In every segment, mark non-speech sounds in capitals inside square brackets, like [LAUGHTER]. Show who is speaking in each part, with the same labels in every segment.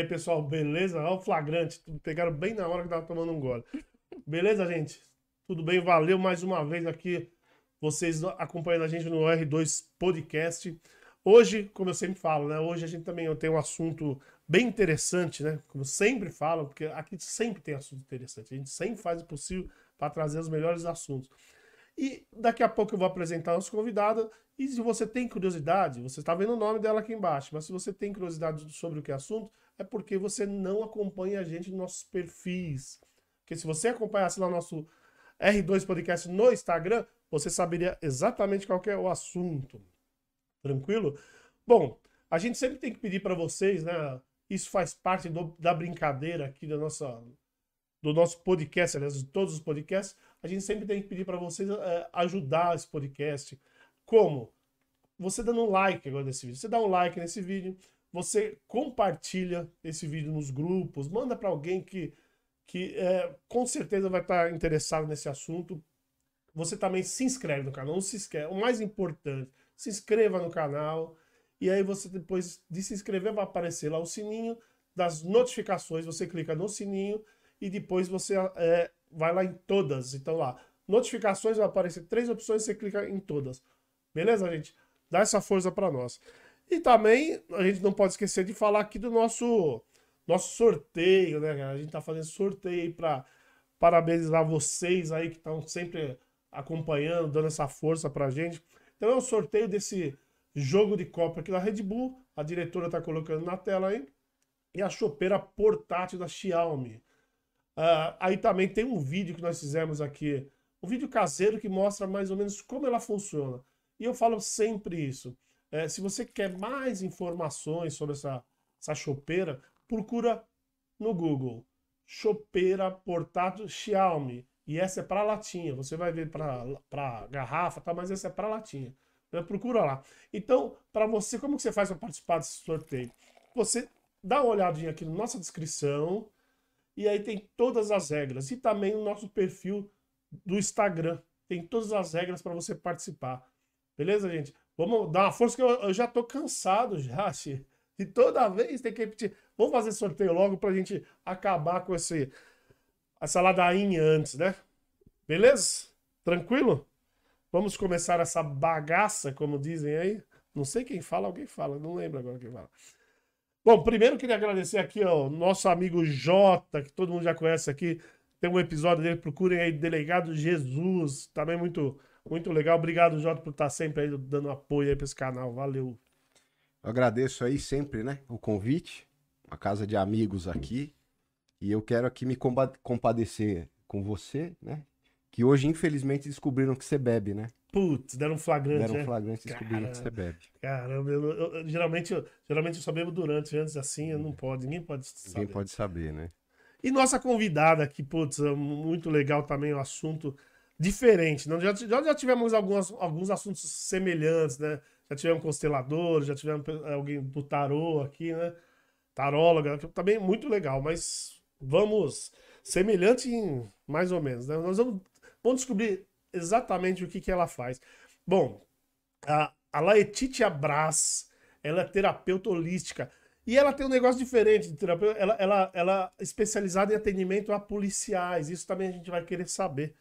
Speaker 1: aí, pessoal, beleza? Olha o flagrante. Pegaram bem na hora que tava tomando um gole. Beleza, gente? Tudo bem? Valeu mais uma vez aqui. Vocês acompanhando a gente no R2 Podcast. Hoje, como eu sempre falo, né? Hoje a gente também tem um assunto bem interessante, né? Como sempre falo, porque aqui sempre tem assunto interessante. A gente sempre faz o possível para trazer os melhores assuntos. E daqui a pouco eu vou apresentar a nossa convidada. E se você tem curiosidade, você está vendo o nome dela aqui embaixo, mas se você tem curiosidade sobre o que é assunto, é porque você não acompanha a gente nos nossos perfis. Porque se você acompanhasse lá o nosso R2 Podcast no Instagram, você saberia exatamente qual é o assunto. Tranquilo? Bom, a gente sempre tem que pedir para vocês, né? Isso faz parte do, da brincadeira aqui da nossa, do nosso podcast, aliás, de todos os podcasts. A gente sempre tem que pedir para vocês é, ajudar esse podcast. Como? Você dando um like agora nesse vídeo. Você dá um like nesse vídeo, você compartilha esse vídeo nos grupos, manda para alguém que, que é, com certeza vai estar interessado nesse assunto. Você também se inscreve no canal, não se esquece. O mais importante, se inscreva no canal. E aí você, depois de se inscrever, vai aparecer lá o sininho das notificações. Você clica no sininho e depois você é, vai lá em todas. Então lá, notificações, vai aparecer três opções, você clica em todas. Beleza, gente? Dá essa força para nós. E também a gente não pode esquecer de falar aqui do nosso nosso sorteio, né? A gente tá fazendo sorteio para parabenizar vocês aí que estão sempre acompanhando, dando essa força pra gente. Então é o sorteio desse jogo de Copa aqui da Red Bull. A diretora tá colocando na tela aí. E a chopeira portátil da Xiaomi. Uh, aí também tem um vídeo que nós fizemos aqui. Um vídeo caseiro que mostra mais ou menos como ela funciona. E eu falo sempre isso. É, se você quer mais informações sobre essa, essa chopeira, procura no Google. Chopeira portátil Xiaomi. E essa é para latinha. Você vai ver para garrafa, tá? mas essa é para latinha. Então, procura lá. Então, para você, como que você faz para participar desse sorteio? Você dá uma olhadinha aqui na nossa descrição e aí tem todas as regras. E também no nosso perfil do Instagram. Tem todas as regras para você participar. Beleza, gente? Vamos dar uma força que eu, eu já tô cansado já, E toda vez tem que repetir. Vamos fazer sorteio logo pra gente acabar com esse essa ladainha antes, né? Beleza? Tranquilo? Vamos começar essa bagaça, como dizem aí. Não sei quem fala, alguém fala, não lembro agora quem fala. Bom, primeiro queria agradecer aqui ao nosso amigo Jota, que todo mundo já conhece aqui. Tem um episódio dele, procurem aí, Delegado Jesus, também muito, muito legal. Obrigado, Jota, por estar sempre aí dando apoio aí para esse canal. Valeu.
Speaker 2: Eu agradeço aí sempre, né, o convite, uma casa de amigos aqui. E eu quero aqui me compadecer com você, né? Que hoje, infelizmente, descobriram que você bebe, né?
Speaker 1: Putz, deram um flagrante.
Speaker 2: Deram um né? flagrante e descobriram Cara, que você bebe.
Speaker 1: Caramba, eu, eu, eu, geralmente, eu, geralmente eu só bebo durante, antes assim, eu não pode, ninguém pode saber.
Speaker 2: Ninguém pode saber, né?
Speaker 1: E nossa convidada aqui, putz, é muito legal também o assunto diferente. Não? Já, já, já tivemos algumas, alguns assuntos semelhantes, né? Já tivemos constelador, já tivemos alguém do tarô aqui, né? Taróloga, também muito legal, mas vamos semelhante em mais ou menos, né? Nós vamos, vamos descobrir exatamente o que, que ela faz. Bom, a, a Laetitia Brás, ela é terapeuta holística e ela tem um negócio diferente de terapeuta. Ela, ela, ela é especializada em atendimento a policiais. Isso também a gente vai querer saber.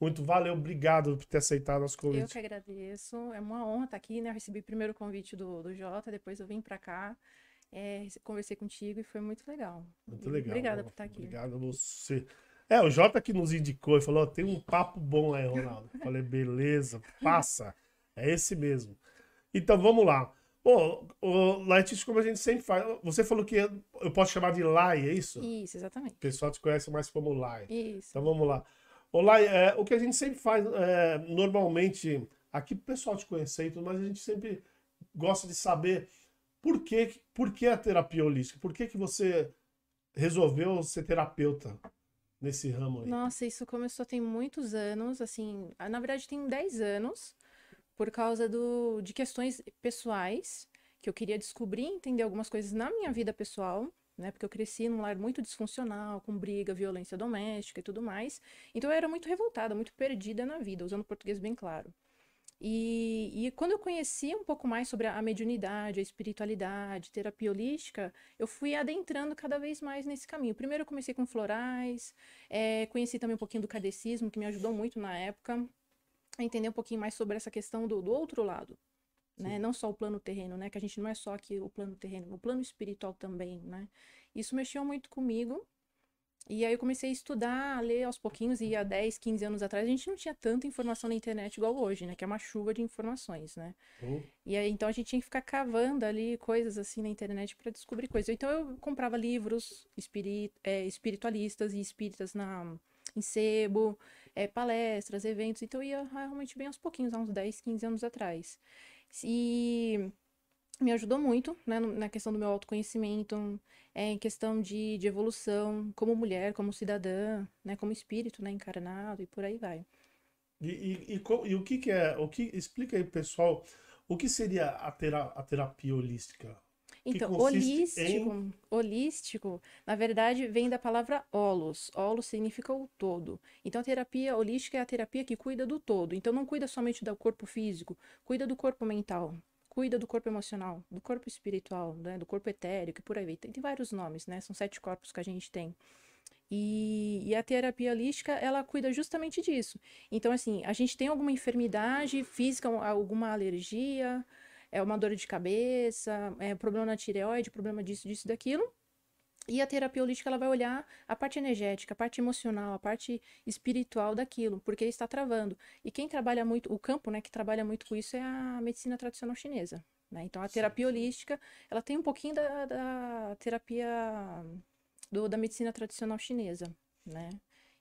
Speaker 1: Muito valeu, obrigado por ter aceitado nosso convite.
Speaker 3: Eu que agradeço. É uma honra estar aqui, né? Eu recebi primeiro o convite do, do Jota, depois eu vim para cá é, conversei contigo e foi muito legal.
Speaker 1: Muito legal.
Speaker 3: Obrigada por estar aqui.
Speaker 1: Obrigado a você. É, o Jota que nos indicou e falou: tem um papo bom aí, Ronaldo. Eu falei, beleza, passa. É esse mesmo. Então vamos lá. Bom, o Laetitia, como a gente sempre faz, você falou que eu posso chamar de Lai, é isso?
Speaker 3: Isso, exatamente. O
Speaker 1: pessoal te conhece mais como Lai.
Speaker 3: Isso.
Speaker 1: Então vamos lá. O Lai, é, o que a gente sempre faz, é, normalmente, aqui o pessoal te conhecer e tudo, mas a gente sempre gosta de saber por que, por que a terapia holística? Por que, que você resolveu ser terapeuta nesse ramo aí?
Speaker 3: Nossa, isso começou tem muitos anos, assim, na verdade tem 10 anos, por causa do, de questões pessoais, que eu queria descobrir entender algumas coisas na minha vida pessoal, né? Porque eu cresci num lar muito disfuncional, com briga, violência doméstica e tudo mais. Então eu era muito revoltada, muito perdida na vida, usando português bem claro. E, e quando eu conheci um pouco mais sobre a mediunidade, a espiritualidade, terapia holística, eu fui adentrando cada vez mais nesse caminho. Primeiro eu comecei com florais, é, conheci também um pouquinho do kardecismo, que me ajudou muito na época, a entender um pouquinho mais sobre essa questão do, do outro lado. Né? Não só o plano terreno, né? Que a gente não é só aqui o plano terreno, o plano espiritual também, né? Isso mexeu muito comigo e aí eu comecei a estudar, a ler aos pouquinhos, e há 10, 15 anos atrás a gente não tinha tanta informação na internet igual hoje, né? Que é uma chuva de informações, né? Uhum. E aí então a gente tinha que ficar cavando ali coisas assim na internet para descobrir coisas. Então eu comprava livros espirit, é, espiritualistas e espíritas na, em sebo, é, palestras, eventos. Então eu ia realmente bem aos pouquinhos, há uns 10, 15 anos atrás. E me ajudou muito né, na questão do meu autoconhecimento, é, em questão de, de evolução como mulher, como cidadã, né, como espírito né, encarnado e por aí vai.
Speaker 1: E, e, e, e o que, que, é? O que explica aí, pessoal, o que seria a, tera, a terapia holística?
Speaker 3: Então, holístico, em... holístico, na verdade, vem da palavra holos. Holos significa o todo. Então, a terapia holística é a terapia que cuida do todo. Então, não cuida somente do corpo físico, cuida do corpo mental, cuida do corpo emocional, do corpo espiritual, né, do corpo etérico e por aí vai. Tem, tem, vários nomes, né? São sete corpos que a gente tem. E, e, a terapia holística, ela cuida justamente disso. Então, assim, a gente tem alguma enfermidade física, alguma alergia, é uma dor de cabeça, é problema na tireoide, problema disso, disso, daquilo. E a terapia holística ela vai olhar a parte energética, a parte emocional, a parte espiritual daquilo, porque está travando. E quem trabalha muito, o campo, né, que trabalha muito com isso é a medicina tradicional chinesa. Né? Então a terapia holística, ela tem um pouquinho da, da terapia do, da medicina tradicional chinesa, né?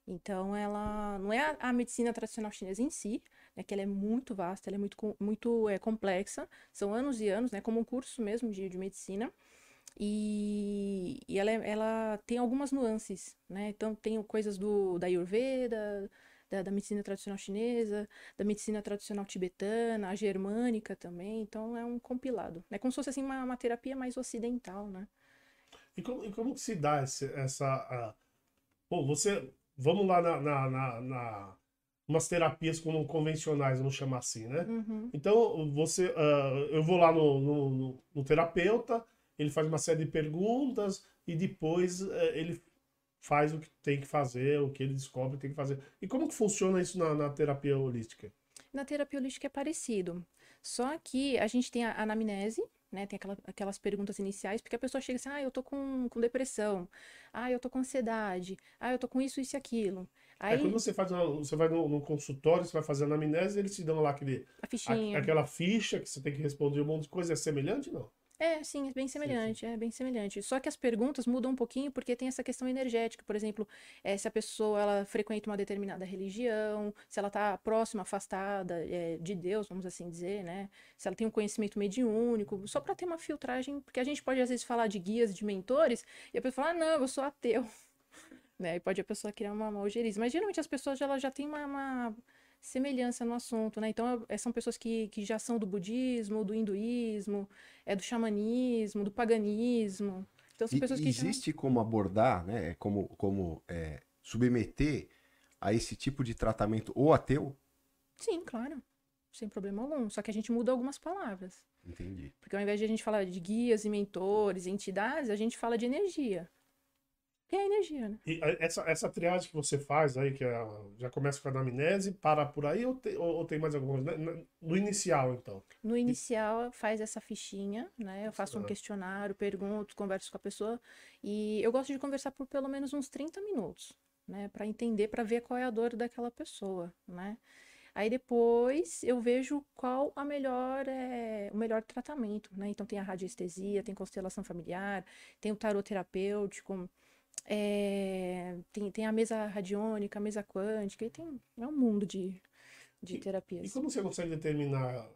Speaker 3: Então ela não é a, a medicina tradicional chinesa em si, né, que ela é muito vasta, ela é muito, muito é, complexa, são anos e anos, né, como um curso mesmo de, de medicina. E, e ela, é, ela tem algumas nuances, né? Então, tem coisas do, da Ayurveda, da, da, medicina tradicional chinesa, da medicina tradicional tibetana, a germânica também. Então, é um compilado. É como se fosse assim, uma, uma terapia mais ocidental, né?
Speaker 1: E como, e como se dá esse, essa... Uh... Bom, você... Vamos lá na, na, na, na umas terapias como convencionais, vamos chamar assim, né? Uhum. Então, você, uh, eu vou lá no, no, no, terapeuta, ele faz uma série de perguntas e depois é, ele faz o que tem que fazer, o que ele descobre que tem que fazer. E como que funciona isso na, na terapia holística?
Speaker 3: Na terapia holística é parecido. Só que a gente tem a anamnese, né? Tem aquela, aquelas perguntas iniciais, porque a pessoa chega assim, ah, eu tô com, com depressão, ah, eu tô com ansiedade, ah, eu tô com isso, isso e aquilo.
Speaker 1: Aí... É quando você faz você vai no, no, consultório, você vai fazer a anamnese, eles te dão lá aquele.
Speaker 3: A,
Speaker 1: aquela ficha que você tem que responder um monte de coisa. É semelhante, não?
Speaker 3: É, sim, é bem semelhante, sim, sim. é bem semelhante. Só que as perguntas mudam um pouquinho porque tem essa questão energética, por exemplo, é, se a pessoa ela frequenta uma determinada religião, se ela está próxima, afastada é, de Deus, vamos assim dizer, né? Se ela tem um conhecimento mediúnico, só para ter uma filtragem, porque a gente pode às vezes falar de guias, de mentores, e a pessoa fala, ah, não, eu sou ateu. [LAUGHS] né? E pode a pessoa criar uma, uma Mas geralmente as pessoas ela já têm uma, uma semelhança no assunto, né? Então, é, são pessoas que, que já são do budismo, do hinduísmo, é do xamanismo, do paganismo. Então, são
Speaker 2: e,
Speaker 3: pessoas que
Speaker 2: existe
Speaker 3: já...
Speaker 2: como abordar, né? É como, como é, submeter a esse tipo de tratamento o ateu?
Speaker 3: Sim, claro. Sem problema algum. Só que a gente muda algumas palavras.
Speaker 2: Entendi.
Speaker 3: Porque ao invés de a gente falar de guias e mentores, entidades, a gente fala de energia. E é a energia, né?
Speaker 1: E essa, essa triagem que você faz aí, que é, já começa com a anamnese, para por aí ou, te, ou, ou tem mais alguma coisa? No inicial, então?
Speaker 3: No inicial, faz essa fichinha, né? Eu faço um questionário, pergunto, converso com a pessoa. E eu gosto de conversar por pelo menos uns 30 minutos, né? Para entender, para ver qual é a dor daquela pessoa, né? Aí depois eu vejo qual a melhor é, o melhor tratamento, né? Então tem a radiestesia, tem constelação familiar, tem o tarot terapêutico, é, tem, tem a mesa radiônica, a mesa quântica, e tem é um mundo de, de
Speaker 1: e,
Speaker 3: terapias.
Speaker 1: E como você consegue determinar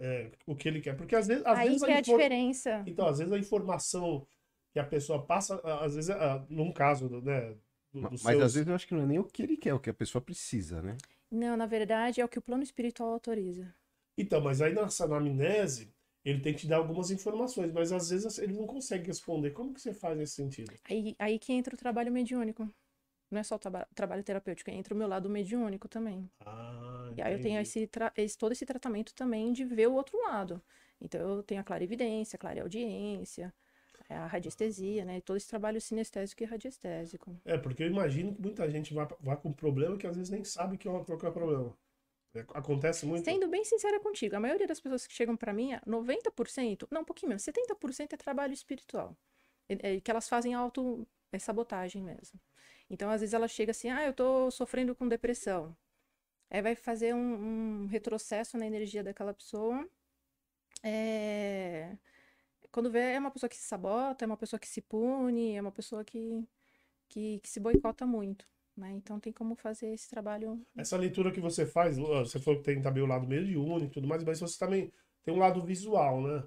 Speaker 1: é, o que ele quer? Porque às vezes. Às
Speaker 3: Aí
Speaker 1: vezes
Speaker 3: que a, é a diferença.
Speaker 1: Então, às vezes a informação que a pessoa passa, às vezes, num caso, né?
Speaker 2: Do, do mas seus... às vezes eu acho que não é nem o que ele quer, é o que a pessoa precisa, né?
Speaker 3: Não, na verdade é o que o plano espiritual autoriza.
Speaker 1: Então, mas aí nessa anamnese, ele tem que te dar algumas informações, mas às vezes ele não consegue responder. Como que você faz nesse sentido?
Speaker 3: Aí, aí que entra o trabalho mediúnico. Não é só o traba trabalho terapêutico, entra o meu lado mediúnico também.
Speaker 1: Ah,
Speaker 3: E aí eu tenho esse, esse- todo esse tratamento também de ver o outro lado. Então eu tenho a clarividência, a clareaudiência, é, a radiestesia, né? Todo esse trabalho sinestésico e radiestésico.
Speaker 1: É, porque eu imagino que muita gente vá, vá com problema que às vezes nem sabe que é qual que é o problema. É, Acontece muito.
Speaker 3: Sendo bem sincera contigo, a maioria das pessoas que chegam pra mim, 90%, não, um pouquinho menos, 70% é trabalho espiritual. É- é que elas fazem auto é sabotagem mesmo. Então, às vezes ela chega assim, ah, eu tô sofrendo com depressão. Aí vai fazer um, um retrocesso na energia daquela pessoa. É... Quando vê, é uma pessoa que se sabota, é uma pessoa que se pune, é uma pessoa que, que, que se boicota muito. Né? Então tem como fazer esse trabalho
Speaker 1: Essa leitura que você faz, você falou que tem também o lado mediúnico e tudo mais, mas você também tem um lado visual, né?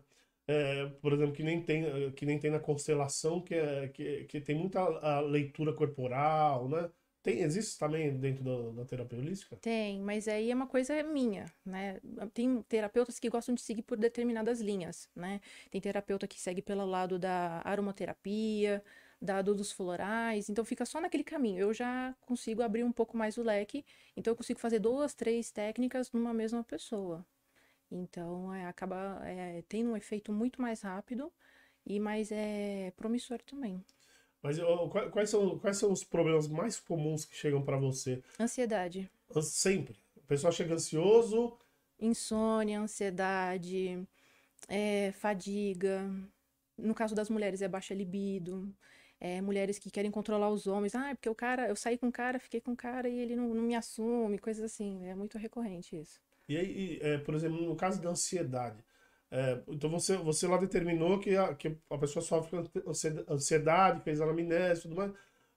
Speaker 1: É, por exemplo, que nem tem, que nem tem na constelação, que, é, que, que tem muita a leitura corporal, né? Tem, existe também dentro da, da terapia holística?
Speaker 3: Tem, mas aí é uma coisa minha, né? Tem terapeutas que gostam de seguir por determinadas linhas, né? Tem terapeuta que segue pelo lado da aromaterapia, da dos florais, então fica só naquele caminho. Eu já consigo abrir um pouco mais o leque, então eu consigo fazer duas, três técnicas numa mesma pessoa. Então é, acaba é, tendo um efeito muito mais rápido e mais é promissor também.
Speaker 1: Mas ó, qua- quais são, quais são os problemas mais comuns que chegam para você?
Speaker 3: Ansiedade.
Speaker 1: An- Sempre. O pessoal chega ansioso,
Speaker 3: insônia, ansiedade, é, fadiga. No caso das mulheres, é baixa libido. É, mulheres que querem controlar os homens. Ah, é porque o cara, eu saí com o cara, fiquei com o cara e ele não, não me assume, coisas assim. É muito recorrente isso.
Speaker 1: E aí, e, é, por exemplo, no caso da ansiedade, é, então você, você lá determinou que a, que a pessoa sofre ansi- ansiedade, fez anamnese e tudo mais.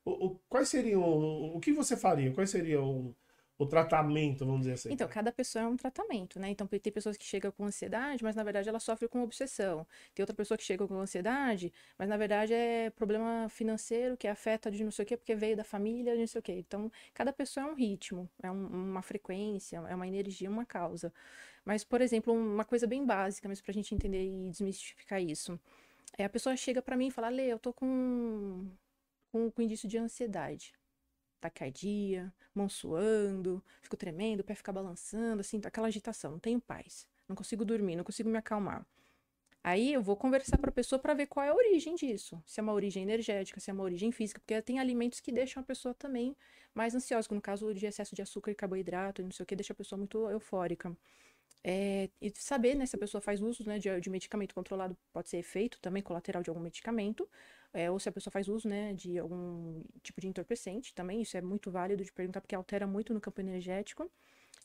Speaker 1: O, o- quais seriam, o, o que você faria? Quais seriam o, tratamento, vamos dizer assim?
Speaker 3: Então, cada pessoa é um tratamento, né? Então, tem pessoas que chegam com ansiedade, mas na verdade ela sofre com obsessão. Tem outra pessoa que chega com ansiedade, mas na verdade é problema financeiro que afeta de não sei o quê, porque veio da família, de não sei o quê. Então, cada pessoa é um ritmo, é um- uma frequência, é uma energia, uma causa. Mas, por exemplo, uma coisa bem básica, mas pra gente entender e desmistificar isso. É a pessoa chega pra mim e fala, Lê, eu tô com, com, com indício de ansiedade taquicardia, mão suando, fico tremendo, o pé fica balançando, assim, aquela agitação, não tenho paz, não consigo dormir, não consigo me acalmar. Aí eu vou conversar para a pessoa para ver qual é a origem disso. Se é uma origem energética, se é uma origem física, porque tem alimentos que deixam a pessoa também mais ansiosa, no caso de excesso de açúcar e carboidrato, não sei o que, deixa a pessoa muito eufórica. É, e saber, né, se a pessoa faz uso, né, de, de medicamento controlado, pode ser efeito também colateral de algum medicamento, é, ou se a pessoa faz uso, né, de algum tipo de entorpecente também, isso é muito válido de perguntar, porque altera muito no campo energético.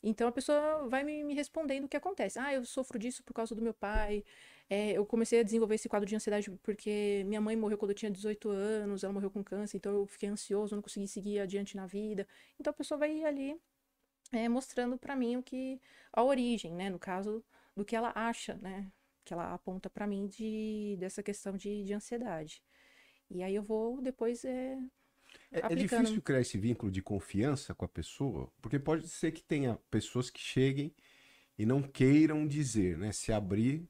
Speaker 3: Então a pessoa vai me, me respondendo o que acontece. Ah, eu sofro disso por causa do meu pai. É, eu comecei a desenvolver esse quadro de ansiedade porque minha mãe morreu quando eu tinha 18 anos, ela morreu com câncer, então eu fiquei ansioso, não consegui seguir adiante na vida. Então a pessoa vai ali é, mostrando para mim o que a origem, né, no caso do que ela acha, né, que ela aponta para mim de dessa questão de, de ansiedade. E aí eu vou depois é,
Speaker 2: É, é difícil criar esse vínculo de confiança com a pessoa, porque pode ser que tenha pessoas que cheguem e não queiram dizer, né? Se abrir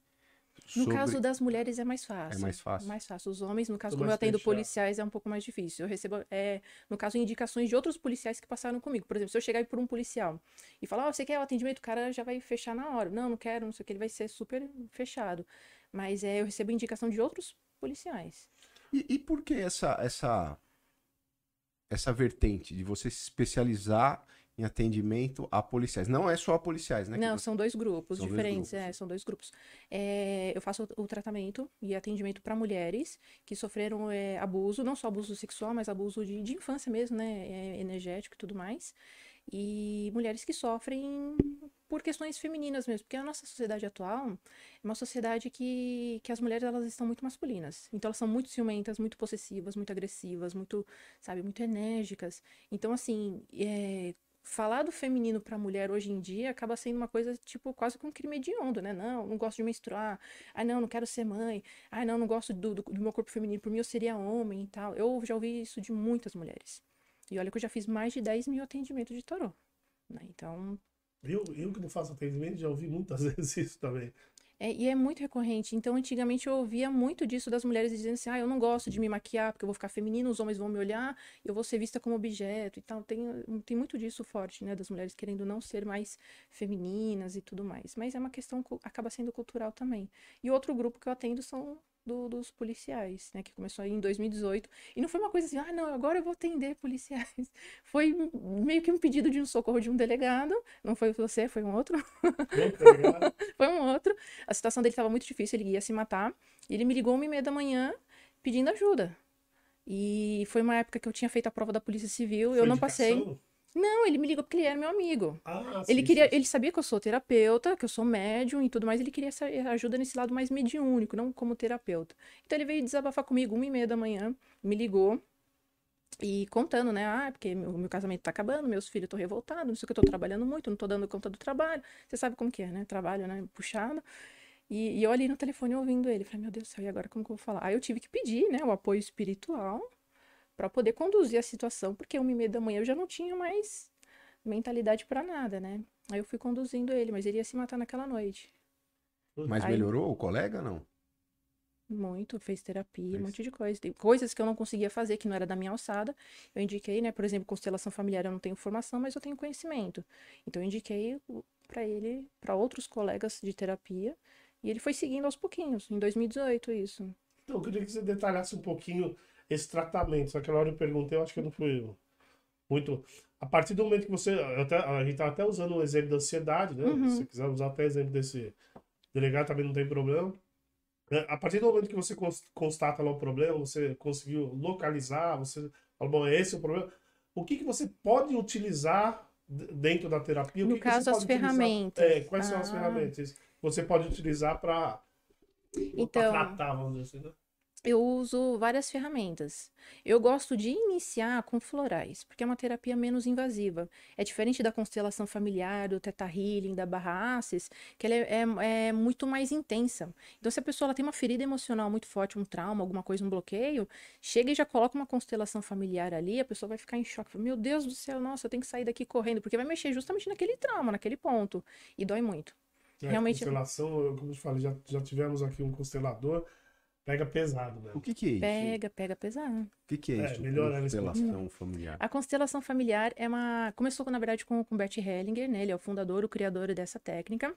Speaker 3: No
Speaker 2: sobre...
Speaker 3: caso das mulheres é mais fácil.
Speaker 2: É mais fácil.
Speaker 3: Mais fácil. Os homens, no caso,
Speaker 1: Tô
Speaker 3: como eu atendo policiais, é um pouco mais difícil. Eu recebo, é, no caso, indicações de outros policiais que passaram comigo. Por exemplo, se eu chegar aí por um policial e falar, ó, você quer o atendimento? O cara já vai fechar na hora. Não, não quero, não sei o que, ele vai ser super fechado. Mas é, eu recebo indicação de outros policiais.
Speaker 2: E, e por que essa, essa, essa vertente de você se especializar em atendimento a policiais? Não é só a policiais, né?
Speaker 3: Não,
Speaker 2: você-
Speaker 3: são dois grupos
Speaker 2: São dois
Speaker 3: diferentes.
Speaker 2: grupos.
Speaker 3: É, são dois grupos. É, eu faço o, o tratamento e atendimento para mulheres que sofreram é, abuso, não só abuso sexual, mas abuso de, de infância mesmo, né? é, energético e tudo mais. E mulheres que sofrem por questões femininas mesmo, porque a nossa sociedade atual é uma sociedade que, que as mulheres elas estão muito masculinas. Então elas são muito ciumentas, muito possessivas, muito agressivas, muito, sabe, muito enérgicas. Então, assim, é, falar do feminino pra mulher hoje em dia acaba sendo uma coisa, tipo, quase que um crime hediondo, né? Não, não gosto de menstruar. Ah, não, não quero ser mãe. Ah, não, não gosto do, do, do meu corpo feminino. Por mim, eu seria homem e tal. Eu já ouvi isso de muitas mulheres. E olha que eu já fiz mais de 10 mil atendimentos de tarô. né? Então,
Speaker 1: Eu, eu que não faço atendimento já ouvi muitas [LAUGHS] vezes isso também.
Speaker 3: É, e é muito recorrente. Então, antigamente eu ouvia muito disso das mulheres dizendo assim: ah, eu não gosto de me maquiar porque eu vou ficar feminina, os homens vão me olhar, eu vou ser vista como objeto e tal. Tem, tem muito disso forte, né? Das mulheres querendo não ser mais femininas e tudo mais. Mas é uma questão, acaba sendo cultural também. E outro grupo que eu atendo são do, dos policiais, né? Que começou aí em 2018. E não foi uma coisa assim, ah, não, agora eu vou atender policiais. [LAUGHS] Foi meio que um pedido de um socorro de um delegado. Não foi você, foi um outro. [LAUGHS] foi um outro. A situação dele estava muito difícil, ele ia se matar. E ele me ligou uma e meia da manhã pedindo ajuda. E foi uma época que eu tinha feito a prova da Polícia Civil, foi eu não passei. Não, ele me ligou porque ele era meu amigo. Ah, ele sim, queria, sim. ele sabia que eu sou terapeuta, que eu sou médium e tudo mais. Ele queria ajuda nesse lado mais mediúnico, não como terapeuta. Então ele veio desabafar comigo uma e meia da manhã, me ligou e contando, né? Ah, porque meu, meu casamento tá acabando, meus filhos estão revoltados, não sei o que, eu tô trabalhando muito, não tô dando conta do trabalho. Você sabe como que é, né? Trabalho, né? Puxado. E, e eu ali no telefone ouvindo ele. Falei, meu Deus do céu, e agora como que eu vou falar? Aí eu tive que pedir, né? O apoio espiritual para poder conduzir a situação, porque uma e meia da manhã eu já não tinha mais mentalidade para nada, né? Aí eu fui conduzindo ele, mas ele ia se matar naquela noite.
Speaker 2: Mas Aí, melhorou o colega, não?
Speaker 3: Muito, fez terapia, fez. um monte de coisa. Tem coisas que eu não conseguia fazer, que não era da minha alçada. Eu indiquei, né? Por exemplo, constelação familiar eu não tenho formação, mas eu tenho conhecimento. Então eu indiquei para ele, para outros colegas de terapia, e ele foi seguindo aos pouquinhos, em 2018 isso.
Speaker 1: Então, eu queria que você detalhasse um pouquinho esse tratamento. Só que na hora eu perguntei, eu acho que eu não fui muito. A partir do momento que você. Até, a gente tá até usando o exemplo da ansiedade, né? Uhum. Se você quiser usar até exemplo desse delegado, também não tem problema. É, a partir do momento que você constata lá o problema, você conseguiu localizar, você fala, bom, esse é o problema. O que, que você pode utilizar dentro da terapia? O
Speaker 3: no
Speaker 1: que
Speaker 3: caso,
Speaker 1: que
Speaker 3: as ferramentas.
Speaker 1: É, quais ah. são as ah. ferramentas que você pode utilizar para
Speaker 3: então,
Speaker 1: tratar, vamos dizer assim, né?
Speaker 3: Eu uso várias ferramentas. Eu gosto de iniciar com florais, porque é uma terapia menos invasiva. É diferente da constelação familiar, do Theta Healing, da Barra Aces, que ela é, é, é, muito mais intensa. Então, se a pessoa tem uma ferida emocional muito forte, um trauma, alguma coisa, um bloqueio, chega e já coloca uma constelação familiar ali, a pessoa vai ficar em choque. Meu Deus do céu, nossa, eu tenho que sair daqui correndo, porque vai mexer justamente naquele trauma, naquele ponto. E dói muito.
Speaker 1: É, Realmente. Constelação, como eu te falei, já, já tivemos aqui um constelador Pega pesado, né?
Speaker 2: O que, que é isso?
Speaker 3: Pega, pega pesado.
Speaker 2: O que, que é, é isso? Constelação familiar.
Speaker 3: A constelação familiar é uma. Começou, na verdade, com, com Bert Hellinger, né? Ele é o fundador, o criador dessa técnica.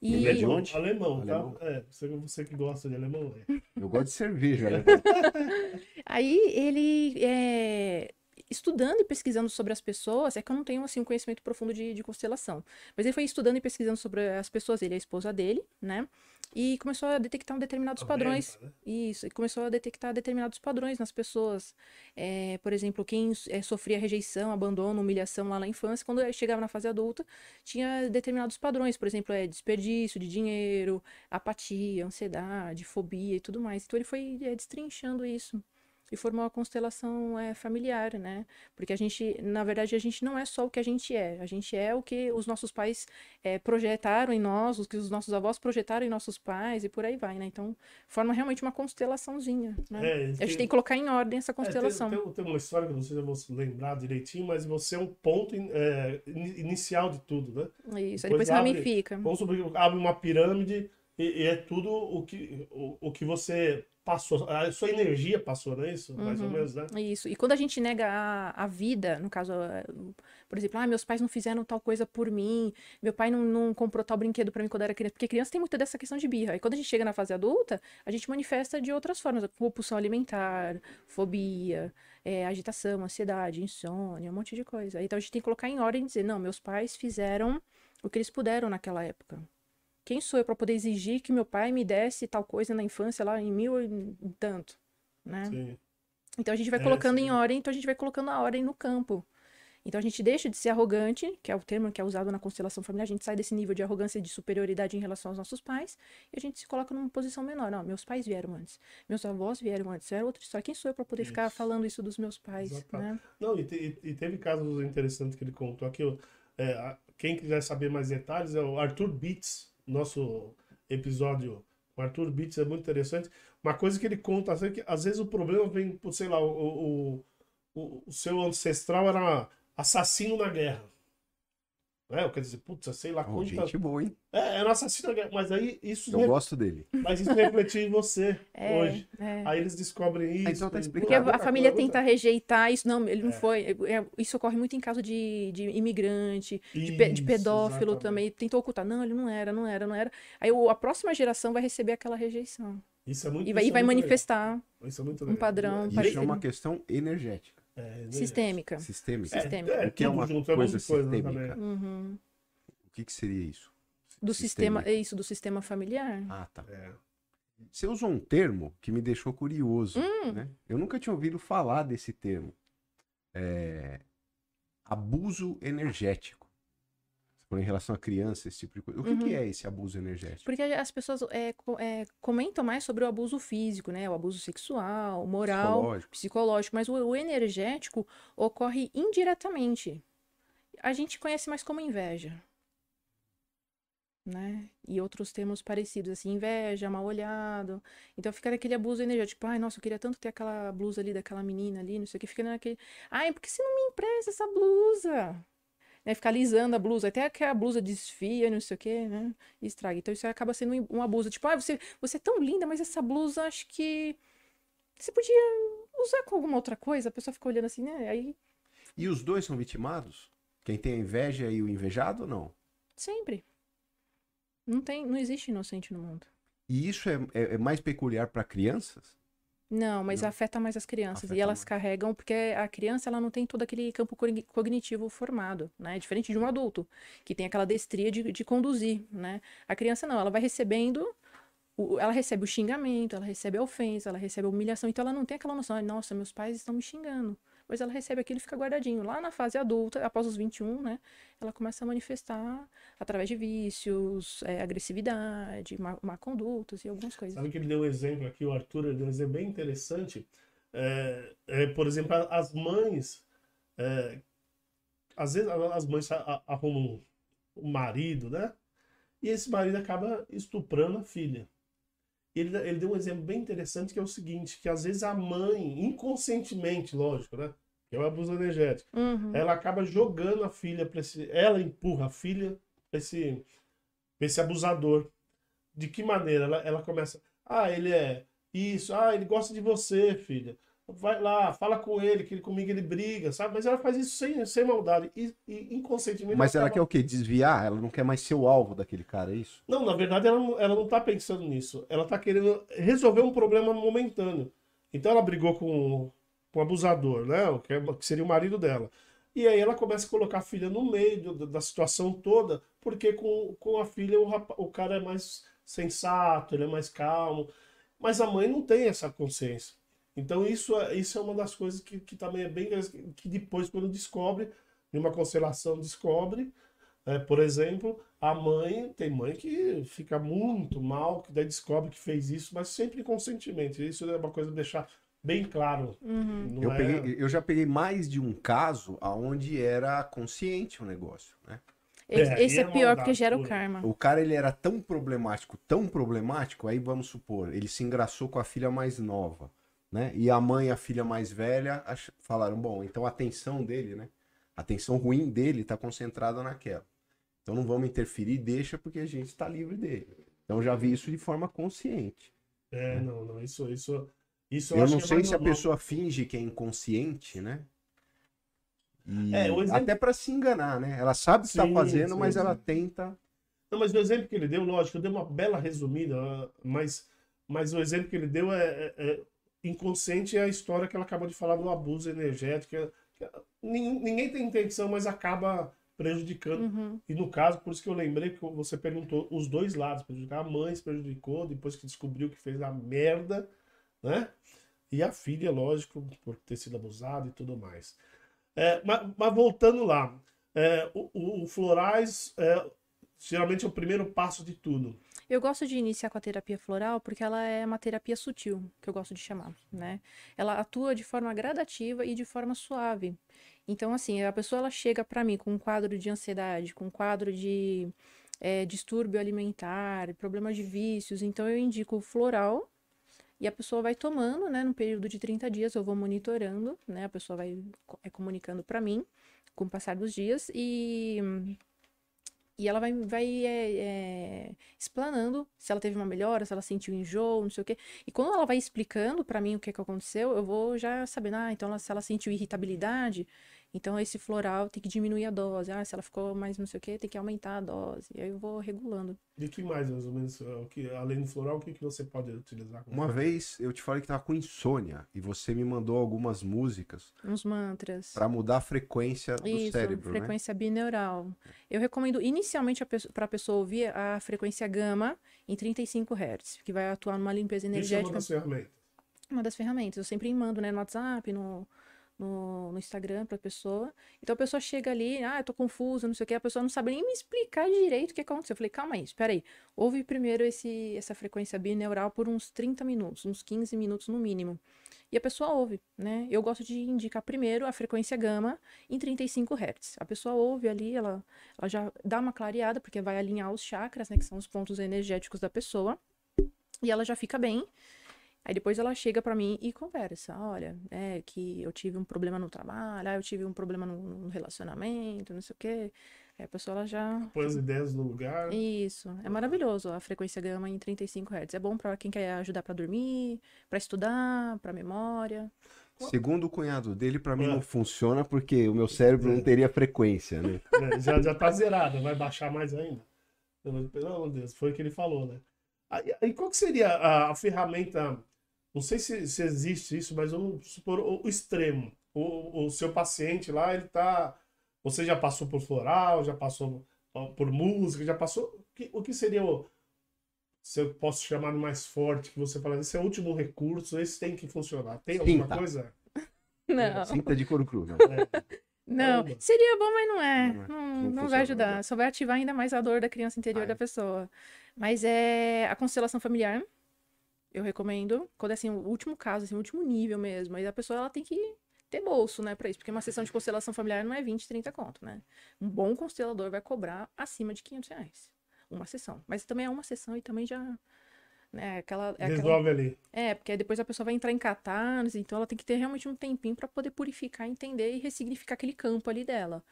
Speaker 1: E... Ele é de onde? Alemão, tá? alemão. tá? É, você, você que gosta de alemão. É.
Speaker 2: Eu gosto de cerveja, né? [LAUGHS]
Speaker 3: Aí ele é estudando e pesquisando sobre as pessoas, é que eu não tenho assim um conhecimento profundo de, de constelação. Mas ele foi estudando e pesquisando sobre as pessoas, ele é a esposa dele, né? E começou a detectar um determinados padrões. né? Isso, e começou a detectar determinados padrões nas pessoas. É, por exemplo, quem é, sofria rejeição, abandono, humilhação lá na infância, quando chegava na fase adulta, tinha determinados padrões. Por exemplo, é, desperdício de dinheiro, apatia, ansiedade, fobia e tudo mais. Então ele foi é, destrinchando isso e formou a constelação é, familiar, né? Porque a gente, na verdade, a gente não é só o que a gente é, a gente é o que os nossos pais é, projetaram em nós, o que os nossos avós projetaram em nossos pais e por aí vai, né? Então, forma realmente uma constelaçãozinha, né? É, tem... A gente tem que colocar em ordem essa constelação.
Speaker 1: É, tem, tem, tem, uma história que não sei se eu vou lembrar direitinho, mas você é um ponto é, inicial de tudo, né?
Speaker 3: Isso, depois, depois abre, ramifica.
Speaker 1: Vamos supor abre uma pirâmide e, e, é tudo o que, o, o que você passou, a sua energia passou, não é isso? Mais ou uhum. menos, né?
Speaker 3: Isso. E quando a gente nega a, a vida, no caso, por exemplo, ah, meus pais não fizeram tal coisa por mim, meu pai não, não comprou tal brinquedo para mim quando eu era criança, porque criança tem muito dessa questão de birra. E quando a gente chega na fase adulta, a gente manifesta de outras formas, compulsão alimentar, fobia, é, agitação, ansiedade, insônia, um monte de coisa. Então a gente tem que colocar em ordem e dizer, não, meus pais fizeram o que eles puderam naquela época. Quem sou eu para poder exigir que meu pai me desse tal coisa na infância lá em mil e tanto, né? Sim. Então a gente vai é, colocando sim. em ordem, então a gente vai colocando a ordem no campo. Então a gente deixa de ser arrogante, que é o termo que é usado na constelação familiar, a gente sai desse nível de arrogância e de superioridade em relação aos nossos pais, e a gente se coloca numa posição menor. Não, meus pais vieram antes, meus avós vieram antes, era outra história. Quem sou eu para poder isso. ficar falando isso dos meus pais? Né?
Speaker 1: Não, e, te, e, teve casos interessantes que ele contou aqui. É, quem quiser saber mais detalhes é o Arthur Beats, nosso episódio com Arthur Bitts é muito interessante. Uma coisa que ele conta assim, que às vezes o problema vem sei lá, o, o, o, o seu ancestral era assassino na guerra. Né? Quer dizer, putz, sei lá
Speaker 2: Oh,
Speaker 1: quanta...
Speaker 2: gente boa, hein?
Speaker 1: É, era um assassino, mas aí isso,
Speaker 2: Eu
Speaker 1: re-
Speaker 2: gosto dele.
Speaker 1: mas isso refletiu em você [LAUGHS]
Speaker 3: É,
Speaker 1: hoje.
Speaker 3: é.
Speaker 1: Aí eles descobrem isso.
Speaker 2: então tá
Speaker 1: e-
Speaker 2: explicado.
Speaker 3: Porque a, a família
Speaker 1: coisa-
Speaker 3: tenta rejeitar isso. Não, ele não foi. É, isso ocorre muito em caso de, de imigrante, de, pe- de
Speaker 1: Isso,
Speaker 3: pedófilo
Speaker 1: exatamente.
Speaker 3: também. Tentou ocultar. Não, ele não era, não era, não era. Aí o- a próxima geração vai receber aquela rejeição.
Speaker 1: Isso é muito
Speaker 3: E vai,
Speaker 1: isso
Speaker 3: e
Speaker 1: é
Speaker 3: vai
Speaker 1: muito
Speaker 3: manifestar
Speaker 1: legal. Isso é muito
Speaker 3: um
Speaker 1: legal.
Speaker 3: padrão
Speaker 2: Isso
Speaker 3: parecido.
Speaker 2: é uma questão energética,
Speaker 1: É,
Speaker 3: sistêmica.
Speaker 2: sistêmica.
Speaker 1: É,
Speaker 3: sistêmica.
Speaker 1: é,
Speaker 2: O que é uma
Speaker 1: junto, é
Speaker 2: coisa sistêmica?
Speaker 3: Uhum.
Speaker 2: O que, que seria isso?
Speaker 3: Do sistema,
Speaker 2: Sistêmica.
Speaker 3: é isso, do sistema familiar.
Speaker 2: Ah, tá.
Speaker 1: É.
Speaker 2: Você usou um termo que me deixou curioso.
Speaker 3: Hum.
Speaker 2: né? Eu nunca tinha ouvido falar desse termo. É, Abuso energético. Em relação a criança, esse tipo de coisa. O que,
Speaker 3: Uhum.
Speaker 2: que é esse abuso energético?
Speaker 3: Porque as pessoas é, é, comentam mais sobre o abuso físico, né? O abuso sexual, moral,
Speaker 2: Psicológico.
Speaker 3: psicológico, mas o, o energético ocorre indiretamente. A gente conhece mais como inveja. Né? E outros termos parecidos, assim, inveja, mal olhado. Então fica naquele abuso energético, tipo, ai, nossa, eu queria tanto ter aquela blusa ali daquela menina ali, não sei o que, fica naquele, ai, por que você não me empresta essa blusa? Né? Ficar alisando a blusa, até que a blusa desfia, não sei o que, né? E estraga. Então isso acaba sendo um abuso, tipo, ah, você, você é tão linda, mas essa blusa acho que você podia usar com alguma outra coisa. A pessoa fica olhando assim, né? Aí,
Speaker 2: E os dois são vitimados? Quem tem a inveja e o invejado ou não?
Speaker 3: sempre. Não tem, não existe inocente no mundo.
Speaker 2: E isso é, é- é mais peculiar para crianças?
Speaker 3: Não, mas
Speaker 2: Não.
Speaker 3: afeta mais as crianças.
Speaker 2: Afeta
Speaker 3: e elas
Speaker 2: mais.
Speaker 3: carregam, porque a criança ela não tem todo aquele campo cogni- cognitivo formado, né? Diferente de um adulto, que tem aquela destria de, de conduzir, né? A criança não, ela vai recebendo, o- ela recebe o xingamento, ela recebe a ofensa, ela recebe a humilhação, então ela não tem aquela noção, "Ai, nossa, meus pais estão me xingando. Mas ela recebe aquilo e fica guardadinho. Lá na fase adulta, após os 21, né? Ela começa a manifestar através de vícios, eh, agressividade, má, má condutas e algumas coisas.
Speaker 1: Sabe que ele deu um exemplo aqui, o Arthur, ele deu um exemplo bem interessante. É, é, por exemplo, as mães, é, às vezes as mães arrumam um marido, né? E esse marido acaba estuprando a filha. Ele, ele deu um exemplo bem interessante que é o seguinte, que às vezes a mãe, inconscientemente, lógico, né? Que é o abuso energético,
Speaker 3: Uhum.
Speaker 1: ela acaba jogando a filha para esse. Ela empurra a filha para esse, pra esse abusador. De que maneira? Ela, ela começa. Ah, ele é isso. Ah, ele gosta de você, filha. Vai lá, fala com ele, que ele, comigo ele briga, sabe? Mas ela faz isso sem, sem maldade. E, e inconscientemente.
Speaker 2: Mas ela
Speaker 1: acaba-
Speaker 2: quer o quê? Desviar? Ela não quer mais ser o alvo daquele cara, é isso?
Speaker 1: Não, na verdade, ela, não- ela não tá pensando nisso. Ela tá querendo resolver um problema momentâneo. Então ela brigou com, com o abusador, né? o Que, é- que seria o marido dela. E aí ela começa a colocar a filha no meio da situação toda, porque com, com a filha o, rapa- o cara é mais sensato, ele é mais calmo. Mas a mãe não tem essa consciência. Então isso, é- isso é uma das coisas que, que também é bem que depois, quando descobre, numa constelação descobre, é, por exemplo, a mãe, tem mãe que fica muito mal, que daí descobre que fez isso, mas sempre inconscientemente. Isso é uma coisa de deixar bem claro.
Speaker 3: Uhum.
Speaker 2: Eu,
Speaker 1: é-
Speaker 2: peguei- eu já peguei mais de um caso aonde era consciente o negócio, né?
Speaker 3: Esse,
Speaker 1: É,
Speaker 3: esse é
Speaker 1: é
Speaker 3: pior porque gera o karma.
Speaker 2: O cara ele era tão problemático, tão problemático, aí vamos supor, ele se engraçou com a filha mais nova, né? E a mãe e a filha mais velha ach- falaram, bom, então a atenção dele, né? A atenção ruim dele tá concentrada naquela. Então não vamos interferir, deixa porque a gente está livre dele. Então eu já vi isso de forma consciente.
Speaker 1: É, não, não, isso, isso, isso
Speaker 2: Eu
Speaker 1: acho
Speaker 2: não
Speaker 1: que é
Speaker 2: sei
Speaker 1: mais
Speaker 2: se a
Speaker 1: normal.
Speaker 2: pessoa finge que é inconsciente, né? E
Speaker 1: É, exemplo-
Speaker 2: Até para se enganar, né? Ela sabe o que está fazendo,
Speaker 1: sim,
Speaker 2: mas
Speaker 1: sim.
Speaker 2: ela tenta.
Speaker 1: Não, mas o exemplo que ele deu, lógico, eu dei uma bela resumida, mas, mas o exemplo que ele deu é, é- é inconsciente é a história que ela acabou de falar do abuso energético. que é- que é- nin- ninguém tem intenção, mas acaba prejudicando.
Speaker 3: Uhum.
Speaker 1: E no caso, por isso que eu lembrei que você perguntou os dois lados, prejudicar a mãe se prejudicou depois que descobriu que fez a merda, né? E a filha, lógico, por ter sido abusada e tudo mais. É, mas, mas voltando lá, é, o, o- Florais é, geralmente é o primeiro passo de tudo.
Speaker 3: Eu gosto de iniciar com a terapia floral porque ela é uma terapia sutil, que eu gosto de chamar, né? Ela atua de forma gradativa e de forma suave. Então, assim, a pessoa ela chega para mim com um quadro de ansiedade, com um quadro de eh, distúrbio alimentar, problemas de vícios. Então, eu indico floral e a pessoa vai tomando, né? No período de 30 dias, eu vou monitorando, né? A pessoa vai é, comunicando para mim com o passar dos dias e E ela vai, vai é, é, explanando se ela teve uma melhora, se ela sentiu enjoo, não sei o quê. E quando ela vai explicando para mim o que, que aconteceu, eu vou já sabendo, ah, então ela, se ela sentiu irritabilidade, então, esse floral tem que diminuir a dose. Ah, se ela ficou mais não sei o que, tem que aumentar a dose. E aí eu vou regulando.
Speaker 1: E que mais, mais ou menos, o que, além do floral, o que, que você pode utilizar?
Speaker 2: Uma vez eu te falei que tava com insônia e você me mandou algumas músicas.
Speaker 3: Uns mantras.
Speaker 2: Para mudar a frequência do
Speaker 3: Isso,
Speaker 2: cérebro,
Speaker 3: frequência né? bineural. Eu recomendo inicialmente para a pessoa ouvir a frequência gama em 35 Hz, que vai atuar numa limpeza energética. Isso é uma
Speaker 1: das ferramentas.
Speaker 3: Uma das ferramentas. Eu sempre mando, né, no WhatsApp, no no, no Instagram pra pessoa. Então a pessoa chega ali, ah, eu tô confusa, não sei o que, a pessoa não sabe nem me explicar direito o que aconteceu. Eu falei, calma aí, espera aí. Ouve primeiro esse, essa frequência bineural por uns 30 minutos, uns 15 minutos no mínimo. E a pessoa ouve, né? Eu gosto de indicar primeiro a frequência gama em 35 Hz. A pessoa ouve ali, ela, ela já dá uma clareada, porque vai alinhar os chakras, né? Que são os pontos energéticos da pessoa. E ela já fica bem. Aí depois ela chega para mim e conversa. Olha, é que eu tive um problema no trabalho, ah, eu tive um problema no, no relacionamento, não sei o quê. Aí a pessoa ela já.
Speaker 1: Põe as ideias no lugar.
Speaker 3: Isso. É maravilhoso a frequência gama em 35 Hz. É bom para quem quer ajudar para dormir, para estudar, para memória.
Speaker 2: Segundo o cunhado dele, para mim é. não funciona porque o meu cérebro é. não teria frequência, né? [LAUGHS]
Speaker 1: É, já, já tá zerado, vai baixar mais ainda. Pelo amor de Deus, foi o que ele falou, né? Aí, aí qual que seria a, a ferramenta não sei se, se existe isso, mas vamos supor o, o extremo. O, o, seu paciente lá, ele tá. Você já passou por floral, já passou por música, já passou. O que, o que seria o. Se eu posso chamar mais forte, que você fala, esse é o último recurso, esse tem que funcionar. Tem alguma
Speaker 3: Cinta.
Speaker 1: coisa? [LAUGHS]
Speaker 3: Não.
Speaker 2: Cinta de couro cru. Não.
Speaker 3: É. [LAUGHS] Não, seria bom, mas não é. Não, é. não, não vai ajudar. Só vai ativar ainda mais a dor da criança interior da pessoa. Mas é a constelação familiar eu recomendo, quando é assim, o último caso, assim, o último nível mesmo. Aí a pessoa ela tem que ter bolso, né, pra isso. Porque uma sessão de constelação familiar não é 20, 30 conto, né? Um bom constelador vai cobrar acima de 500 reais. Uma sessão. Mas também é uma sessão e também já né? Aquela, é
Speaker 1: Resolve
Speaker 3: aquela...
Speaker 1: ali.
Speaker 3: É, porque depois a pessoa vai entrar em catarse, então ela tem que ter realmente um tempinho para poder purificar, entender e ressignificar aquele campo ali dela.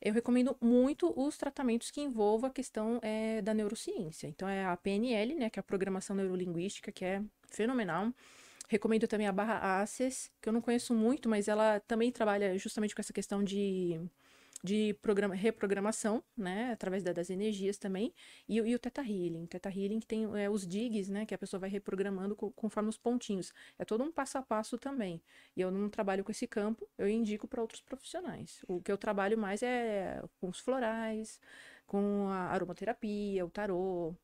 Speaker 3: Eu recomendo muito os tratamentos que envolvam a questão é, da neurociência. Então é a PNL, né, que é a programação neurolinguística, que é fenomenal. Recomendo também a barra ACES, que eu não conheço muito, mas ela também trabalha justamente com essa questão de de programa, reprogramação, né, através da, das energias também, e, e o Theta Healing. Theta Healing que tem é, os digs, né, que a pessoa vai reprogramando co, conforme os pontinhos. É todo um passo a passo também. E eu não trabalho com esse campo, eu indico para outros profissionais. O que eu trabalho mais é com os florais, com a aromaterapia, o tarô,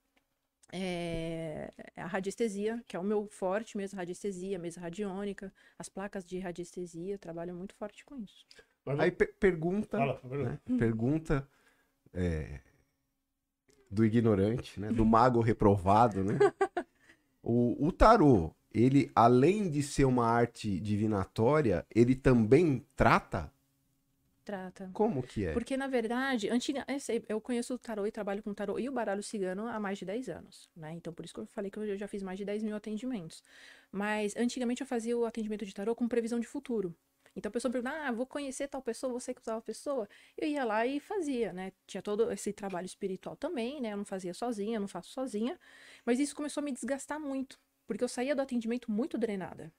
Speaker 3: é, a radiestesia, que é o meu forte mesmo, radiestesia, mesa radiônica, as placas de radiestesia, trabalho muito forte com isso.
Speaker 2: Aí pergunta, Fala, né? pergunta é, do ignorante, né? Do mago reprovado, né? [LAUGHS] o, o tarô, ele, além de ser uma arte divinatória, ele também trata?
Speaker 3: Trata.
Speaker 2: Como que é?
Speaker 3: Porque, na verdade, antiga, eu conheço o tarô e trabalho com o tarô e o baralho cigano há mais de 10 anos, né? Então, por isso que eu falei que eu já fiz mais de 10 mil atendimentos. Mas, antigamente, eu fazia o atendimento de tarô com previsão de futuro. Então a pessoa pergunta, ah, vou conhecer tal pessoa, você que tal pessoa. Eu ia lá e fazia, né? Tinha todo esse trabalho espiritual também, né? Eu não fazia sozinha, eu não faço sozinha. Mas isso começou a me desgastar muito, porque eu saía do atendimento muito drenada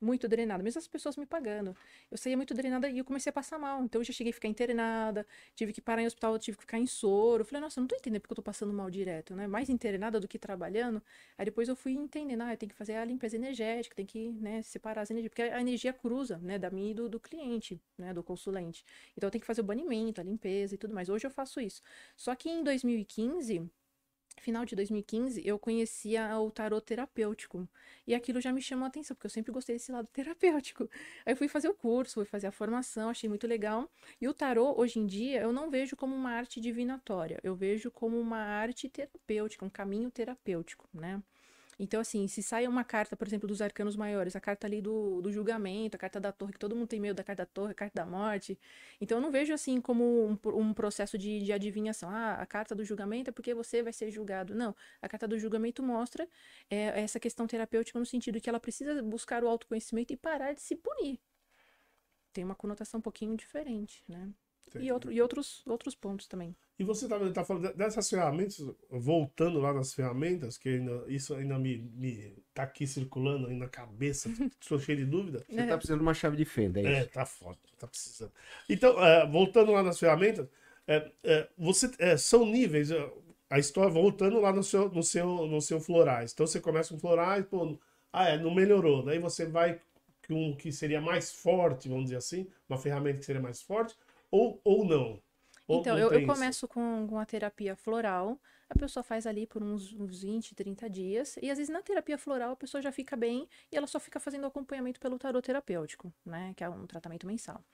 Speaker 3: muito drenada, mesmo as pessoas me pagando. Eu saía muito drenada e eu comecei a passar mal. Então eu já cheguei a ficar internada, tive que parar em hospital, tive que ficar em soro. Eu falei, nossa, eu não tô entendendo porque eu tô passando mal direto, né? Mais internada do que trabalhando. Aí depois eu fui entendendo, ah, tenho que fazer a limpeza energética, tem que, né, separar as energias, porque a energia cruza, né, da minha e do, do cliente, né, do consulente. Então eu tenho que fazer o banimento, a limpeza e tudo mais. Hoje eu faço isso. Só que em 2015 final de 2015, eu conhecia o tarot terapêutico. E aquilo já me chamou a atenção, porque eu sempre gostei desse lado [LAUGHS] terapêutico. Aí eu fui fazer o curso, fui fazer a formação, achei muito legal. E o tarot, hoje em dia, eu não vejo como uma arte divinatória, eu vejo como uma arte terapêutica, um caminho terapêutico, né? Então, assim, se sai uma carta, por exemplo, dos arcanos maiores, a carta ali do, do julgamento, a carta da torre, que todo mundo tem medo da carta da torre, a carta da morte. Então, eu não vejo assim como um, um processo de, de adivinhação. Ah, a carta do julgamento é porque você vai ser julgado. Não, a carta do julgamento mostra é, essa questão terapêutica no sentido que ela precisa buscar o autoconhecimento e parar de se punir. Tem uma conotação um pouquinho diferente, né? E, outro, e outros, outros pontos também.
Speaker 1: E você tá, tá falando dessas ferramentas, voltando lá nas ferramentas, que ainda, isso ainda me, me tá aqui circulando aí na cabeça, [LAUGHS] estou cheio de dúvida.
Speaker 2: Você tá precisando de uma chave de fenda, é
Speaker 1: É,
Speaker 2: isso?
Speaker 1: tá foda, tá precisando. Então, é, voltando lá nas ferramentas, é, é, você, é, são níveis, é, a história voltando lá no seu, no seu, no seu florais. Então você começa com florais, pô, ah, é, não melhorou. Daí você vai com um que seria mais forte, vamos dizer assim, uma ferramenta que seria mais forte, ou, ou não. Ou
Speaker 3: Então, eu, eu começo com, com a terapia floral, a pessoa faz ali por uns, uns 20, 30 dias, e às vezes na terapia floral a pessoa já fica bem e ela só fica fazendo acompanhamento pelo tarot terapêutico, né? Que é um tratamento mensal.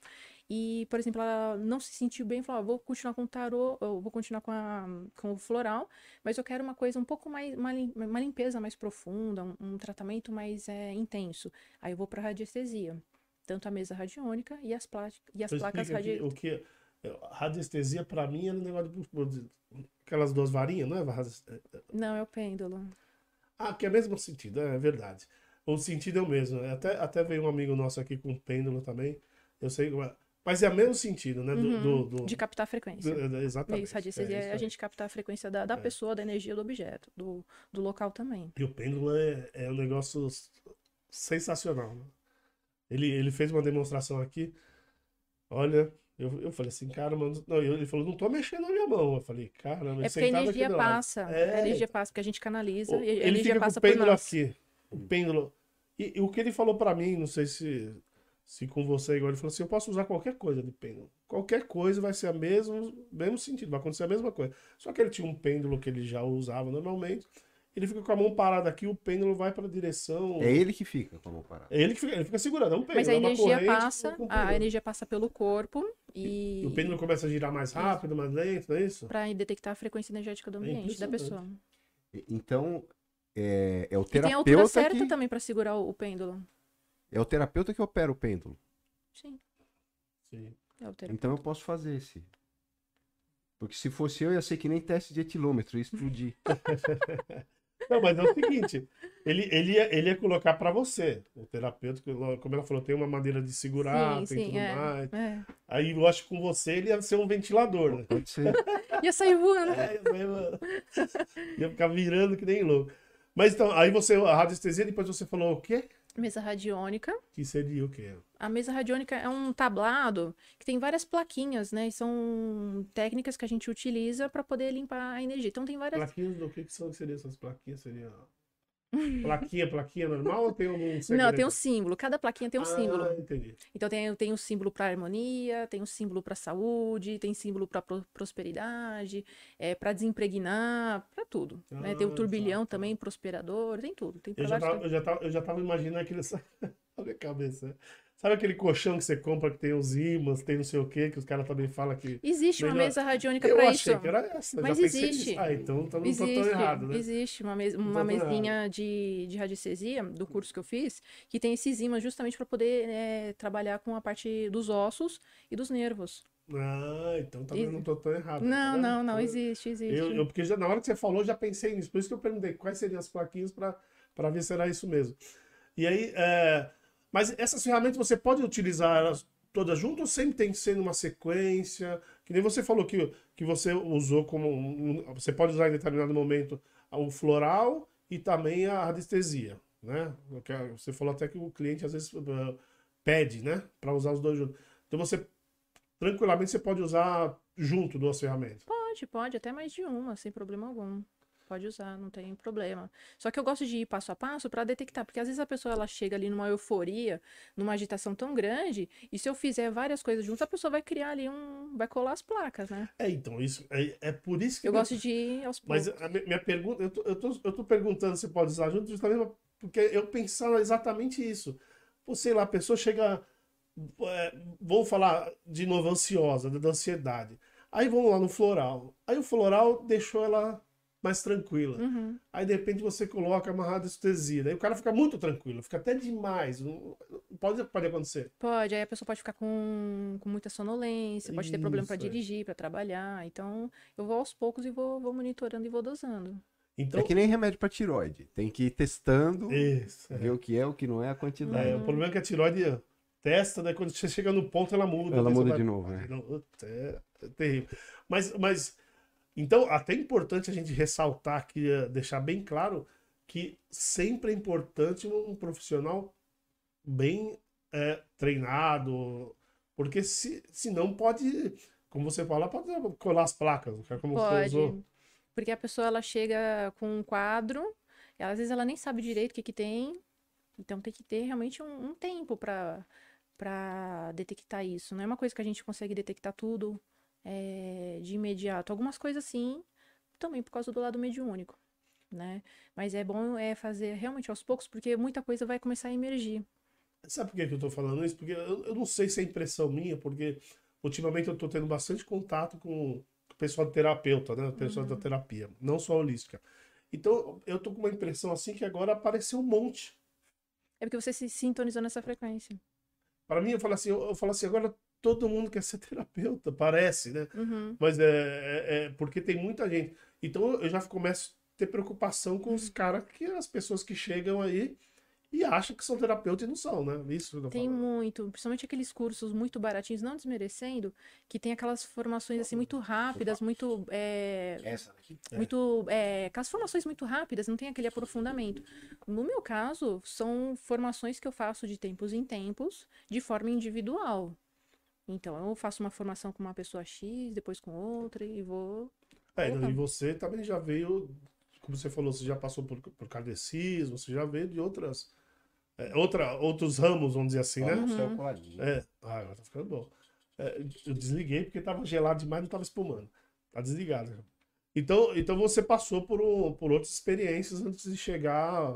Speaker 3: E, por exemplo, ela não se sentiu bem, falou, ah, vou continuar com o eu vou continuar com, a, com o floral, mas eu quero uma coisa um pouco mais, uma, uma limpeza mais profunda, um, um tratamento mais é, intenso. Aí eu vou para radiestesia. Tanto a mesa radiônica e as, pla- e as placas
Speaker 1: explica aqui
Speaker 3: radi...
Speaker 1: o que é, radiestesia pra mim é um negócio de, de- aquelas duas varinhas, não é? Radi-
Speaker 3: Não, é o pêndulo.
Speaker 1: Ah, que é o mesmo sentido, é verdade. O sentido é o mesmo. Até, até veio um amigo nosso aqui com pêndulo também. Eu sei, mas é o mesmo sentido, né? Do,
Speaker 3: Uhum,
Speaker 1: do, do-
Speaker 3: De captar a frequência.
Speaker 1: do- é, exatamente.
Speaker 3: Isso, radiestesia
Speaker 1: é
Speaker 3: é, a gente captar a frequência da, da
Speaker 1: É.
Speaker 3: pessoa, da energia do objeto, do, do local também.
Speaker 1: E o pêndulo é, é um negócio sensacional. né? Ele, ele fez uma demonstração aqui. Olha, eu, eu falei assim, cara, mano. Não, ele falou, não tô mexendo na minha mão. Eu falei, cara,
Speaker 3: É porque a
Speaker 1: aqui
Speaker 3: energia passa.
Speaker 1: É.
Speaker 3: A energia passa, porque a gente canaliza
Speaker 1: O- ele
Speaker 3: energia
Speaker 1: fica com
Speaker 3: passa
Speaker 1: o
Speaker 3: por
Speaker 1: pêndulo aqui. O pêndulo. E, e o que ele falou pra mim, não sei se, se com você igual, ele falou assim: eu posso usar qualquer coisa de pêndulo. Qualquer coisa vai ser a mesmo, mesmo sentido, vai acontecer a mesma coisa. Só que ele tinha um pêndulo que ele já usava normalmente. Ele fica com a mão parada aqui, o pêndulo vai pra direção.
Speaker 2: É ele que fica com a mão parada.
Speaker 1: É ele que fica, ele fica segurando, é um pêndulo.
Speaker 3: Mas a
Speaker 1: é
Speaker 3: energia
Speaker 1: corrente
Speaker 3: passa, a energia passa pelo corpo e,
Speaker 1: E o pêndulo começa a girar mais rápido, mais lento, não é isso?
Speaker 3: para detectar a frequência energética do ambiente da pessoa.
Speaker 2: Então, é, é o
Speaker 3: E tem a altura
Speaker 2: terapeuta
Speaker 3: certa
Speaker 2: que,
Speaker 3: também para segurar o, o pêndulo.
Speaker 2: é o terapeuta que opera o pêndulo.
Speaker 3: Sim,
Speaker 1: Sim.
Speaker 3: é o terapeuta.
Speaker 2: Então eu posso fazer esse. Porque se fosse eu, ia ser que nem teste de etilômetro, ia explodir. [LAUGHS]
Speaker 1: Não, mas é o seguinte, ele, ele, ia, ele ia colocar pra você, o terapeuta, como ela falou, tem uma maneira de segurar,
Speaker 3: sim,
Speaker 1: tem
Speaker 3: sim,
Speaker 1: tudo
Speaker 3: é,
Speaker 1: mais.
Speaker 3: é.
Speaker 1: Aí eu acho que com você ele ia ser um ventilador, né?
Speaker 2: Pode ser. [LAUGHS]
Speaker 3: Ia sair voando.
Speaker 1: É, ia, sair, [LAUGHS] ia ficar virando que nem louco. Mas então, aí você, a radiestesia, depois você falou o quê?
Speaker 3: Mesa radiônica.
Speaker 1: Que seria o quê?
Speaker 3: A mesa radiônica é um tablado que tem várias plaquinhas, né? E são técnicas que a gente utiliza para poder limpar a energia. Então tem várias.
Speaker 1: Plaquinhas do que, que são que seriam essas plaquinhas? Seria plaquinha, plaquinha normal ou tem algum
Speaker 3: Não,
Speaker 1: segredo?
Speaker 3: tem um símbolo. Cada plaquinha tem um
Speaker 1: Ah,
Speaker 3: símbolo.
Speaker 1: entendi.
Speaker 3: Então tem, tem um símbolo para harmonia, tem um símbolo para saúde, tem símbolo para prosperidade, é, para desimpregnar, para tudo. né? Tem
Speaker 1: Ah,
Speaker 3: o turbilhão
Speaker 1: tá, tá.
Speaker 3: também, prosperador, tem tudo. Tem
Speaker 1: Eu já, tava, eu, já tava, eu já tava imaginando aquele. [LAUGHS] Na minha cabeça. Né? Sabe aquele colchão que você compra que tem os ímãs, tem não sei o quê, que os caras também falam que.
Speaker 3: Existe uma
Speaker 1: Melhor-
Speaker 3: mesa radiônica
Speaker 1: Eu
Speaker 3: para
Speaker 1: achei
Speaker 3: isso.
Speaker 1: que era essa. eu
Speaker 3: Mas existe.
Speaker 1: Ah, então, então não tô
Speaker 3: Existe,
Speaker 1: tão errado, né?
Speaker 3: existe uma, mes
Speaker 1: tô
Speaker 3: uma mesinha de, de radiestesia do curso que eu fiz que tem esses ímãs justamente para poder é, trabalhar com a parte dos ossos e dos nervos.
Speaker 1: Ah, então também
Speaker 3: Exi-
Speaker 1: não tô tão errado. tá
Speaker 3: Não, não, não,
Speaker 1: Eu-
Speaker 3: existe, existe.
Speaker 1: Eu, eu- porque já, na hora que você falou, eu já pensei nisso. Por isso que eu perguntei quais seriam as plaquinhas para ver se era isso mesmo. E aí, é, mas essas ferramentas você pode utilizar elas todas juntas ou sempre tem que ser numa sequência? Que nem você falou que, que você usou como. um- você pode usar em determinado momento o floral e também a radiestesia, né? Você falou até que o cliente às vezes eh, pede, né? Para usar os dois juntos. Então você, tranquilamente, você pode usar junto duas ferramentas.
Speaker 3: Pode, pode, até mais de uma, sem problema algum. Pode usar, não tem problema. Só que eu gosto de ir passo a passo para detectar, porque às vezes a pessoa ela chega ali numa euforia, numa agitação tão grande, e se eu fizer várias coisas juntas, a pessoa vai criar ali um, vai colar as placas, né?
Speaker 1: É, então, isso é, é por isso que.
Speaker 3: Eu gosto de ir aos poucos.
Speaker 1: Mas a mi- minha pergunta, eu tô, eu, tô, eu tô perguntando se pode usar junto, justamente porque eu pensava exatamente isso. Pô, sei lá, a pessoa chega. É, vamos falar de novo, ansiosa, da ansiedade. Aí vamos lá no floral. Aí o floral deixou ela mais tranquila.
Speaker 3: Uhum.
Speaker 1: Aí de repente você coloca uma radiestesia. Daí o cara fica muito tranquilo, fica até demais. Não- Pode, pode acontecer.
Speaker 3: Pode, aí a pessoa pode ficar com, com muita sonolência, pode ter problema para
Speaker 1: Isso, é.
Speaker 3: dirigir, para trabalhar. Então, eu vou aos poucos e vou, vou monitorando e vou dosando.
Speaker 1: Então.
Speaker 2: É que nem remédio pra tiroide. Tem que ir testando,
Speaker 1: Isso. é.
Speaker 2: ver o que é, o que não é, a quantidade.
Speaker 1: É, o problema é que a tiroide testa, daí quando você chega no ponto, ela muda.
Speaker 2: Ela muda
Speaker 1: vai-
Speaker 2: de novo, né?
Speaker 1: Não, É, é terrível. Mas, mas, então, até é importante a gente ressaltar aqui, eh, deixar bem claro que sempre é importante um profissional bem eh, treinado, porque se, senão pode, como você fala, pode colar as placas, é como você
Speaker 3: Pode.
Speaker 1: usou.
Speaker 3: Porque a pessoa ela chega com um quadro, e às vezes ela nem sabe direito o que que tem, então tem que ter realmente um, um tempo para para detectar isso. Não é uma coisa que a gente consegue detectar tudo é, de imediato. Algumas coisas sim, também por causa do lado mediúnico, né? Mas é bom é fazer realmente aos poucos, porque muita coisa vai começar a emergir.
Speaker 1: Sabe por que que eu tô falando isso? Porque eu, eu não sei se é impressão minha, porque ultimamente eu tô tendo bastante contato com o pessoal de terapeuta, né? O pessoal da terapia, não só holística. Então, eu tô com uma impressão assim que agora apareceu um monte.
Speaker 3: É porque você se sintonizou nessa frequência.
Speaker 1: Para mim, eu falo assim, eu, eu falo assim, agora todo mundo quer ser [LAUGHS] terapeuta, parece, né?
Speaker 3: Uhum.
Speaker 1: Mas é, é- é porque tem muita gente. Então eu já começo a ter preocupação com os caras, que as pessoas que chegam aí e acham que são terapeutas e não são, né? Isso que eu tô
Speaker 3: Tem
Speaker 1: falando.
Speaker 3: muito, principalmente aqueles cursos muito baratinhos, não desmerecendo, que tem aquelas formações assim muito rápidas, muito, é,
Speaker 2: Essa daqui?
Speaker 3: muito, é, aquelas formações muito rápidas, não tem aquele aprofundamento. No meu caso, são formações que eu faço de tempos em tempos, de forma individual. Então, eu faço uma formação com uma pessoa X, depois com outra e vou.
Speaker 1: É,
Speaker 3: Opa.
Speaker 1: e você também já veio, como você falou, você já passou por, por kardecismo, você já veio de outras, é, outra, outros ramos, vamos dizer assim, né?
Speaker 2: Olha o céu coladinho.
Speaker 1: É, ah, agora tá ficando bom. É, eu desliguei porque tava gelado demais, não tava espumando. Tá desligado. já. Então, então você passou por, um- por outras experiências antes de chegar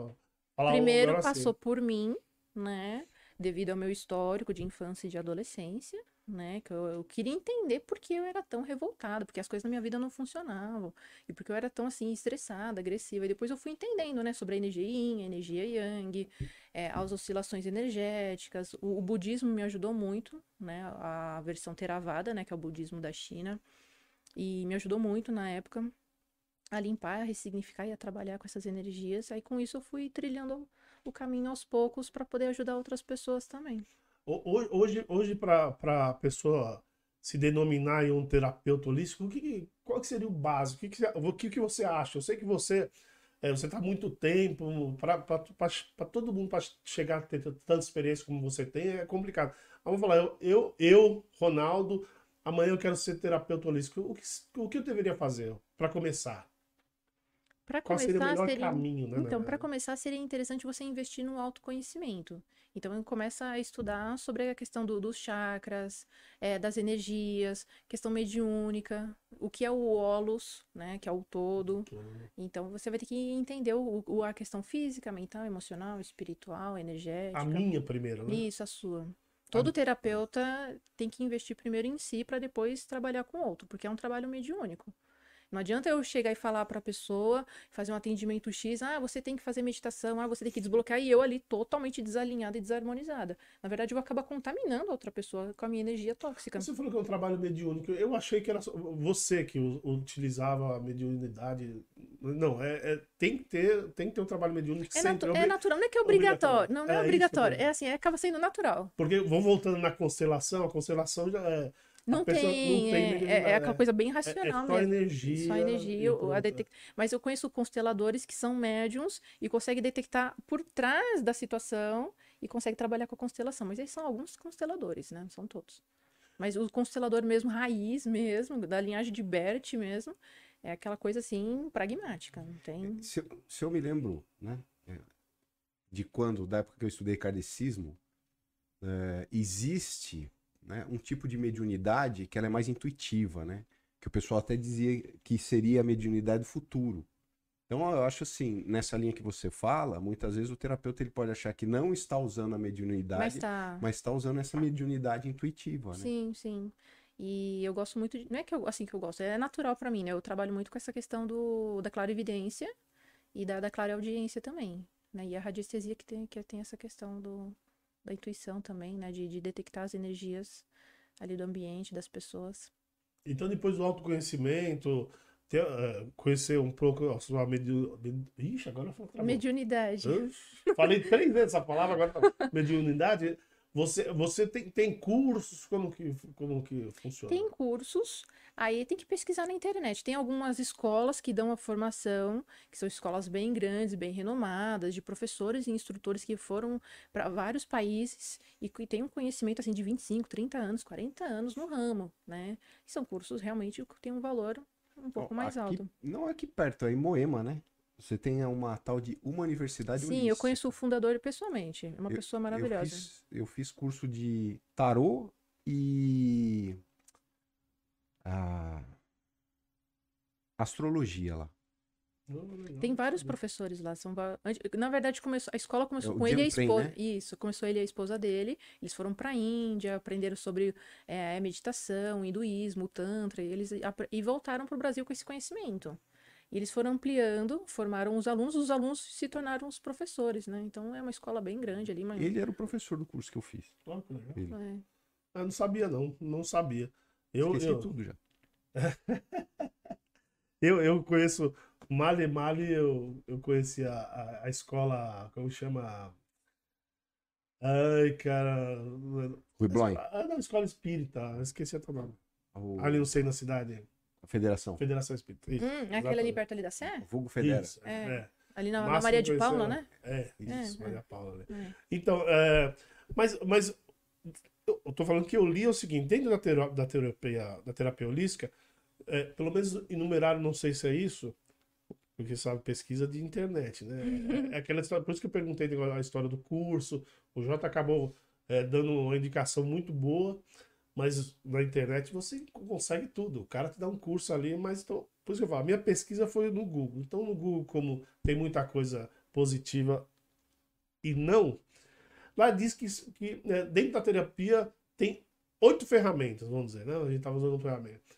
Speaker 3: Primeiro passou por mim, né? Devido ao meu histórico de infância e de adolescência, né? Que eu, eu queria entender por que eu era tão revoltada, porque as coisas na minha vida não funcionavam, e porque eu era tão assim, estressada, agressiva. E depois eu fui entendendo, né, sobre a energia yin, a energia yang, é, as oscilações energéticas. O, o budismo me ajudou muito, né? A versão Theravada, né? Que é o budismo da China. E me ajudou muito na época a limpar, a ressignificar e a trabalhar com essas energias. Aí com isso eu fui trilhando o caminho aos poucos para poder ajudar outras pessoas também.
Speaker 1: Ho- ho- Hoje, hoje para a pessoa se denominar um terapeuta holístico, o que, qual que seria o básico? O que, o que, que você acha? Eu sei que você é, você está muito tempo, para todo mundo para chegar a ter tanta experiência como você tem, é complicado. Vamos falar, eu, eu, eu, Ronaldo, amanhã eu quero ser terapeuta holístico. O que, o que eu deveria fazer para começar?
Speaker 3: Para
Speaker 1: Qual seria o
Speaker 3: começar,
Speaker 1: melhor
Speaker 3: seria...
Speaker 1: caminho, né?
Speaker 3: Então, para começar, seria interessante você investir no autoconhecimento. Então, começa a estudar sobre a questão do- dos chakras, eh, das energias, questão mediúnica, o que é o holos, né, que é o todo. Então, você vai ter que entender o, o- a questão física, mental, emocional, espiritual, energética.
Speaker 1: A minha primeiro, né?
Speaker 3: Isso, a sua. Todo terapeuta tem que investir primeiro em si para depois trabalhar com o outro, porque é um trabalho mediúnico. Não adianta eu chegar e falar para a pessoa, fazer um atendimento X, ah, você tem que fazer meditação, ah, você tem que desbloquear, e eu ali totalmente desalinhada e desarmonizada. Na verdade, eu vou acabar contaminando a outra pessoa com a minha energia tóxica.
Speaker 1: Você falou que é um trabalho mediúnico. Eu achei que era você que utilizava a mediunidade. Não, é, é- tem, que ter, tem que ter um trabalho mediúnico
Speaker 3: É,
Speaker 1: sempre.
Speaker 3: natu- é natural, não é que é
Speaker 1: obrigatório.
Speaker 3: obrigatório. Não, não
Speaker 1: É
Speaker 3: é, obrigatório. É assim, é, acaba sendo natural.
Speaker 1: Porque, vamos voltando na constelação, a constelação já é.
Speaker 3: Não tem,
Speaker 1: não tem
Speaker 3: é, é, é aquela
Speaker 1: é-
Speaker 3: coisa bem
Speaker 1: É, é
Speaker 3: racional
Speaker 1: só
Speaker 3: mesmo.
Speaker 1: energia.
Speaker 3: Só energia, a
Speaker 1: é.
Speaker 3: detec- mas eu conheço consteladores que são médiums e conseguem detectar por trás da situação e conseguem trabalhar com a constelação. Mas eles são alguns consteladores, né? Não são todos. Mas o constelador mesmo, raiz mesmo, da linhagem de Bert mesmo, é aquela coisa assim, pragmática. Não tem.
Speaker 2: Se, eu- se eu me lembro, né, é, de quando, da época que eu estudei kardecismo, é, existe né, um tipo de mediunidade que ela é mais intuitiva, né? Que o pessoal até dizia que seria a mediunidade do futuro. Então, eu acho assim, nessa linha que você fala, muitas vezes o terapeuta ele pode achar que não está usando a mediunidade,
Speaker 3: Mas tá.
Speaker 2: mas está usando essa mediunidade intuitiva, né?
Speaker 3: Sim, sim. E eu gosto muito de... Não é que eu, assim que eu gosto, é natural pra mim, né? Eu trabalho muito com essa questão do, da clarividência e da, da clareaudiência também, né? E a radiestesia que tem, que tem essa questão do, da intuição também, né? De, de detectar as energias ali do ambiente, das pessoas.
Speaker 1: Então, depois do autoconhecimento, ter, é, conhecer um pouco a sua mediunidade. Ixi, agora eu vez.
Speaker 3: Mediunidade.
Speaker 1: Ixi, Falei três vezes essa palavra, agora tá- mediunidade. Você, você tem, tem cursos? Como que, como que funciona?
Speaker 3: Tem cursos, aí tem que pesquisar na internet. Tem algumas escolas que dão a formação, que são escolas bem grandes, bem renomadas, de professores e instrutores que foram para vários países e que têm um conhecimento assim de 25, 30 anos, 40 anos no ramo, né? E são cursos realmente que têm um valor um pouco
Speaker 2: Ó,
Speaker 3: mais
Speaker 2: aqui-
Speaker 3: alto.
Speaker 2: Não é aqui perto, é em Moema, né? Você tem uma tal de uma universidade
Speaker 3: Sim, eu conheço o fundador pessoalmente. É uma
Speaker 2: Eu-
Speaker 3: pessoa
Speaker 2: Eu
Speaker 3: maravilhosa.
Speaker 2: fiz, eu fiz curso de tarô e ah, astrologia lá.
Speaker 1: Legal,
Speaker 3: Tem vários professores lá. São, na verdade, começou, a escola começou
Speaker 2: É
Speaker 3: com ele e a esposa.
Speaker 2: né?
Speaker 3: Isso, começou ele e a esposa dele. Eles foram para a Índia, aprenderam sobre é, meditação, hinduísmo, tantra, e eles e voltaram para o Brasil com esse conhecimento. E eles foram ampliando, formaram os alunos, os alunos se tornaram os professores, né? Então é uma escola bem grande ali, mas
Speaker 2: Ele era o professor do curso que eu fiz.
Speaker 1: Ó, que legal.
Speaker 2: Ele.
Speaker 3: é.
Speaker 1: Eu não sabia, não. Não sabia. Eu,
Speaker 2: Esqueci
Speaker 1: eu,
Speaker 2: tudo já. [LAUGHS]
Speaker 1: eu, eu conheço Mali Mali, eu, eu conheci a, a, a escola, como chama? Ai, cara.
Speaker 2: Rui Bloin,
Speaker 1: Ah, não, escola espírita. eu Esqueci até o nome.
Speaker 2: o-
Speaker 1: Ali, não sei, na cidade.
Speaker 2: Federação.
Speaker 1: Federação Espírita. Isso,
Speaker 3: Hum, é aquele ali perto ali da Sé?
Speaker 2: Vulgo Federa.
Speaker 1: Isso,
Speaker 3: É.
Speaker 1: é.
Speaker 3: Ali na, na Maria de Paula,
Speaker 1: né?
Speaker 3: né?
Speaker 1: É, isso,
Speaker 3: É,
Speaker 1: Maria
Speaker 3: é.
Speaker 1: Paula. ali.
Speaker 3: É.
Speaker 1: Então, é, mas, mas eu tô falando que eu li é o seguinte, dentro da, tero- da terapia, da terapia holística, é, pelo menos enumeraram, não sei se é isso, porque sabe, pesquisa de internet, né? É, [LAUGHS] é aquela história, por isso que eu perguntei a história do curso, o Jota acabou é, dando uma indicação muito boa, mas na internet você consegue tudo. O cara te dá um curso ali, mas então, por isso que eu falo, a minha pesquisa foi no Google. Então, no Google, como tem muita coisa positiva e não, lá diz que, que né, dentro da terapia tem oito ferramentas, vamos dizer, né? A gente estava usando ferramenta.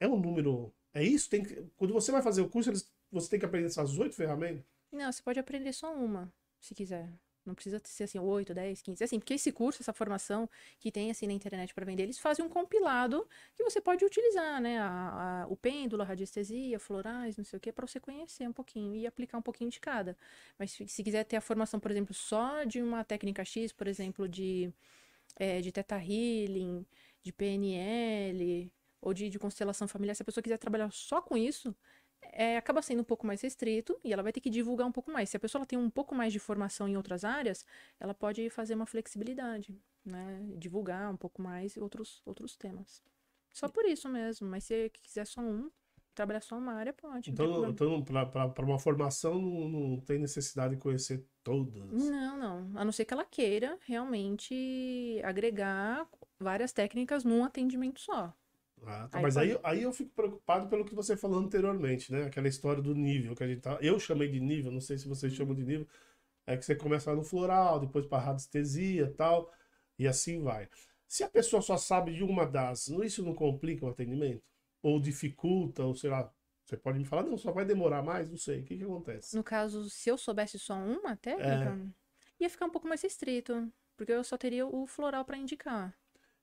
Speaker 1: É um número. É isso? Tem que- quando você vai fazer o curso, eles- você tem que aprender essas oito ferramentas?
Speaker 3: Não, você pode aprender só uma, se quiser. Não precisa ser assim, 8, 10, 15. Assim, porque esse curso, essa formação que tem assim na internet para vender, eles fazem um compilado que você pode utilizar, né? A, a- o pêndulo, a radiestesia, florais, não sei o quê, para você conhecer um pouquinho e aplicar um pouquinho de cada. Mas se, se quiser ter a formação, por exemplo, só de uma técnica X, por exemplo, de, eh, de Theta Healing, de PNL ou de, de constelação familiar, se a pessoa quiser trabalhar só com isso, é, acaba sendo um pouco mais restrito e ela vai ter que divulgar um pouco mais. Se a pessoa ela tem um pouco mais de formação em outras áreas, ela pode fazer uma flexibilidade, né? Divulgar um pouco mais outros, outros temas. Só por isso mesmo, mas se quiser só um, trabalhar só uma área, pode.
Speaker 1: Então, então para uma formação, não, não tem necessidade de conhecer todas.
Speaker 3: Não, não. A não ser que ela queira realmente agregar várias técnicas num atendimento só.
Speaker 1: Ah, tá,
Speaker 3: Aí
Speaker 1: mas aí, aí eu fico preocupado pelo que você falou anteriormente, né? Aquela história do nível que a gente tá. Eu chamei de nível, não sei se vocês chamam de nível. É que você começa no floral, depois para radiestesia e tal, e assim vai. Se a pessoa só sabe de uma das, não- isso não complica o atendimento? Ou dificulta, ou sei lá, você pode me falar, não, só vai demorar mais, não sei. O que que acontece?
Speaker 3: No caso, se eu soubesse só uma técnica, ia ficar um pouco mais restrito. Porque eu só teria o floral para indicar.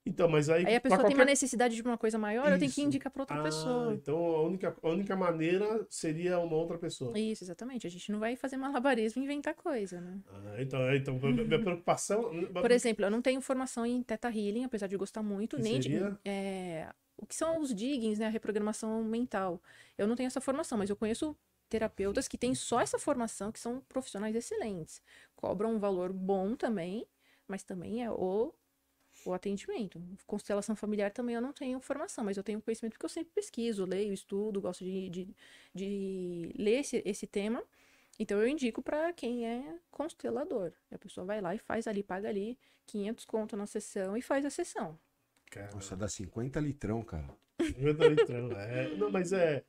Speaker 1: Então, mas aí.
Speaker 3: Aí a pessoa tem uma
Speaker 1: qualquer-
Speaker 3: necessidade de uma coisa maior, eu tenho que
Speaker 1: Isso.
Speaker 3: indicar para outra
Speaker 1: Ah,
Speaker 3: pessoa.
Speaker 1: então a única, a única maneira seria uma outra pessoa.
Speaker 3: Isso, exatamente. A gente não vai fazer malabarismo e inventar coisa, né?
Speaker 1: Ah, então, então, minha preocupação. [LAUGHS]
Speaker 3: Por exemplo, eu não tenho formação em Theta Healing, apesar de gostar muito,
Speaker 1: Que
Speaker 3: nem de,
Speaker 1: seria?
Speaker 3: é, o que são os diggings, né, a reprogramação mental. Eu não tenho essa formação, mas eu conheço terapeutas que têm só essa formação, que são profissionais excelentes. Cobram um valor bom também, mas também é o o atendimento. Constelação familiar também eu não tenho formação, mas eu tenho conhecimento porque eu sempre pesquiso, leio, estudo, gosto de, de, de ler esse, esse tema. Então eu indico para quem é constelador. A pessoa vai lá e faz ali, paga ali 500 conto na sessão e faz a sessão.
Speaker 1: Cara,
Speaker 2: Nossa, dá 50 litrão, cara.
Speaker 1: eu tô entrando, é, não, mas é,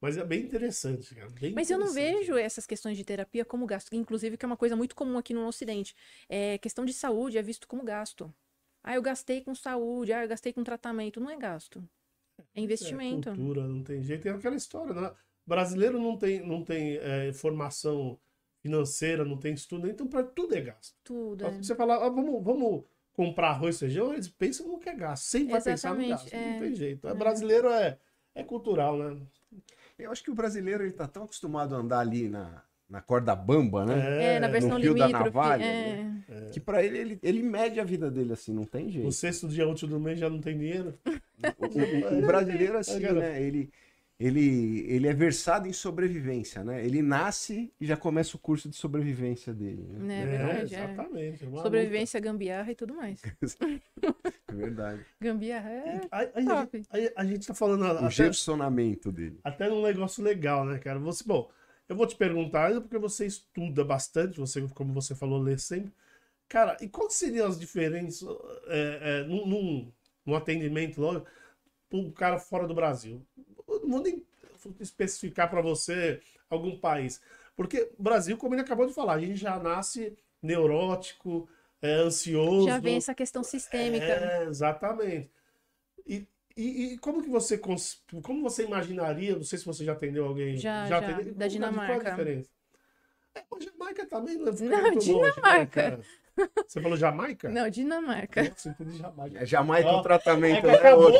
Speaker 1: mas é bem interessante, cara. bem
Speaker 3: Mas eu não
Speaker 1: interessante.
Speaker 3: vejo essas questões de terapia como gasto, inclusive que é uma coisa muito comum aqui no Ocidente. É, questão de saúde é visto como gasto. Ah, eu gastei com saúde, ah, eu gastei com tratamento. Não é gasto. É investimento.
Speaker 1: É, cultura, não tem jeito. É aquela história, né? Brasileiro não tem, não tem é, formação financeira, não tem estudo, então para tudo é gasto.
Speaker 3: Tudo. é.
Speaker 1: Você fala, ah, vamos, vamos comprar arroz e feijão, eles pensam no que é gasto. Sempre vai pensar no
Speaker 3: Exatamente,
Speaker 1: gasto.
Speaker 3: é.
Speaker 1: Não tem jeito. É,
Speaker 3: É.
Speaker 1: brasileiro é, é cultural, né?
Speaker 2: Eu acho que o brasileiro ele tá tão acostumado a andar ali na, na corda bamba, né?
Speaker 3: É, na versão
Speaker 2: fio da navalha,
Speaker 3: é.
Speaker 2: né? Que pra ele, ele, ele mede a vida dele assim, não tem jeito.
Speaker 1: No sexto dia útil do mês já não tem dinheiro. [LAUGHS]
Speaker 2: O, o- o brasileiro, assim,
Speaker 1: Cara.
Speaker 2: né? Ele, ele, ele é versado em sobrevivência, né? Ele nasce e já começa o curso de sobrevivência dele. Né?
Speaker 3: É verdade. é.
Speaker 1: exatamente. é
Speaker 3: Sobrevivência, gambiarra e tudo mais. [LAUGHS]
Speaker 2: É verdade.
Speaker 3: Gambiarra é.
Speaker 1: luta. Aí, aí,
Speaker 3: top.
Speaker 1: aí a gente tá falando
Speaker 2: O
Speaker 1: até,
Speaker 2: gersonamento dele.
Speaker 1: até num negócio legal, né, cara? Você, bom, eu vou te perguntar, ainda porque você estuda bastante, você, como você falou, lê sempre. Cara, e quais seriam as diferenças é, é, num, num, num atendimento lógico, para um cara fora do Brasil? Eu não vou nem especificar para você algum país. Porque o Brasil, como ele acabou de falar, a gente já nasce neurótico, é, ansioso.
Speaker 3: Já vem essa questão sistêmica.
Speaker 1: É, exatamente. E, e, e como que você cons- como você imaginaria? Não sei se você já atendeu alguém.
Speaker 3: Já, já,
Speaker 1: atendeu?
Speaker 3: da
Speaker 1: Qual- Qual
Speaker 3: Dinamarca.
Speaker 1: a diferença? É, mas Jamaica também não fica
Speaker 3: Não,
Speaker 1: muito longe, né,
Speaker 3: Dinamarca.
Speaker 1: cara? Você falou Jamaica?
Speaker 3: Não, Dinamarca.
Speaker 1: Nossa, entendi Jamaica.
Speaker 2: É jamais
Speaker 1: Ó,
Speaker 2: o tratamento
Speaker 1: É
Speaker 2: né,
Speaker 1: acabou,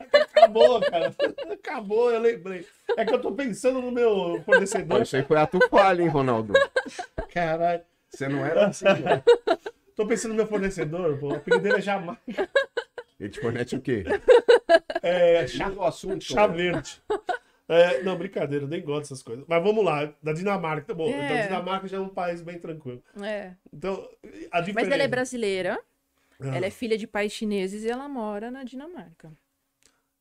Speaker 1: é que acabou, cara. [LAUGHS] Acabou, eu lembrei. É que eu tô pensando no meu fornecedor.
Speaker 2: Isso aí foi ato falho, hein, Ronaldo?
Speaker 1: Caralho.
Speaker 2: Você não era assim, né?
Speaker 1: Tô pensando no meu fornecedor, pô. O apelido dele é Jamaica.
Speaker 2: Ele te fornece o quê?
Speaker 1: É, chá,
Speaker 2: Muda o assunto.
Speaker 1: chá verde. É, não, brincadeira, eu nem gosto dessas coisas. Mas vamos lá, da Dinamarca. Bom,
Speaker 3: É.
Speaker 1: então a Dinamarca já é um país bem tranquilo.
Speaker 3: É.
Speaker 1: Então, a diferença...
Speaker 3: Mas ela é brasileira,
Speaker 1: Ah,
Speaker 3: ela é filha de pais chineses e ela mora na Dinamarca.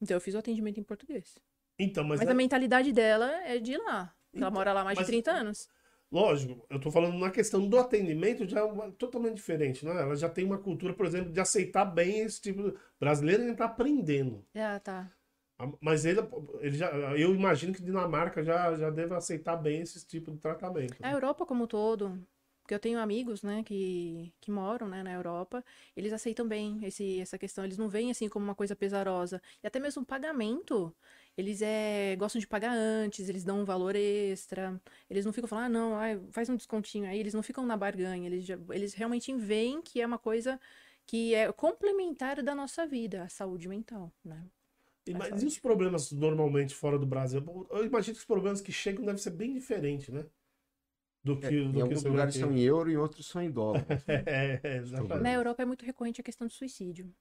Speaker 3: Então eu fiz o atendimento em português.
Speaker 1: Então, mas,
Speaker 3: Mas,
Speaker 1: é-
Speaker 3: a mentalidade dela é de lá. Ela
Speaker 1: Então,
Speaker 3: mora lá há mais
Speaker 1: mas-
Speaker 3: de 30 anos.
Speaker 1: Lógico, eu tô falando na questão do atendimento já é totalmente diferente, né? Ela já tem uma cultura, por exemplo, de aceitar bem esse tipo de... Brasileiro ainda tá aprendendo.
Speaker 3: Ah, tá.
Speaker 1: Mas ele, ele já, eu imagino que Dinamarca já, já deve aceitar bem esse tipo de tratamento.
Speaker 3: A Europa como um todo, porque eu tenho amigos, né, que, que moram, né, na Europa, eles aceitam bem esse, essa questão, eles não veem assim como uma coisa pesarosa. E até mesmo o pagamento, eles é, gostam de pagar antes, eles dão um valor extra, eles não ficam falando, ah, não, ai, faz um descontinho aí, eles não ficam na barganha, eles, já- eles realmente veem que é uma coisa que é complementar da nossa vida, a saúde mental, né?
Speaker 1: E, mas
Speaker 3: saúde.
Speaker 1: e os problemas normalmente fora do Brasil? Eu imagino que os problemas que chegam devem ser bem diferentes, né? Do que,
Speaker 2: É,
Speaker 1: do
Speaker 2: em
Speaker 1: que
Speaker 2: alguns lugares são em euro e outros são em dólar. [LAUGHS]
Speaker 1: É, é, exatamente.
Speaker 3: Na Europa é muito recorrente a questão do suicídio.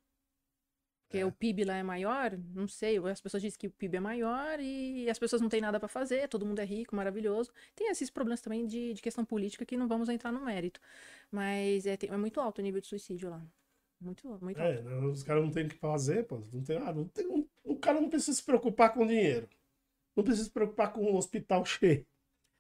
Speaker 3: Porque o PIB lá é maior, não sei, as pessoas dizem que o PIB é maior e as pessoas não têm nada para fazer, todo mundo é rico, maravilhoso. Tem esses problemas também de, de questão política que não vamos entrar no mérito. Mas é, tem- é muito alto o nível de suicídio lá. Muito, muito
Speaker 1: É,
Speaker 3: alto.
Speaker 1: né, os caras não têm o que fazer, pô. Não tem, ah, não tem, um- o cara não precisa se preocupar com dinheiro. Não precisa se preocupar com [LAUGHS] o hospital cheio.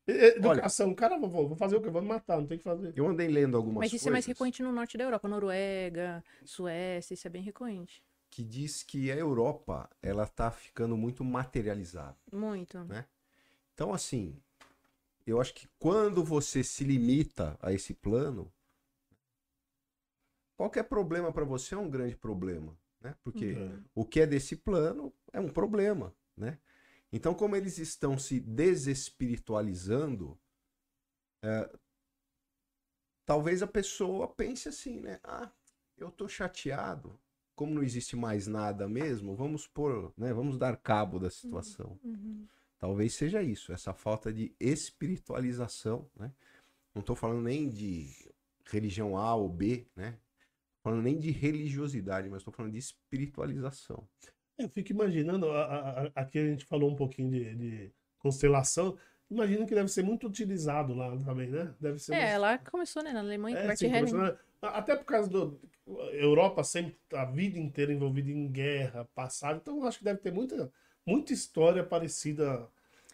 Speaker 1: Educação, cara, vou, vou fazer o quê? Vou me matar, não tem o que fazer.
Speaker 2: Eu andei lendo algumas
Speaker 3: Mas isso
Speaker 2: coisas
Speaker 3: é mais recorrente no norte da Europa, Noruega, Suécia, isso é bem recorrente.
Speaker 2: Que diz que a Europa ela tá ficando muito materializada.
Speaker 3: Muito.
Speaker 2: Né? Então, assim, eu acho que quando você se limita a esse plano, qualquer problema para você é um grande problema, né? Porque
Speaker 1: É.
Speaker 2: o que é desse plano é um problema, né? Então, como eles estão se desespiritualizando, é, talvez a pessoa pense assim, né? Ah, eu tô chateado. Como não existe mais nada mesmo, vamos pôr, né? Vamos dar cabo da situação.
Speaker 3: Uhum.
Speaker 2: Talvez seja isso, essa falta de espiritualização, né? Não estou falando nem de religião A ou B, né? Falando nem de religiosidade, mas estou falando de espiritualização.
Speaker 1: Eu fico imaginando, a- a- a- aqui a gente falou um pouquinho de, de constelação. Imagino que deve ser muito utilizado lá também, né? Deve ser
Speaker 3: É,
Speaker 1: muito-
Speaker 3: lá começou, né? Na Alemanha,
Speaker 1: É, sim, começou, né? Até por causa do. Europa sempre, a vida inteira envolvida em guerra, passado. Então, acho que deve ter muita, muita história parecida.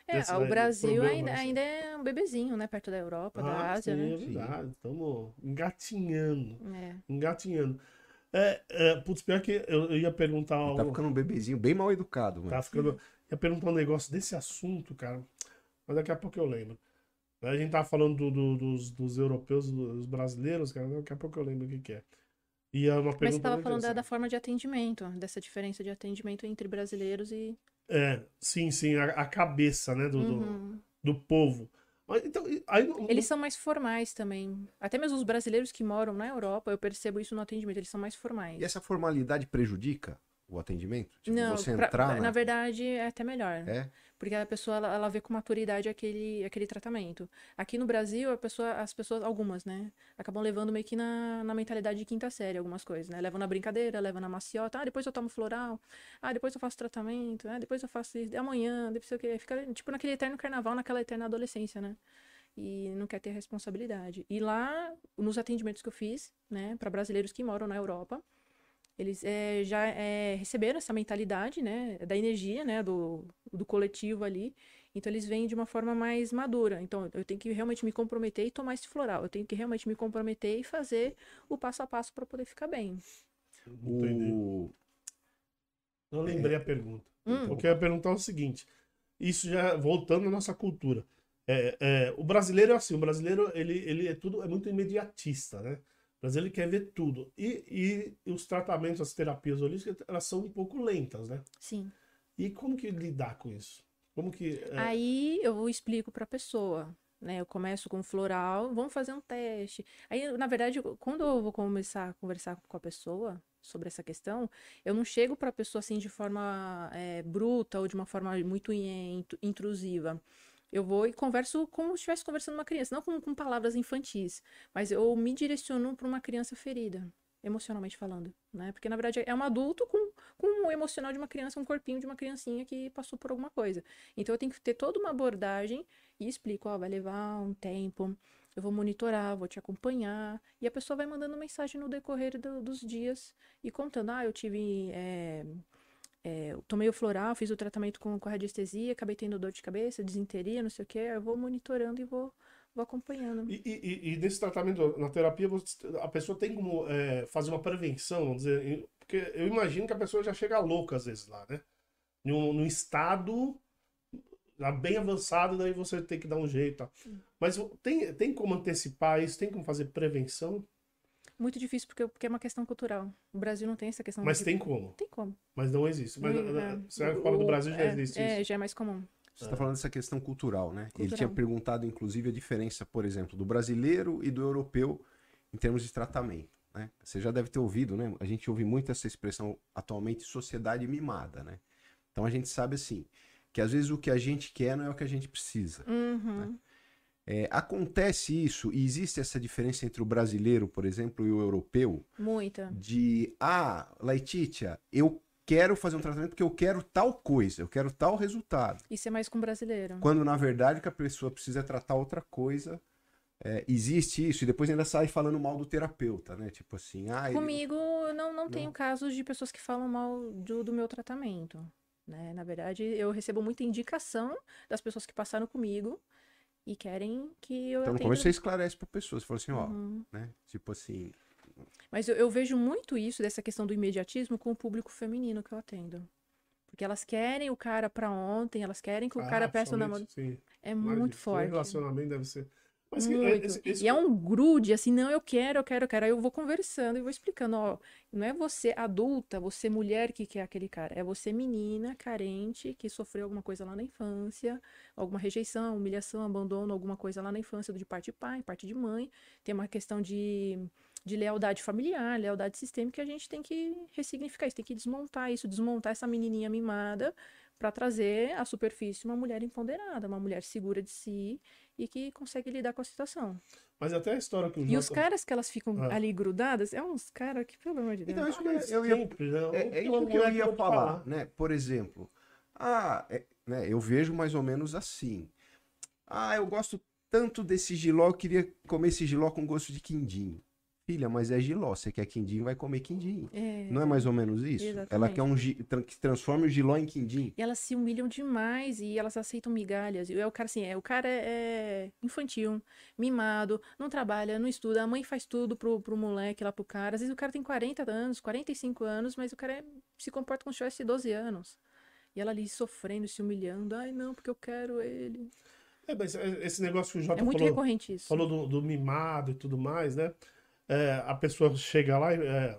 Speaker 3: É,
Speaker 1: desse
Speaker 3: o Brasil
Speaker 1: problema,
Speaker 3: ainda, ainda é um bebezinho, né? Perto da Europa, da
Speaker 1: Ah,
Speaker 3: Ásia,
Speaker 1: sim,
Speaker 3: né?
Speaker 1: é verdade. Estamos engatinhando.
Speaker 3: É.
Speaker 1: Engatinhando. É, é, putz, pior que eu, eu ia perguntar algo.
Speaker 2: tá ficando um bebezinho bem mal educado, mano.
Speaker 1: Tá ficando. Ia perguntar um negócio desse assunto, cara. Mas daqui a pouco eu lembro. A gente tava falando do- do- dos, dos europeus, dos brasileiros, cara. Daqui a pouco eu lembro o que, que é. E é uma pergunta.
Speaker 3: Mas você estava
Speaker 1: muito
Speaker 3: falando da, da forma de atendimento, dessa diferença de atendimento entre brasileiros e.
Speaker 1: É, sim, sim, a, a cabeça, né, do, do,
Speaker 3: Uhum.
Speaker 1: do povo. Mas, então, aí,
Speaker 3: Eles são mais formais também. Até mesmo os brasileiros que moram na Europa, eu percebo isso no atendimento, eles são mais formais.
Speaker 2: E essa formalidade prejudica o atendimento? Tipo,
Speaker 3: Não,
Speaker 2: você
Speaker 3: pra-
Speaker 2: entrar
Speaker 3: na
Speaker 2: na...
Speaker 3: verdade é até melhor.
Speaker 2: É?
Speaker 3: Porque a pessoa ela, ela vê com maturidade aquele, aquele tratamento. Aqui no Brasil, a pessoa, as pessoas, algumas, né, acabam levando meio que na, na mentalidade de quinta série algumas coisas, né? Levam na brincadeira, levam na maciota, ah, depois eu tomo floral, ah, depois eu faço tratamento, ah, depois eu faço isso, amanhã, depois o quê. Fica tipo naquele eterno carnaval, naquela eterna adolescência, né? E não quer ter responsabilidade. E lá, nos atendimentos que eu fiz, né, para brasileiros que moram na Europa, eles é, já é, receberam essa mentalidade, né, da energia, né, do, do coletivo ali. Então eles vêm de uma forma mais madura. Então eu tenho que realmente me comprometer e tomar esse floral. Eu tenho que realmente me comprometer e fazer o passo a passo para poder ficar bem.
Speaker 1: O... Não lembrei a pergunta. Hum. Eu quero perguntar o seguinte: isso já voltando à nossa cultura. É, é, o brasileiro é assim, o brasileiro ele, ele é tudo é muito imediatista, né? Mas ele quer ver tudo. E, e os tratamentos, as terapias holísticas, elas são um pouco lentas, né?
Speaker 3: Sim.
Speaker 1: E como que lidar com isso? Como que.
Speaker 3: É... Aí eu explico para a pessoa. Né, eu começo com floral, vamos fazer um teste. Aí, na verdade, quando eu vou começar a conversar com a pessoa sobre essa questão, eu não chego para a pessoa assim de forma é, bruta ou de uma forma muito intrusiva. Eu vou e converso como se estivesse conversando uma criança, não com, com palavras infantis, mas eu me direciono para uma criança ferida, emocionalmente falando, né? Porque na verdade é um adulto com, com o emocional de uma criança, um corpinho de uma criancinha que passou por alguma coisa. Então eu tenho que ter toda uma abordagem e explico, ó, vai levar um tempo, eu vou monitorar, vou te acompanhar, e a pessoa vai mandando mensagem no decorrer do, dos dias e contando, ah, eu tive é, é, tomei o floral, fiz o tratamento com, com radiestesia, acabei tendo dor de cabeça, desinteria, não sei o que, eu vou monitorando e vou, vou acompanhando.
Speaker 1: E, e, e desse tratamento, na terapia, a pessoa tem como é, fazer uma prevenção, vamos dizer, porque eu imagino que a pessoa já chega louca às vezes lá, né? Num, num estado bem avançado, daí você tem que dar um jeito. Mas tem, tem como antecipar isso? Tem como fazer prevenção?
Speaker 3: Muito difícil porque, porque é uma questão cultural. O Brasil não tem essa questão.
Speaker 1: Mas tem como?
Speaker 3: Tem como.
Speaker 1: Mas não existe. Mas não, é. você fala do Brasil já
Speaker 3: é,
Speaker 1: existe
Speaker 3: é, isso. já é mais comum.
Speaker 2: Você está falando dessa questão cultural, né? Cultural. Ele tinha perguntado, inclusive, a diferença, por exemplo, do brasileiro e do europeu em termos de tratamento. Né? Você já deve ter ouvido, né? A gente ouve muito essa expressão atualmente, sociedade mimada, né? Então a gente sabe assim, que às vezes o que a gente quer não é o que a gente precisa.
Speaker 3: Uhum.
Speaker 2: Né? É, acontece isso e existe essa diferença entre o brasileiro, por exemplo, e o europeu?
Speaker 3: Muita.
Speaker 2: De, ah, Laetitia, eu quero fazer um tratamento porque eu quero tal coisa, eu quero tal resultado.
Speaker 3: Isso é mais com o brasileiro.
Speaker 2: Quando na verdade que a pessoa precisa tratar outra coisa. É, existe isso, e depois ainda sai falando mal do terapeuta, né? Tipo assim, ah,
Speaker 3: Comigo, eu não, não, não tenho casos de pessoas que falam mal do, do meu tratamento. Né? Na verdade, eu recebo muita indicação das pessoas que passaram comigo e querem que eu.
Speaker 2: Então,
Speaker 3: no
Speaker 2: começo você esclarece para pessoas. Você fala assim, ó, uhum. né? Tipo assim.
Speaker 3: Mas eu, eu, vejo muito isso, dessa questão do imediatismo, com o público feminino que eu atendo. Porque elas querem o cara para ontem, elas querem que o ah, cara peça o namoro. É muito forte. O
Speaker 1: relacionamento deve ser.
Speaker 3: Mas é, esse, esse... E é um grude, assim, não, eu quero, eu quero, eu quero. Aí eu vou conversando e vou explicando, ó, não é você adulta, você mulher que quer aquele cara, é você menina, carente, que sofreu alguma coisa lá na infância, alguma rejeição, humilhação, abandono, alguma coisa lá na infância, de parte de pai, parte de mãe. Tem uma questão de, de lealdade familiar, lealdade sistêmica, que a gente tem que ressignificar isso, tem que desmontar isso, desmontar essa menininha mimada para trazer à superfície uma mulher empoderada, uma mulher segura de si e que consegue lidar com a situação.
Speaker 1: Mas até a história que o
Speaker 3: E os caras que elas ficam ah. ali grudadas, é uns caras que, pelo amor de Deus.
Speaker 2: Então, isso que eu, ia, sempre, né? é, é isso que eu ia falar, falar, né? Por exemplo, ah, é, né, eu vejo mais ou menos assim. Ah, eu gosto tanto desse giló, eu queria comer esse giló com gosto de quindim. Filha, mas é giló. Você quer quindim, vai comer quindim. É, Não é mais ou menos isso? Exatamente. Ela quer um que transforme o giló em quindim.
Speaker 3: E elas se humilham demais e elas aceitam migalhas. E é o cara assim, é, o cara é, é infantil, mimado, não trabalha, não estuda. A mãe faz tudo pro, pro moleque lá pro cara. Às vezes o cara tem 40 anos, 45 anos, mas o cara é, se comporta como se tivesse 12 anos. E ela ali sofrendo, se humilhando. Ai, não, porque eu quero ele.
Speaker 1: É, mas esse negócio que o Jota
Speaker 3: é muito
Speaker 1: falou,
Speaker 3: recorrente isso.
Speaker 1: falou do, do mimado e tudo mais, né? É, a pessoa chega lá e. É,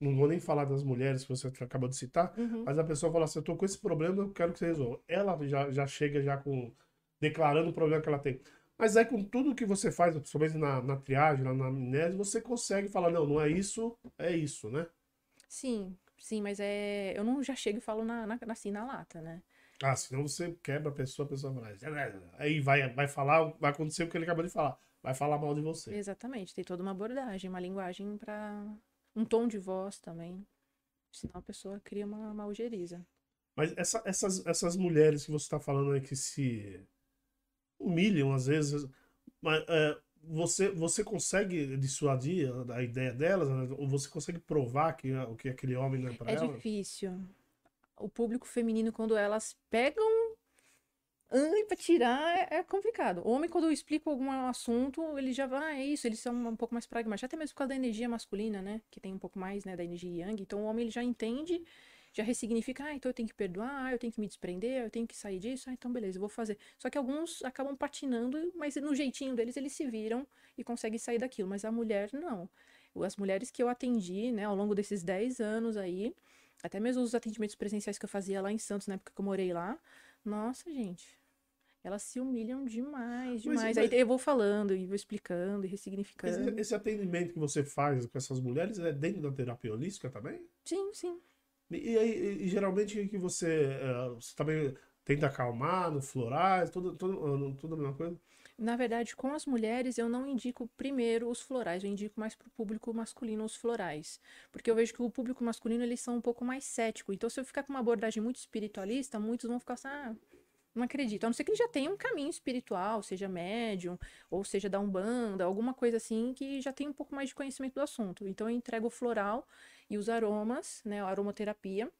Speaker 1: não vou nem falar das mulheres que você acabou de citar, uhum. mas a pessoa fala assim: eu tô com esse problema, eu quero que você resolva. Ela já, já chega já com. declarando o problema que ela tem. Mas aí, com tudo que você faz, principalmente na, na triagem, na, na amnésia, você consegue falar: não, não é isso, é isso, né?
Speaker 3: Sim, sim, mas é. Eu não já chego e falo na, na, assim, na lata, né?
Speaker 1: Ah, senão você quebra a pessoa, a pessoa vai. Aí vai, vai falar, vai acontecer o que ele acabou de falar. Vai falar mal de você.
Speaker 3: Exatamente, tem toda uma abordagem, uma linguagem para um tom de voz também. Senão a pessoa cria uma malgeriza.
Speaker 1: Mas essa, essas, essas mulheres que você está falando aí que se humilham às vezes, mas, é, você, você consegue dissuadir a, ideia delas? né? Ou você consegue provar que, o que aquele homem não é para
Speaker 3: É
Speaker 1: ela?
Speaker 3: difícil. O público feminino, quando elas pegam ai, pra tirar, é, é complicado. O homem, quando eu explico algum assunto, ele já vai, ah, é isso, eles são um pouco mais pragmáticos. Até mesmo por causa da energia masculina, né? Que tem um pouco mais, né, da energia yang. Então o homem, ele já entende, já ressignifica, ah, então eu tenho que perdoar, eu tenho que me desprender, eu tenho que sair disso, ah, então beleza, eu vou fazer. Só que alguns acabam patinando, mas no jeitinho deles, eles se viram e conseguem sair daquilo. Mas a mulher, não. As mulheres que eu atendi, né, ao longo desses 10 anos aí, até mesmo os atendimentos presenciais que eu fazia lá em Santos, na época que eu morei lá, nossa, gente, elas se humilham demais,
Speaker 1: Mas-
Speaker 3: demais.
Speaker 1: mas-
Speaker 3: Aí eu vou falando e vou explicando e
Speaker 1: Esse,
Speaker 3: ressignificando.
Speaker 1: esse atendimento que você faz com essas mulheres é dentro da terapia holística também?
Speaker 3: Sim, sim.
Speaker 1: E, aí, geralmente o que você, é, você também tenta acalmar no florais, tudo, tudo, tudo a mesma coisa?
Speaker 3: Na verdade, com as mulheres, eu não indico primeiro os florais, eu indico mais pro público masculino os florais. Porque eu vejo que o público masculino, eles são um pouco mais cético. Então, se eu ficar com uma abordagem muito espiritualista, muitos vão ficar assim, ah, não acredito. A não ser que ele já tenha um caminho espiritual, seja médium, ou seja da Umbanda, alguma coisa assim, que já tem um pouco mais de conhecimento do assunto. Então, eu entrego o floral e os aromas, né, a aromaterapia,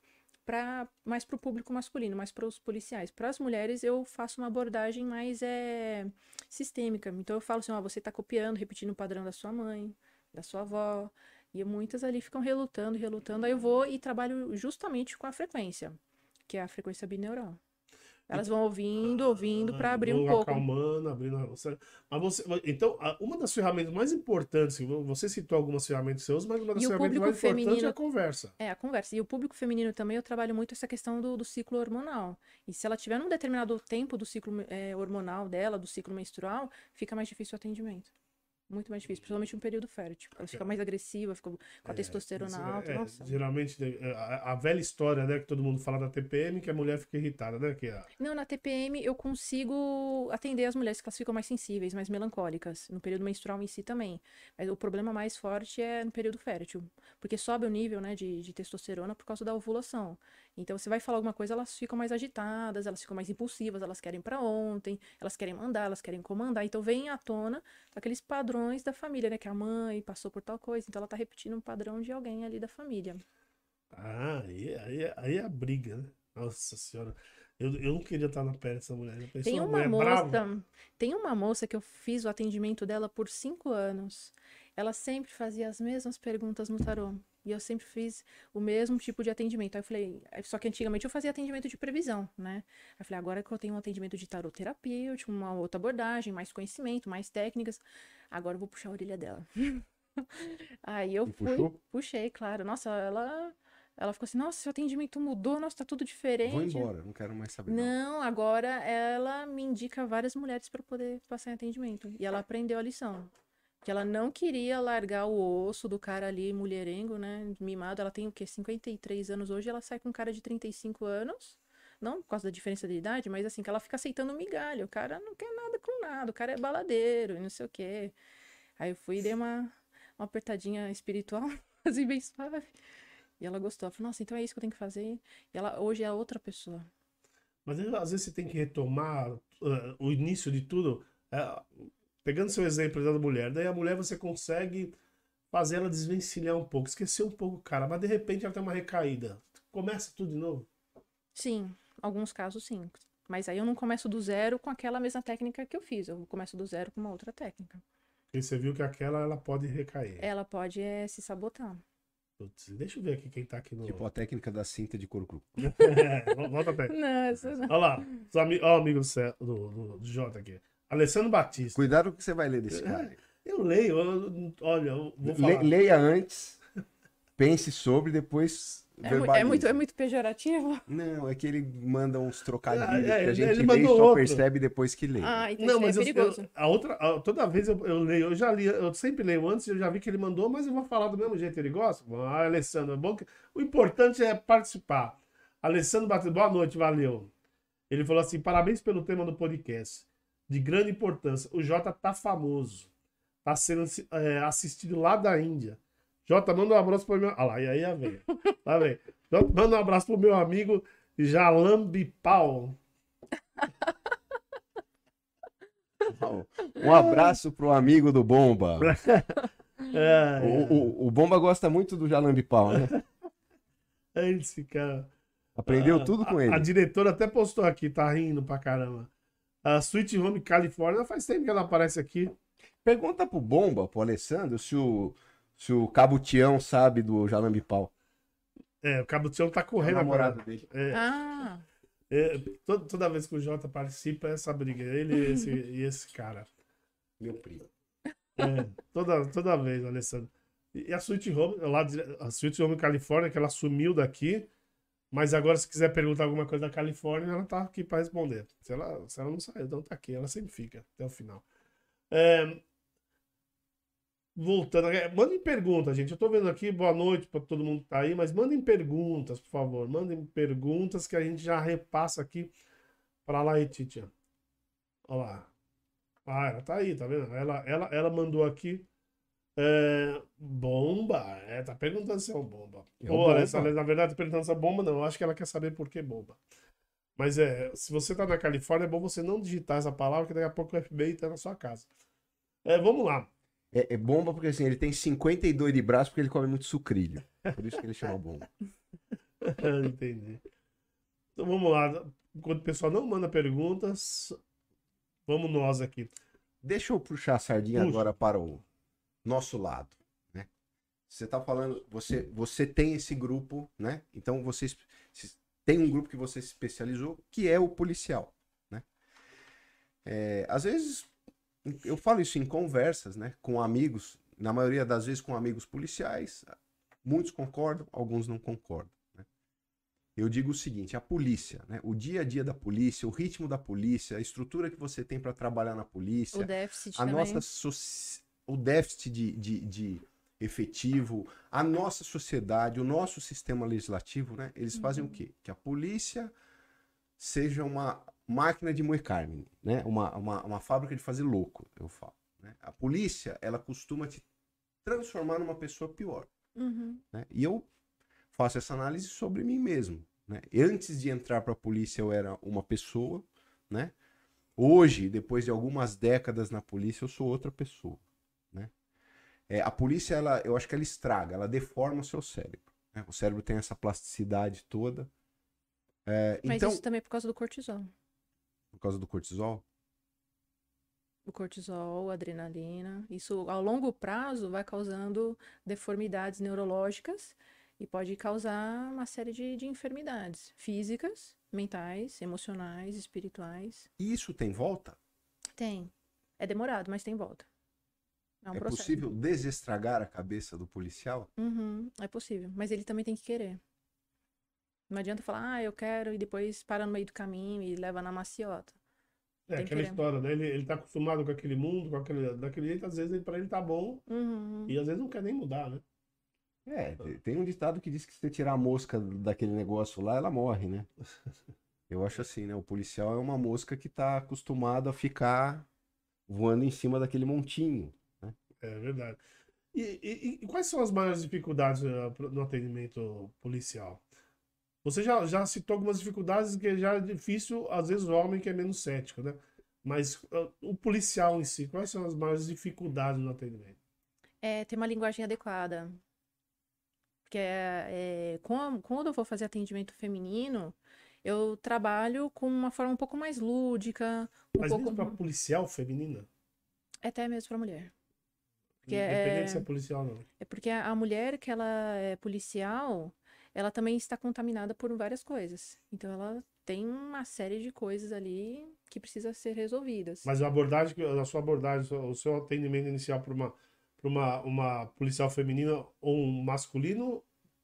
Speaker 3: para mais para o público masculino, mais para os policiais. Para as mulheres, eu faço uma abordagem mais é, sistêmica. Então eu falo assim, ó, você está copiando, repetindo o padrão da sua mãe, da sua avó. E muitas ali ficam relutando, relutando. Aí eu vou e trabalho justamente com a frequência, que é a frequência bineural. Elas vão ouvindo, ouvindo, para abrir um pouco.
Speaker 1: Acalmando, abrindo. a- Mas você, então, uma das ferramentas mais importantes, você citou algumas ferramentas usa, mas uma das
Speaker 3: E o
Speaker 1: ferramentas
Speaker 3: público
Speaker 1: mais importantes é a
Speaker 3: feminino-
Speaker 1: conversa.
Speaker 3: É, a conversa. E o público feminino também, eu trabalho muito essa questão do, do ciclo hormonal. E se ela tiver num determinado tempo do ciclo eh, hormonal dela, do ciclo menstrual, fica mais difícil o atendimento. Muito mais difícil, principalmente no período fértil. Ela fica mais agressiva, fica com a testosterona
Speaker 1: Isso,
Speaker 3: alta.
Speaker 1: é,
Speaker 3: Nossa.
Speaker 1: geralmente, é, a, a velha história, né, que todo mundo fala da TPM, que a mulher fica irritada, né? Que a-
Speaker 3: Não, na TPM eu consigo atender as mulheres que elas ficam mais sensíveis, mais melancólicas, no período menstrual em si também. Mas o problema mais forte é no período fértil, porque sobe o nível, né, de, de testosterona por causa da ovulação. Então você vai falar alguma coisa, elas ficam mais agitadas, elas ficam mais impulsivas, elas querem pra ontem, elas querem mandar, elas querem comandar. Então vem à tona aqueles padrões da família, né, que a mãe passou por tal coisa, então ela tá repetindo um padrão de alguém ali da família.
Speaker 1: Ah, aí, aí, aí é a briga, né? Nossa senhora. Eu, eu não queria estar na pele dessa mulher. Pensou
Speaker 3: Tem uma
Speaker 1: mulher brava?
Speaker 3: moça, tem uma moça que eu fiz o atendimento dela por cinco anos. Ela sempre fazia as mesmas perguntas no tarô. E eu sempre fiz o mesmo tipo de atendimento. Aí eu falei, só que antigamente eu fazia atendimento de previsão, né? Aí eu falei, agora que eu tenho um atendimento de tarô terapêutico, uma outra abordagem, mais conhecimento, mais técnicas, agora eu vou puxar a orelha dela. [LAUGHS] Aí eu
Speaker 2: E
Speaker 3: fui,
Speaker 2: puxou?
Speaker 3: puxei, claro. Nossa, ela, ela ficou assim, nossa, seu atendimento mudou, nossa, tá tudo diferente.
Speaker 2: Vou embora, não quero mais saber. Não.
Speaker 3: Não, agora ela me indica várias mulheres para poder passar em atendimento. E ela aprendeu a lição. Que ela não queria largar o osso do cara ali, mulherengo, né? Mimado. Ela tem o quê? 53 anos hoje. Ela sai com um cara de 35 anos. Não por causa da diferença de idade, mas assim, que ela fica aceitando migalha. O cara não quer nada com nada. O cara é baladeiro não sei o quê. Aí eu fui e dei uma, uma apertadinha espiritual, [LAUGHS] assim, bem suave. E ela gostou. Ela falou, nossa, então é isso que eu tenho que fazer. E ela hoje é outra pessoa.
Speaker 1: Mas às vezes você tem que retomar uh, o início de tudo. É, pegando seu exemplo da mulher, daí a mulher você consegue fazer ela desvencilhar um pouco, esquecer um pouco o cara, mas de repente ela tem uma recaída. Começa tudo de novo.
Speaker 3: Sim, alguns casos sim. Mas aí eu não começo do zero com aquela mesma técnica que eu fiz. Eu começo do zero com uma outra técnica.
Speaker 1: Porque você viu que aquela ela pode recair.
Speaker 3: Ela pode é, se sabotar.
Speaker 1: Putz, deixa eu ver aqui quem tá aqui no.
Speaker 2: Tipo a técnica da cinta de couro cru. [LAUGHS]
Speaker 1: É, volta até.
Speaker 3: Não, essa não.
Speaker 1: Olha lá, ó, amigo do, do, do Jota aqui. Alessandro Batista.
Speaker 2: Cuidado com o que você vai ler desse cara.
Speaker 1: Eu leio, eu- olha, eu vou
Speaker 2: Le-
Speaker 1: falar.
Speaker 2: leia antes, pense sobre, depois
Speaker 3: É, é muito, é muito pejorativo?
Speaker 2: Não, é que ele manda uns trocadilhos
Speaker 1: Ah, é,
Speaker 2: que a gente
Speaker 1: ele
Speaker 2: lê e só
Speaker 1: outro.
Speaker 2: percebe depois que lê.
Speaker 3: Ah, então
Speaker 1: Não,
Speaker 3: isso
Speaker 1: mas
Speaker 3: é perigoso.
Speaker 1: eu- a outra, a- toda vez eu, eu leio, eu já li, eu sempre leio antes, eu já vi que ele mandou, mas eu vou falar do mesmo jeito, ele gosta? Ah, Alessandro, é bom que, o importante é participar. Alessandro Batista, boa noite, valeu. Ele falou assim: parabéns pelo tema do podcast. De grande importância. O Jota tá famoso. Tá sendo é, assistido lá da Índia. Jota, manda um abraço pro meu. Olha lá, e aí a velho. Tá bem. Jota, manda um abraço pro meu amigo Jalambi Pau.
Speaker 2: Um abraço pro amigo do Bomba. [LAUGHS]
Speaker 1: É,
Speaker 2: O, o, o Bomba gosta muito do Jalambi Pau, né?
Speaker 1: é esse cara.
Speaker 2: Aprendeu
Speaker 1: Ah,
Speaker 2: tudo com
Speaker 1: a,
Speaker 2: ele.
Speaker 1: A diretora até postou aqui, tá rindo pra caramba. A Sweet Home California faz tempo que ela aparece aqui.
Speaker 2: Pergunta pro Bomba, pro Alessandro, se o, se o Cabo Tião sabe do Jalambi Pau.
Speaker 1: É, o Cabo Tião tá
Speaker 2: É o
Speaker 1: correndo agora.
Speaker 2: namorado dele.
Speaker 1: É,
Speaker 3: Ah,
Speaker 1: é, toda, toda vez que o Jota participa, é essa briga. Ele e esse, [LAUGHS] e esse cara.
Speaker 2: Meu primo.
Speaker 1: É, toda, toda vez, Alessandro. E a Sweet Home, lá, a Sweet Home Califórnia, que ela sumiu daqui, mas agora se quiser perguntar alguma coisa da Califórnia, ela tá aqui para responder. Se ela, se ela não saiu, então tá aqui, ela sempre fica até o final. É, voltando, mandem perguntas, gente. Eu tô vendo aqui, boa noite para todo mundo que tá aí, mas mandem perguntas, por favor. Mandem perguntas que a gente já repassa aqui para lá, Titia. Olha lá. Ah, ela tá aí, tá vendo? Ela, ela, ela mandou aqui. É, bomba? É, tá perguntando se é um bomba.
Speaker 2: É
Speaker 1: Ou,
Speaker 2: bomba.
Speaker 1: essa- na verdade, tá perguntando se é bomba, não. Eu acho que ela quer saber por que bomba. Mas é, se você tá na Califórnia, é bom você não digitar essa palavra, que daqui a pouco o FBI tá na sua casa. É, vamos lá.
Speaker 2: É, é bomba porque assim, ele tem 52 de braço porque ele come muito sucrilho. Por isso que ele chama bomba. [LAUGHS]
Speaker 1: Entendi. Então vamos lá. Enquanto o pessoal não manda perguntas, vamos nós aqui.
Speaker 2: Deixa eu puxar a sardinha
Speaker 1: Puxa.
Speaker 2: agora para o nosso lado, né? Você tá falando, você, você tem esse grupo, né? Então você tem um grupo que você se especializou, que é o policial, né? É, às vezes eu falo isso em conversas, né? Com amigos, na maioria das vezes com amigos policiais, muitos concordam, alguns não concordam. né? Eu digo o seguinte: a polícia, né? O dia a dia da polícia, o ritmo da polícia, a estrutura que você tem para trabalhar na polícia,
Speaker 3: o déficit
Speaker 2: a
Speaker 3: também.
Speaker 2: nossa soci- o déficit de, de, de efetivo, a nossa sociedade, o nosso sistema legislativo, né? Eles fazem o quê? Que a polícia seja uma máquina de moer carne, né? Uma, uma, uma fábrica de fazer louco, eu falo. Né? A polícia, ela costuma te transformar numa pessoa pior.
Speaker 3: Uhum.
Speaker 2: Né? E eu faço essa análise sobre mim mesmo. Né? Antes de entrar para a polícia, eu era uma pessoa. Né? Hoje, depois de algumas décadas na polícia, eu sou outra pessoa. É, a polícia, ela, eu acho que ela estraga, ela deforma o seu cérebro. né? O cérebro tem essa plasticidade toda. É,
Speaker 3: Mas
Speaker 2: então,
Speaker 3: isso também é por causa do cortisol.
Speaker 2: por causa do cortisol,
Speaker 3: O cortisol, a adrenalina. Isso, ao longo prazo, vai causando deformidades neurológicas e pode causar uma série de, de enfermidades físicas, mentais, emocionais, espirituais.
Speaker 2: isso tem volta?
Speaker 3: Tem. É demorado, mas tem volta. É um
Speaker 2: é possível desestragar a cabeça do policial?
Speaker 3: Uhum, é possível. Mas ele também tem que querer. Não adianta falar, ah, eu quero, e depois para no meio do caminho e leva na maciota.
Speaker 1: É
Speaker 3: Tem
Speaker 1: aquela
Speaker 3: querer.
Speaker 1: história, né? Ele, ele tá acostumado com aquele mundo, com aquele, daquele jeito, às vezes ele, pra ele tá bom
Speaker 3: Uhum.
Speaker 1: e às vezes não quer nem mudar, né?
Speaker 2: É, te- tem um ditado que diz que se você tirar a mosca daquele negócio lá, ela morre, né? Eu acho assim, né? O policial é uma mosca que tá acostumado a ficar voando em cima daquele montinho.
Speaker 1: É verdade. E, e- e quais são as maiores dificuldades eh, no atendimento policial? Você já, já citou algumas dificuldades que já é difícil, às vezes, o homem que é menos cético, né? Mas ah, o policial em si, quais são as maiores dificuldades no atendimento?
Speaker 3: É ter uma linguagem adequada. Porque é, é, com- quando eu vou fazer atendimento feminino, eu trabalho com uma forma um pouco mais lúdica, um
Speaker 1: Mas
Speaker 3: pouco
Speaker 1: mesmo para policial feminina,
Speaker 3: até mesmo para mulher. Porque
Speaker 1: independente
Speaker 3: é-
Speaker 1: se é policial ou não.
Speaker 3: É porque a mulher que ela é policial, ela também está contaminada por várias coisas. Então ela tem uma série de coisas ali que precisa ser resolvidas.
Speaker 1: Mas a abordagem, a sua abordagem, o seu- o seu atendimento inicial para uma, pra uma, uma policial feminina ou um masculino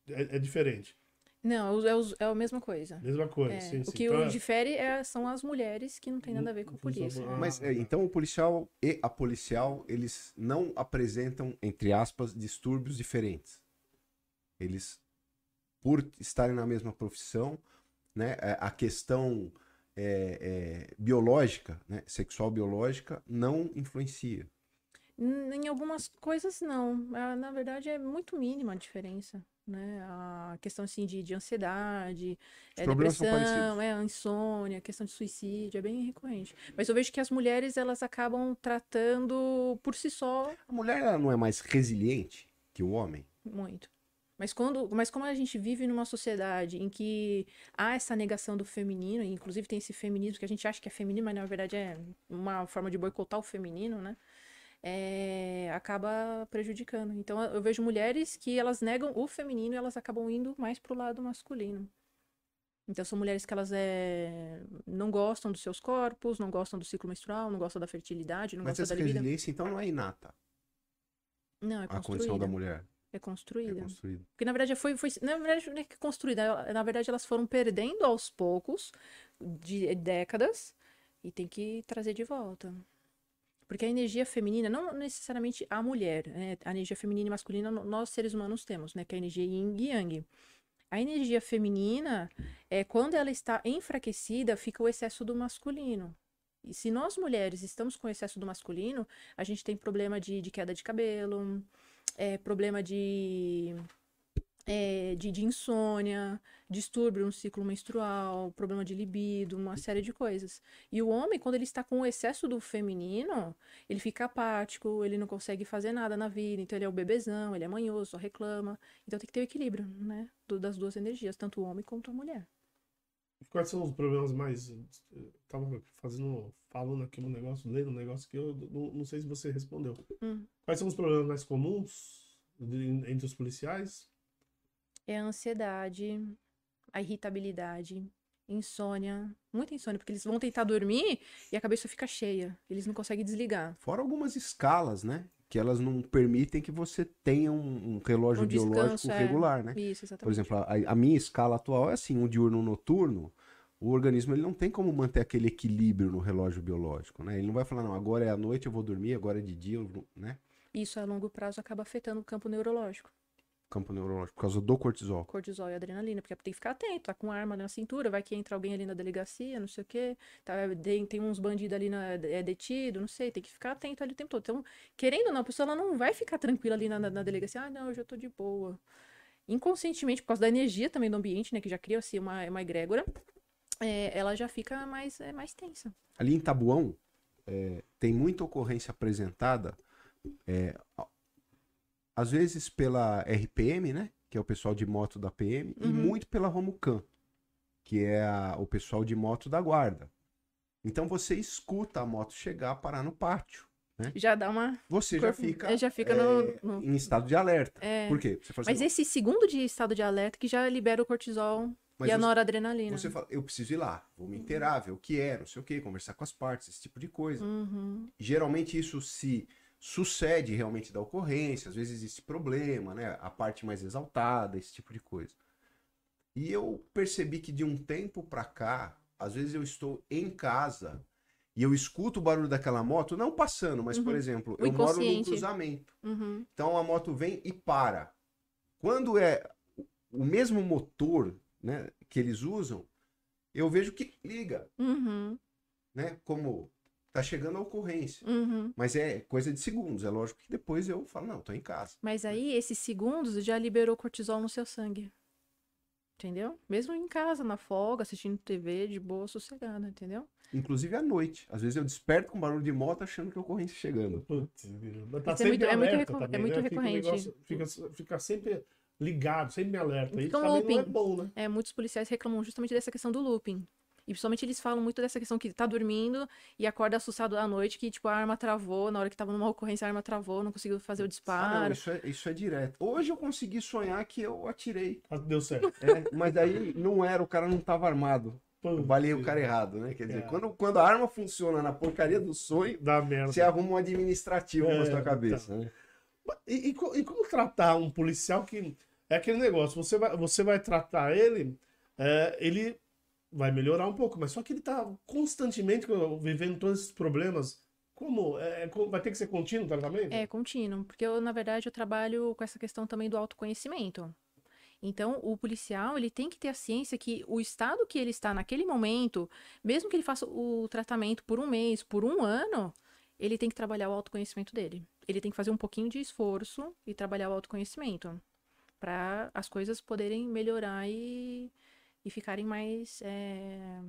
Speaker 1: é, é diferente.
Speaker 3: Não, é, os- é, é a mesma coisa.
Speaker 1: Mesma coisa,
Speaker 3: É,
Speaker 1: sim,
Speaker 3: o
Speaker 1: sim.
Speaker 3: que
Speaker 1: Então
Speaker 3: o
Speaker 1: é-
Speaker 3: difere é- são as mulheres que não tem nada a ver com a polícia.
Speaker 1: ah,
Speaker 2: Mas é, então o policial e a policial, eles não apresentam, entre aspas, distúrbios diferentes. Eles, por estarem na mesma profissão, né? é, A questão é, é, biológica, né, sexual biológica, não influencia.
Speaker 3: Em algumas coisas, não. Ah, Na verdade, é muito mínima a diferença, né? A questão, assim, de, de ansiedade, é depressão, é insônia, questão de suicídio, é bem recorrente. Mas eu vejo que as mulheres, elas acabam tratando por si só
Speaker 2: A mulher ela não é mais resiliente que o homem?
Speaker 3: muito. Mas quando, mas como a gente vive numa sociedade em que há essa negação do feminino, e inclusive tem esse feminismo que a gente acha que é feminino, mas na verdade é uma forma de boicotar o feminino, né? É, acaba prejudicando. Então eu vejo mulheres que elas negam o feminino e elas acabam indo mais pro lado masculino. Então são mulheres que elas é, não gostam dos seus corpos, não gostam do ciclo menstrual, não gostam da fertilidade, não
Speaker 2: Mas
Speaker 3: gostam
Speaker 2: essa
Speaker 3: da libido.
Speaker 2: resiliência, então, não é inata.
Speaker 3: Não, é
Speaker 2: A condição da
Speaker 3: construída.
Speaker 2: mulher
Speaker 3: É
Speaker 2: é
Speaker 3: construída.
Speaker 2: construída.
Speaker 3: Porque na verdade foi, foi na verdade não é que construída, na verdade elas foram perdendo aos poucos de décadas e tem que trazer de volta. Porque a energia feminina, não necessariamente a mulher, né? A energia feminina e masculina nós seres humanos temos, né? Que é a energia yin e yang. A energia feminina é quando ela está enfraquecida, fica o excesso do masculino. E se nós mulheres estamos com excesso do masculino, a gente tem problema de, de queda de cabelo, é, problema de, é, de, de insônia, distúrbio no ciclo menstrual, problema de libido, uma série de coisas. E o homem, quando ele está com o excesso do feminino, ele fica apático, ele não consegue fazer nada na vida, então ele é o bebezão, ele é manhoso, só reclama. Então tem que ter o equilíbrio, né? do- das duas energias, tanto o homem quanto a mulher.
Speaker 1: Quais são os problemas mais. eu Tava fazendo, falando aqui um negócio, lendo um negócio que eu não, não sei se você respondeu.
Speaker 3: Hum.
Speaker 1: Quais são os problemas mais comuns entre os policiais?
Speaker 3: É a ansiedade, a irritabilidade, insônia, muita insônia, porque eles vão tentar dormir e a cabeça fica cheia, eles não conseguem desligar.
Speaker 2: Fora algumas escalas, né? Que elas não permitem que você tenha um, um relógio
Speaker 3: Um
Speaker 2: biológico
Speaker 3: descanso, é.
Speaker 2: regular, né?
Speaker 3: Isso,
Speaker 2: Por
Speaker 3: exatamente.
Speaker 2: exemplo, a, a minha escala atual é assim, um diurno um noturno, o organismo ele não tem como manter aquele equilíbrio no relógio biológico, né? Ele não vai falar, não, agora é à noite eu vou dormir, agora é de dia, eu vou", né?
Speaker 3: Isso a longo prazo acaba afetando o campo neurológico,
Speaker 2: Campo neurológico, por causa do cortisol.
Speaker 3: cortisol e adrenalina, porque tem que ficar atento, tá com arma na cintura, vai que entra alguém ali na delegacia, não sei o quê, tá, tem, tem uns bandidos ali na, é detido, não sei, tem que ficar atento ali o tempo todo. Então, querendo ou não, a pessoa ela não vai ficar tranquila ali na, na, na delegacia, ah, não, eu já tô de boa. Inconscientemente, por causa da energia também do ambiente, né, que já cria assim uma, uma egrégora, é, ela já fica mais, é, mais tensa.
Speaker 2: Ali em Tabuão, é, tem muita ocorrência apresentada, é, às vezes pela RPM, né? Que é o pessoal de moto da PM, e
Speaker 3: Uhum.
Speaker 2: muito pela Romucan, que é a- o pessoal de moto da guarda. Então você escuta a moto chegar, parar no pátio.
Speaker 3: Já dá uma.
Speaker 2: Você já fica,
Speaker 3: é, já fica
Speaker 2: é,
Speaker 3: no, no-
Speaker 2: em estado de alerta.
Speaker 3: é.
Speaker 2: Por quê?
Speaker 3: Mas
Speaker 2: assim,
Speaker 3: esse segundo de estado de alerta que já libera o cortisol
Speaker 2: mas
Speaker 3: e a noradrenalina.
Speaker 2: Você fala, eu preciso ir lá, vou me inteirar, ver o que é, não sei o que, conversar com as partes, esse tipo de coisa.
Speaker 3: Uhum.
Speaker 2: Geralmente isso se sucede realmente da ocorrência, às vezes existe problema, né? A parte mais exaltada, esse tipo de coisa. E eu percebi que de um tempo pra cá, às vezes eu estou em casa e eu escuto o barulho daquela moto, não passando, mas por
Speaker 3: Uhum.
Speaker 2: exemplo,
Speaker 3: O
Speaker 2: eu moro num cruzamento.
Speaker 3: Uhum.
Speaker 2: Então a moto vem e para. Quando é o mesmo motor, né, que eles usam, eu vejo que liga,
Speaker 3: Uhum.
Speaker 2: né? Como tá chegando a ocorrência.
Speaker 3: Uhum.
Speaker 2: Mas é coisa de segundos. É lógico que depois eu falo, não, tô em casa.
Speaker 3: Mas aí, esses segundos já liberou cortisol no seu sangue. Entendeu? Mesmo em casa, na folga, assistindo TV, de boa, sossegada, entendeu?
Speaker 2: Inclusive à noite. Às vezes eu desperto com barulho de moto achando que a ocorrência chegando.
Speaker 1: Putz. Mas tá
Speaker 3: Isso é
Speaker 1: sempre
Speaker 3: muito- é muito
Speaker 1: alerta
Speaker 3: é
Speaker 1: também,
Speaker 3: muito
Speaker 1: né? Fica um
Speaker 3: recorrente.
Speaker 1: negócio- Fica, fica sempre ligado, sempre alerta. Isso
Speaker 3: Fica um
Speaker 1: também não é
Speaker 3: looping.
Speaker 1: bom, né?
Speaker 3: É, muitos policiais reclamam justamente dessa questão do looping. E principalmente eles falam muito dessa questão que tá dormindo e acorda assustado à noite, que tipo, a arma travou, na hora que tava numa ocorrência a arma travou, não conseguiu fazer o
Speaker 2: Ah, não,
Speaker 3: disparo.
Speaker 2: isso, é, isso é direto. Hoje eu consegui sonhar que eu atirei.
Speaker 1: Ah, Deu certo.
Speaker 2: É, mas daí não era, o cara não tava armado. Eu balei o cara errado, né? Quer dizer,
Speaker 1: É.
Speaker 2: quando, quando a arma funciona na porcaria do sonho,
Speaker 1: Dá merda.
Speaker 2: você arruma um administrativo
Speaker 1: É,
Speaker 2: na sua cabeça, né?
Speaker 1: E, e e como tratar um policial que. É aquele negócio, você vai, você vai tratar ele, é, ele vai melhorar um pouco, mas só que ele tá constantemente vivendo todos esses problemas. Como? É, é vai ter que ser contínuo o tratamento?
Speaker 3: É contínuo, porque eu, na verdade, eu trabalho com essa questão também do autoconhecimento. Então, o policial, ele tem que ter a ciência que o estado que ele está naquele momento, mesmo que ele faça o tratamento por um mês, por um ano, ele tem que trabalhar o autoconhecimento dele. Ele tem que fazer um pouquinho de esforço e trabalhar o autoconhecimento para as coisas poderem melhorar e, e ficarem mais, é,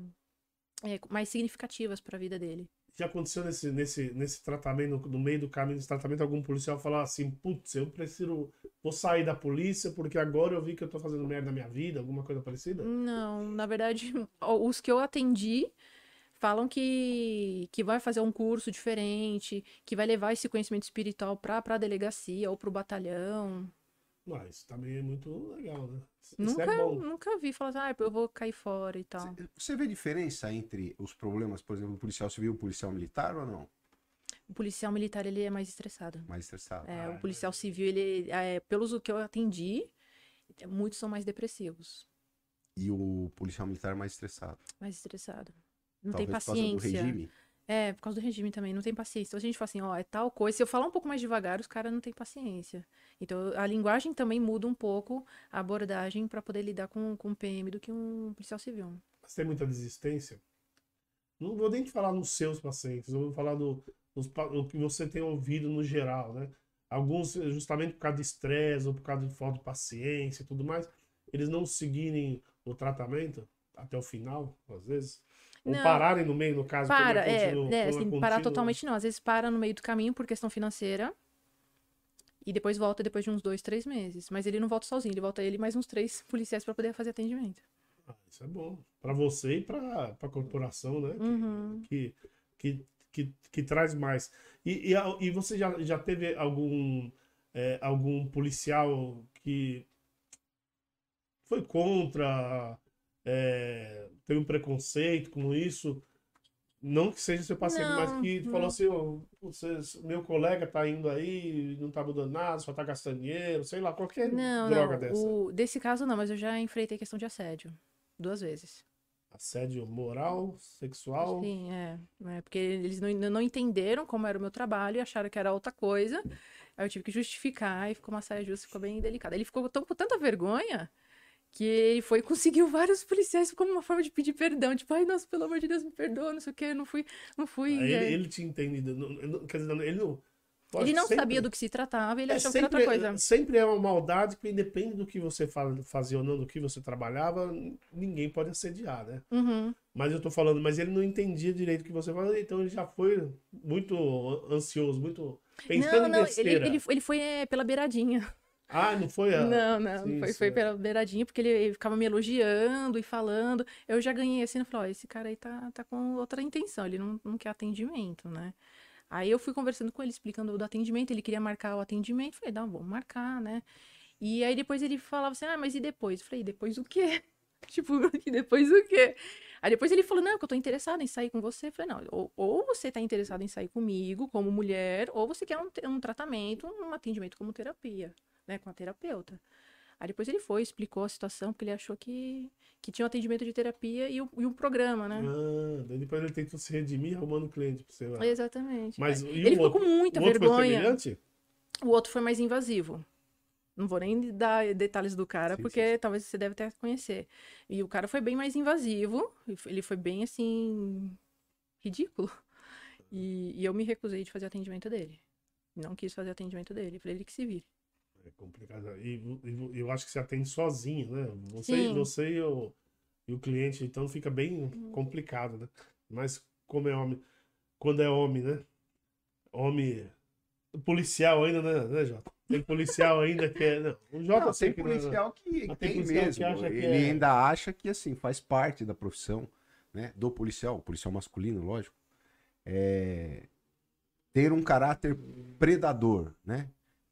Speaker 3: é, mais significativas para a vida dele.
Speaker 1: Já aconteceu nesse, nesse, nesse tratamento, no, no meio do caminho desse tratamento, algum policial falar assim, putz, eu prefiro, vou sair da polícia porque agora eu vi que eu tô fazendo merda na minha vida, alguma coisa parecida?
Speaker 3: Não, na verdade, [LAUGHS] os que eu atendi falam que, que vai fazer um curso diferente, que vai levar esse conhecimento espiritual para a delegacia ou para o batalhão.
Speaker 1: Ah, isso também é muito legal, né? Isso
Speaker 3: Nunca,
Speaker 1: é bom.
Speaker 3: nunca vi falar, ah, eu vou cair fora e tal.
Speaker 2: Você vê diferença entre os problemas, por exemplo, do policial civil e o policial militar ou não?
Speaker 3: O policial militar, ele é mais estressado.
Speaker 2: Mais estressado.
Speaker 3: É,
Speaker 1: Ah,
Speaker 3: o policial civil, ele, é, pelos que eu atendi, muitos são mais depressivos,
Speaker 2: E o policial militar mais estressado.
Speaker 3: mais estressado. Não
Speaker 2: Talvez
Speaker 3: tem
Speaker 2: por causa do
Speaker 3: paciência.
Speaker 2: regime.
Speaker 3: É, por causa do regime também, não tem paciência. Então a gente fala assim, ó, é tal coisa. Se eu falar um pouco mais devagar, os caras não têm paciência. Então a linguagem também muda um pouco a abordagem para poder lidar com, com PM do que um policial civil.
Speaker 1: Mas tem muita desistência. Não vou nem falar nos seus pacientes, vou falar do, dos pa- o que você tem ouvido no geral, né? Alguns, justamente por causa de estresse ou por causa de falta de paciência e tudo mais, eles não seguirem o tratamento até o final, às vezes. Ou
Speaker 3: Não.
Speaker 1: pararem no meio, no caso.
Speaker 3: Para, é,
Speaker 1: continua-
Speaker 3: é
Speaker 1: quando
Speaker 3: assim,
Speaker 1: continua-
Speaker 3: parar totalmente não. Às vezes para no meio do caminho por questão financeira. E depois volta depois de uns dois, três meses. Mas ele não volta sozinho, ele volta ele mais uns três policiais para poder fazer atendimento.
Speaker 1: Ah, isso é bom. Para você e para a corporação, né? Que-
Speaker 3: Uhum.
Speaker 1: que, que, que, que traz mais. E, e, e você já, já teve algum, é, algum policial que foi contra, é, teve um preconceito com isso? Não que seja seu paciente, mas
Speaker 3: Não,
Speaker 1: que
Speaker 3: não.
Speaker 1: falou assim, ó, vocês- meu colega tá indo aí, não tá mudando nada, só tá gastando dinheiro, sei lá, qualquer
Speaker 3: Não,
Speaker 1: droga
Speaker 3: não.
Speaker 1: dessa.
Speaker 3: O, desse caso não, mas eu já enfrentei questão de assédio. Duas vezes.
Speaker 1: Assédio moral, sexual.
Speaker 3: Sim, é. É, porque eles não, não entenderam como era o meu trabalho e acharam que era outra coisa. Aí eu tive que justificar e ficou uma saia justa, ficou bem delicada. Ele ficou tão, com tanta vergonha que ele foi conseguiu vários policiais como uma forma de pedir perdão. Tipo, ai, nossa, pelo amor de Deus, me perdoa, não sei o quê, eu não fui, não fui.
Speaker 1: Aí
Speaker 3: é.
Speaker 1: Ele, ele tinha entendido. não- não- Quer dizer, ele não.
Speaker 3: Ele não
Speaker 1: sempre-
Speaker 3: sabia do que se tratava, ele
Speaker 1: é,
Speaker 3: achou que era
Speaker 1: sempre,
Speaker 3: outra coisa.
Speaker 1: sempre é uma maldade que independe do que você fa- fazia ou não, do que você trabalhava, ninguém pode assediar, né?
Speaker 3: Uhum.
Speaker 1: Mas eu tô falando, mas ele não entendia direito o que você falava, então ele já foi muito ansioso, muito pensando
Speaker 3: Não,
Speaker 1: em
Speaker 3: não, ele,
Speaker 1: besteira.
Speaker 3: ele, ele foi é, pela beiradinha.
Speaker 1: Ah, não foi a...
Speaker 3: Não, não,
Speaker 1: Sim,
Speaker 3: foi,
Speaker 1: sim,
Speaker 3: foi pela beiradinha, porque ele, ele ficava me elogiando e falando. Eu já ganhei assim, eu falei, ó, esse cara aí tá, tá com outra intenção, ele não, não quer atendimento, né? Aí eu fui conversando com ele, explicando do atendimento, ele queria marcar o atendimento, falei, não, vamos marcar, né? E aí depois ele falava assim, ah, mas e depois? Eu falei, depois o quê? [LAUGHS] Tipo, [LAUGHS] e depois o quê? Aí depois ele falou, não, que eu tô interessado em sair com você. Eu falei, não, ou, ou você tá interessado em sair comigo como mulher, ou você quer um, um tratamento, um atendimento como terapia, né, com a terapeuta. Aí depois ele foi, explicou a situação, porque ele achou que, que tinha um atendimento de terapia e, o, e um programa, né?
Speaker 1: Ah, daí depois ele tentou se redimir arrumando cliente pra você. lá.
Speaker 3: Exatamente.
Speaker 1: Mas e
Speaker 3: ele ficou
Speaker 1: outro?
Speaker 3: com muita
Speaker 1: o outro
Speaker 3: vergonha.
Speaker 1: semelhante?
Speaker 3: O outro foi mais invasivo. Não vou nem dar detalhes do cara,
Speaker 2: Sim,
Speaker 3: porque
Speaker 2: sim,
Speaker 3: talvez você deve até conhecer. E o cara foi bem mais invasivo. Ele foi bem, assim, ridículo. E, e eu me recusei de fazer atendimento dele. Não quis fazer atendimento dele. Falei ele que se vire.
Speaker 1: É complicado. E, e- eu acho que você atende sozinho, né? Você,
Speaker 3: Sim.
Speaker 1: você e, o, e o cliente, então fica bem
Speaker 3: Uhum.
Speaker 1: complicado, né? Mas como é homem, quando é homem, né? Homem policial ainda, né, né Jota? Tem policial ainda que é. Não, o Jota
Speaker 2: Não, tem
Speaker 1: que não é-
Speaker 2: policial que
Speaker 1: tem
Speaker 2: tem
Speaker 1: policial que
Speaker 2: mesmo.
Speaker 1: acha que
Speaker 2: ele
Speaker 1: é-
Speaker 2: ainda acha que assim faz parte da profissão, né? Do policial, o policial masculino, lógico. É ter um caráter predador, né?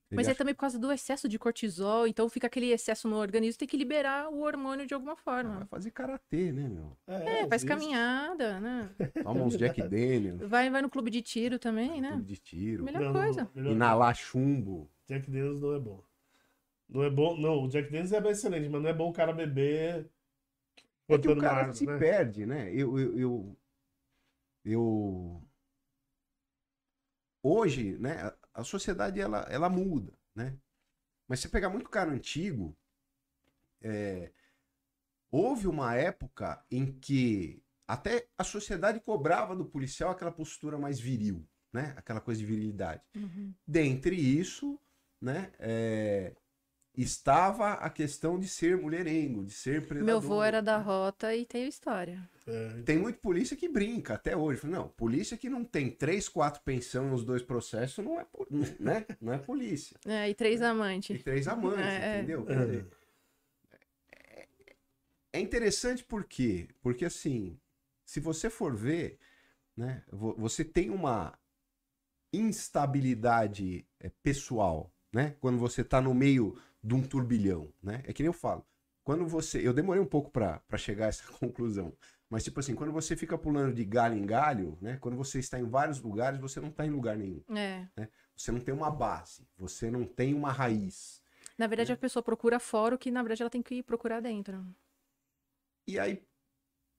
Speaker 2: Ele
Speaker 3: Mas é
Speaker 2: acha
Speaker 3: também por causa do excesso de cortisol. Então fica aquele excesso no organismo. Tem que liberar o hormônio de alguma
Speaker 2: que vai
Speaker 3: forma.
Speaker 2: fazer karatê, né, meu?
Speaker 3: É, faz
Speaker 1: isso.
Speaker 3: caminhada, né? [LAUGHS]
Speaker 2: Toma uns Jack Daniels,
Speaker 3: Vai, vai no clube de tiro também, né?
Speaker 2: clube de tiro,
Speaker 3: Melhor
Speaker 1: Não,
Speaker 3: coisa.
Speaker 1: Melhor-
Speaker 2: inalar chumbo.
Speaker 1: Jack Daniels não é bom. Não é bom, não. O Jack Daniels é excelente, mas não é bom o cara beber.
Speaker 2: É que o cara
Speaker 1: árvore,
Speaker 2: se
Speaker 1: né?
Speaker 2: perde, né? Eu, eu, eu, eu- Hoje, né, a, sociedade ela, ela muda, né? Mas se pegar muito cara antigo, é, houve uma época em que até a sociedade cobrava do policial aquela postura mais viril, né? Aquela coisa de virilidade.
Speaker 3: Uhum.
Speaker 2: Dentre isso, né? é, estava a questão de ser mulherengo, de ser predador.
Speaker 3: Meu avô era da rota e tem história.
Speaker 1: É,
Speaker 2: Tem muito polícia que brinca até hoje. Não, polícia que não tem três, quatro pensão nos dois processos não é, [LAUGHS] né? não é polícia.
Speaker 3: É, e três
Speaker 2: E
Speaker 3: amantes.
Speaker 2: três amantes,
Speaker 3: É, é.
Speaker 2: entendeu? Dizer, é- É interessante por quê? Porque assim, se você for ver, né, vo- você tem uma instabilidade é, pessoal, né? Quando você tá no meio de um turbilhão, né? É que nem eu falo. Quando você, eu demorei um pouco pra chegar a essa [LAUGHS] conclusão, mas tipo assim, quando você fica pulando de galho em galho, né? Quando você está em vários lugares, você não tá em lugar nenhum.
Speaker 3: É.
Speaker 2: Você não tem uma base, você não tem uma raiz.
Speaker 3: Na verdade, a pessoa procura fora o que, na verdade, ela tem que ir procurar dentro.
Speaker 2: E aí,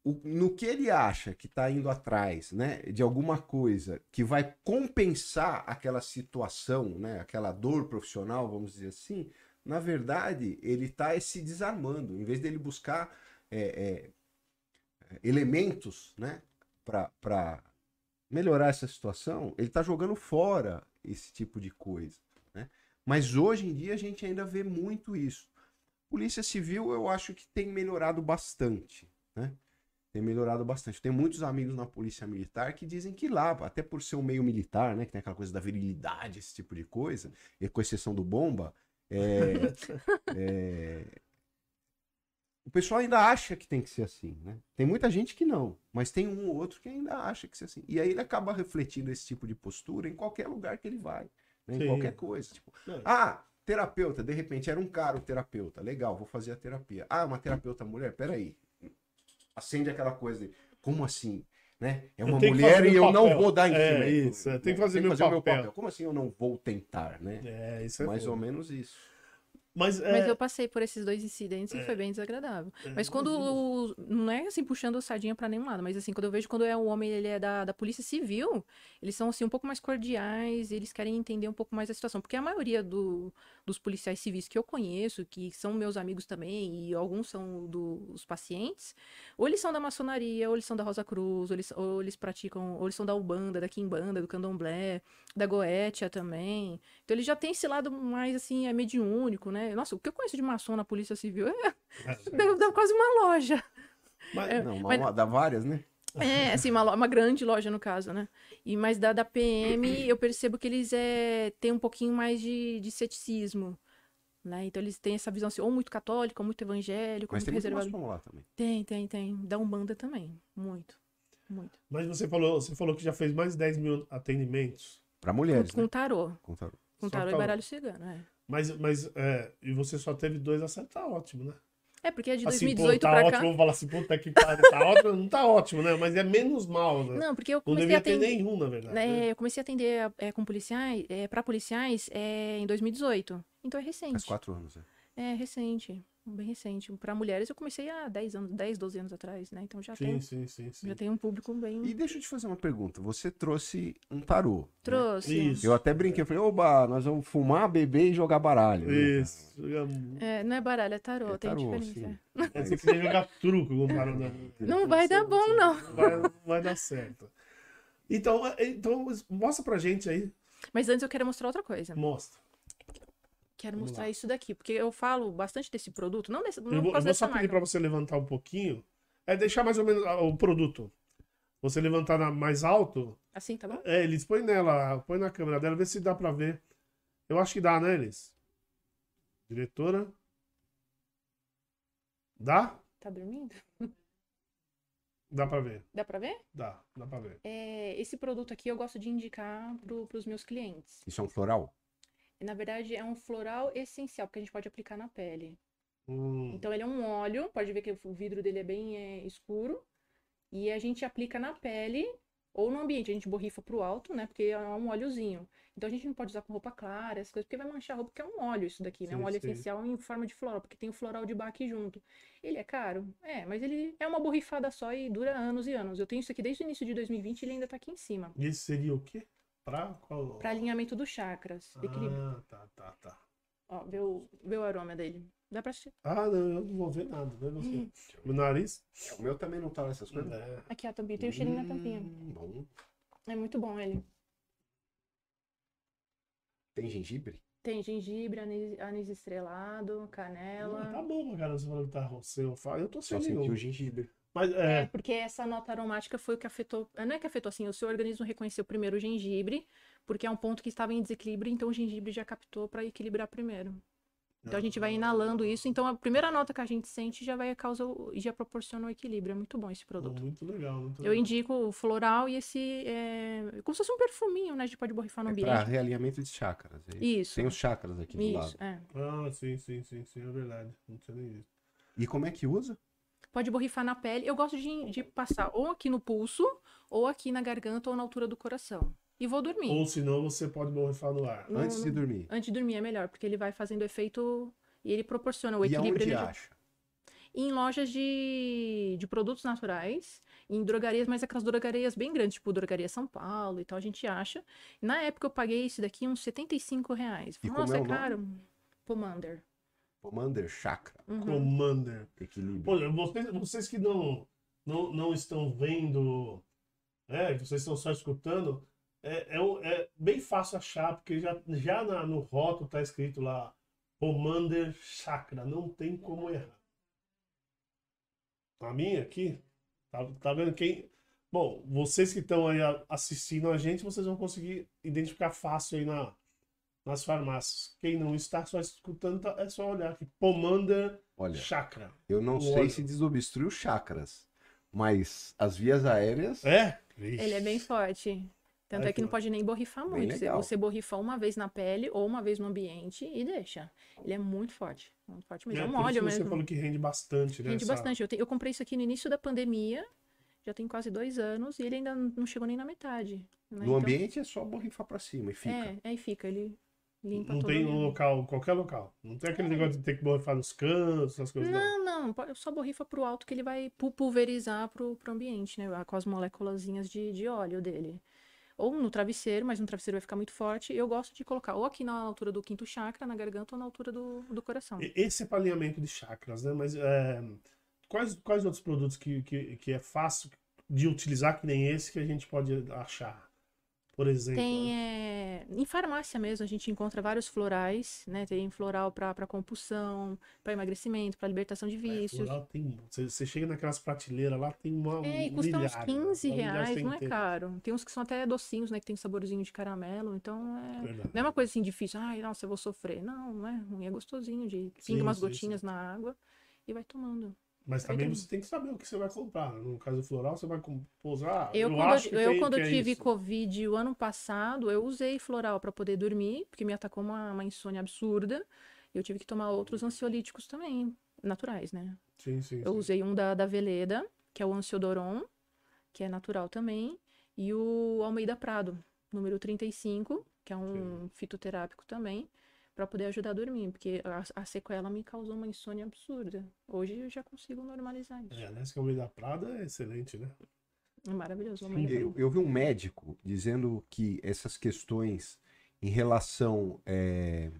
Speaker 2: o- no que ele acha que está indo atrás, né, de alguma coisa que vai compensar aquela situação, né, aquela dor profissional, vamos dizer assim, na verdade, ele está se desarmando. Em vez dele buscar é, é, elementos, né, para melhorar essa situação, ele está jogando fora esse tipo de coisa. Né? Mas hoje em dia a gente ainda vê muito isso. Polícia Civil eu acho que tem melhorado bastante, né? Tem melhorado bastante. Tem muitos amigos na Polícia Militar que dizem que lá, até por ser um meio militar, né? Que tem aquela coisa da virilidade, esse tipo de coisa, e com exceção do bomba, é, é, o pessoal ainda acha que tem que ser assim, né? Tem muita gente que não, mas tem um ou outro que ainda acha que ser assim. E aí ele acaba refletindo esse tipo de postura em qualquer lugar que ele vai, né? em
Speaker 1: Sim.
Speaker 2: qualquer coisa. Tipo,
Speaker 1: Não.
Speaker 2: ah, terapeuta, de repente era um cara o terapeuta. Legal, vou fazer a terapia. Ah, uma terapeuta mulher? Peraí. Acende aquela coisa de, como assim? Né? É uma mulher
Speaker 1: fazer
Speaker 2: e
Speaker 1: meu
Speaker 2: eu não
Speaker 1: papel.
Speaker 2: vou dar em
Speaker 1: É,
Speaker 2: cima.
Speaker 1: isso, é, tem que fazer meu
Speaker 2: o
Speaker 1: papel.
Speaker 2: Como assim eu não vou tentar, né?
Speaker 1: é, isso é
Speaker 2: Mais
Speaker 1: foda.
Speaker 2: ou menos isso.
Speaker 1: Mas, é,
Speaker 3: Mas eu passei por esses dois incidentes e foi bem desagradável.
Speaker 1: é,
Speaker 3: Mas quando. o- Não é assim puxando a sardinha pra nenhum lado, mas assim, quando eu vejo quando é um homem, ele é da, da Polícia Civil, eles são assim um pouco mais cordiais, eles querem entender um pouco mais a situação. Porque a maioria do- dos policiais civis que eu conheço, que são meus amigos também, e alguns são dos pacientes, ou eles são da maçonaria, ou eles são da Rosa Cruz, ou eles, ou eles praticam, ou eles são da Ubanda, da Quimbanda, do Candomblé, da Goetia também. Então ele já tem esse lado mais assim, é mediúnico, né? Nossa, o que eu conheço de maçom na Polícia Civil é
Speaker 1: é, [LAUGHS]
Speaker 3: dá, dá quase uma loja.
Speaker 1: mas-
Speaker 2: Não, uma,
Speaker 3: mas-
Speaker 2: dá várias, né?
Speaker 3: É, assim, uma, uma grande loja no caso, né? E mas da, da PM eu percebo que eles é, têm um pouquinho mais de, de ceticismo. Né? Então eles têm essa visão assim, ou muito católica, ou muito evangélico,
Speaker 2: Mas
Speaker 3: muito
Speaker 2: tem muito
Speaker 3: reservado.
Speaker 2: maçom lá também.
Speaker 3: Tem, tem, tem. Da Umbanda também. Muito. Muito.
Speaker 1: mas você falou, você falou que já fez mais de 10 mil atendimentos.
Speaker 2: Pra
Speaker 3: Com,
Speaker 2: mulheres,
Speaker 3: com
Speaker 2: né?
Speaker 3: tarô.
Speaker 2: Com tarô.
Speaker 3: Com
Speaker 1: Só
Speaker 3: tarô e
Speaker 1: tarô.
Speaker 3: baralho cigano, é.
Speaker 1: Mas, mas é, e você só teve dois acertos, tá ótimo, né?
Speaker 3: É, porque é de
Speaker 1: assim,
Speaker 3: 2018
Speaker 1: pô, tá
Speaker 3: pra
Speaker 1: ótimo,
Speaker 3: cá.
Speaker 1: vamos falar assim, puta que pariu, tá ótimo, não tá ótimo, né? Mas é menos mal, né?
Speaker 3: Não, porque eu
Speaker 1: Não
Speaker 3: comecei a
Speaker 1: devia ter
Speaker 3: atender.
Speaker 1: nenhum, na verdade. né?
Speaker 3: É, eu comecei a atender é, com policiais, é, para policiais é, em 2018. Então é recente.
Speaker 2: Faz quatro anos, né?
Speaker 3: É recente, bem recente. Para mulheres eu comecei há 10 anos, 10, 12 anos atrás, né? Então já
Speaker 1: Sim,
Speaker 3: tem,
Speaker 1: sim, sim, sim.
Speaker 3: já tem um público bem
Speaker 2: E deixa eu te fazer uma pergunta. Você trouxe um tarô. né?
Speaker 3: trouxe.
Speaker 1: Isso.
Speaker 2: Eu até brinquei, eu falei, oba, nós vamos fumar, beber e jogar baralho. né,
Speaker 1: Isso.
Speaker 3: É, não é baralho, é tarô,
Speaker 2: É
Speaker 3: tem
Speaker 2: tarô,
Speaker 3: diferença.
Speaker 2: sim. [LAUGHS]
Speaker 1: É, Você jogar truco com o barulho, [LAUGHS] né?
Speaker 3: Não vai dar bom, não.
Speaker 1: Não vai, não vai dar certo. Então, é, então, mostra pra gente aí.
Speaker 3: Mas antes eu quero mostrar outra coisa.
Speaker 1: Mostra.
Speaker 3: Quero
Speaker 1: Vamos
Speaker 3: mostrar
Speaker 1: lá.
Speaker 3: isso daqui, porque eu falo bastante desse produto, não desse, não
Speaker 1: Eu vou, eu vou
Speaker 3: dessa
Speaker 1: só pedir pra você levantar um pouquinho. É deixar mais ou menos ah, o produto. Você levantar na- mais alto.
Speaker 3: Assim, tá bom?
Speaker 1: É, Elis, põe nela, põe na câmera dela, vê se dá pra ver. Eu acho que dá, né, Elis? Diretora. Dá?
Speaker 3: Tá dormindo?
Speaker 1: Dá pra ver.
Speaker 3: Dá pra ver?
Speaker 1: Dá, dá pra ver.
Speaker 3: É, esse produto aqui eu gosto de indicar pro, pros meus clientes.
Speaker 2: Isso é um floral?
Speaker 3: Na verdade, é um floral essencial, porque a gente pode aplicar na pele.
Speaker 1: Hum,
Speaker 3: Então, ele é um óleo, pode ver que o vidro dele é bem é, escuro. E a gente aplica na pele ou no ambiente. A gente borrifa pro alto, né? Porque é um óleozinho. Então, a gente não pode usar com roupa clara, essas coisas, porque vai manchar a roupa, porque é um óleo isso daqui, né?
Speaker 1: Sim,
Speaker 3: Um óleo
Speaker 1: sim.
Speaker 3: essencial em forma de floral, porque tem o floral de baque junto. Ele é caro? É, mas ele é uma borrifada só e dura anos e anos. Eu tenho isso aqui desde o início de 2020 e ele ainda tá aqui em cima.
Speaker 1: Isso seria o quê? Pra qual?
Speaker 3: Para alinhamento dos chakras, equilíbrio.
Speaker 1: Ah, tá, tá, tá.
Speaker 3: Ó, vê o, vê o aroma dele. Dá pra assistir.
Speaker 1: Ah, não, eu não vou ver nada, né? Você.
Speaker 3: Hum. [LAUGHS]
Speaker 1: Meu nariz.
Speaker 2: O meu também não tá nessas coisas.
Speaker 1: É.
Speaker 3: Aqui a tampinha. Tem o cheirinho na tampinha.
Speaker 2: Hum, bom.
Speaker 3: É muito bom ele.
Speaker 2: Tem gengibre?
Speaker 3: Tem gengibre, anis, anis estrelado,
Speaker 1: Ah,
Speaker 3: canela.
Speaker 1: tá bom, cara. Você falou que tá sem eu tô
Speaker 2: Só
Speaker 1: sem
Speaker 2: senti
Speaker 1: nenhum.
Speaker 2: o gengibre.
Speaker 1: Mas
Speaker 3: É,
Speaker 1: é.
Speaker 3: porque essa nota aromática foi o que afetou. Não é que afetou assim, o seu organismo reconheceu primeiro o gengibre, porque é um ponto que estava em desequilíbrio, então o gengibre já captou para equilibrar primeiro. Então a gente vai inalando isso, então a primeira nota que a gente sente já vai causar já proporciona o equilíbrio. É muito bom esse produto.
Speaker 1: Muito legal, muito
Speaker 3: Eu
Speaker 1: legal.
Speaker 3: indico o floral e esse é, como se fosse um perfuminho, né? A gente pode borrifar no
Speaker 2: É
Speaker 3: ambiente.
Speaker 2: realinhamento de chakras. é isso?
Speaker 3: Isso.
Speaker 2: Tem os chakras aqui do
Speaker 3: Isso,
Speaker 2: lado.
Speaker 3: é.
Speaker 1: Ah, sim, sim, sim, sim, é verdade. Não tinha nem visto.
Speaker 2: E como é que usa?
Speaker 3: Pode borrifar na pele. Eu gosto de, de passar ou aqui no pulso, ou aqui na garganta, ou na altura do coração. E vou dormir.
Speaker 1: Ou senão você pode borrifar no ar.
Speaker 3: No-
Speaker 2: Antes de dormir.
Speaker 3: Antes de dormir é melhor, porque ele vai fazendo efeito e ele proporciona o
Speaker 2: E
Speaker 3: equilíbrio.
Speaker 2: aonde
Speaker 3: energético.
Speaker 2: acha?
Speaker 3: Em lojas de, de produtos naturais, em drogarias, mas aquelas drogarias bem grandes, tipo Drogaria São Paulo e tal, a gente acha. Na época eu paguei esse daqui uns 75 reais.
Speaker 2: E
Speaker 3: Falei,
Speaker 2: como
Speaker 3: Nossa,
Speaker 2: é
Speaker 3: é caro. Pomander.
Speaker 2: Commander Chakra.
Speaker 3: Uhum.
Speaker 1: Commander.
Speaker 2: Equilíbrio.
Speaker 1: Olha, vocês, vocês que não, não, não estão vendo, é, vocês estão só escutando, é, é, é bem fácil achar, porque já, já na- no rótulo tá escrito lá, Commander Chakra, não tem como errar. A minha aqui, tá, tá vendo quem... Bom, vocês que estão aí assistindo a gente, vocês vão conseguir identificar fácil aí na, nas farmácias. Quem não está só escutando, tá- é só olhar aqui, Commander
Speaker 2: Olha,
Speaker 1: Chakra.
Speaker 2: eu não
Speaker 1: o
Speaker 2: sei
Speaker 1: óleo.
Speaker 2: se desobstrui os chakras, mas as vias aéreas.
Speaker 1: É?
Speaker 3: Ele é bem forte. Tanto
Speaker 1: Ai,
Speaker 3: é que não pode nem borrifar muito. Você-
Speaker 2: legal.
Speaker 3: Você borrifa uma vez na pele ou uma vez no ambiente e deixa. Ele é muito forte. Muito forte mesmo. É, um
Speaker 1: por isso
Speaker 3: óleo
Speaker 1: que Você
Speaker 3: mesmo.
Speaker 1: falou que rende bastante, né?
Speaker 3: Rende
Speaker 1: essa-
Speaker 3: bastante. Eu, te- eu comprei isso aqui no início da pandemia, já tem quase dois anos, e ele ainda não chegou nem na metade. né?
Speaker 2: No
Speaker 3: Então,
Speaker 2: ambiente é só borrifar pra cima e fica.
Speaker 3: É, aí fica. Ele limpa
Speaker 1: Não tem um local, qualquer local. Não tem aquele negócio de ter que borrifar nos cantos, essas coisas. Não.
Speaker 3: Não, não, só borrifa pro alto que ele vai pu- pulverizar pro, pro ambiente, né? Com as moléculazinhas de, de óleo dele. Ou no travesseiro, mas no travesseiro vai ficar muito forte. Eu gosto de colocar ou aqui na altura do quinto chakra, na garganta, ou na altura do, do coração.
Speaker 1: Esse é para alinhamento de chakras, né? Mas é, quais, quais outros produtos que, que, que é fácil de utilizar, que nem esse, que a gente pode achar? Por exemplo.
Speaker 3: Tem,
Speaker 1: né?
Speaker 3: é, em farmácia mesmo, a gente encontra vários florais, né? Tem floral para compulsão, para emagrecimento, para libertação de
Speaker 1: É,
Speaker 3: vícios.
Speaker 1: floral tem- você, você chega naquelas prateleiras lá, tem uma.
Speaker 3: É, e
Speaker 1: um
Speaker 3: custa uns
Speaker 1: milhar,
Speaker 3: 15
Speaker 1: né? Uma milhar
Speaker 3: reais, não é caro. Tem uns que são até docinhos, né? Que tem saborzinho de caramelo, então é...
Speaker 1: Verdade.
Speaker 3: Não é uma coisa assim difícil, ai, nossa, eu vou sofrer. Não, não é ruim, é gostosinho de
Speaker 1: Sim,
Speaker 3: pinga umas
Speaker 1: sim,
Speaker 3: gotinhas na água e vai tomando.
Speaker 1: Mas também você tem que saber o que você vai comprar. No caso do floral, você vai pousar.
Speaker 3: Eu,
Speaker 1: eu
Speaker 3: quando,
Speaker 1: que
Speaker 3: eu,
Speaker 1: tem-
Speaker 3: quando
Speaker 1: é
Speaker 3: tive
Speaker 1: isso.
Speaker 3: Covid o ano passado, eu usei floral para poder dormir, porque me atacou uma, uma insônia absurda. E eu tive que tomar outros ansiolíticos também, naturais, né?
Speaker 1: Sim, sim.
Speaker 3: Eu
Speaker 1: sim.
Speaker 3: usei um da, da Veleda, que é o Ansiodoron, que é natural também, e o Almeida Prado, número 35, que é um fitoterápico também, para poder ajudar a dormir, porque a, a sequela me causou uma insônia absurda. Hoje eu já consigo normalizar isso.
Speaker 1: É, aliás, que o meio da Prada é excelente, né?
Speaker 3: É maravilhoso. Almeida
Speaker 2: Eu, eu vi um médico dizendo que essas questões em relação é,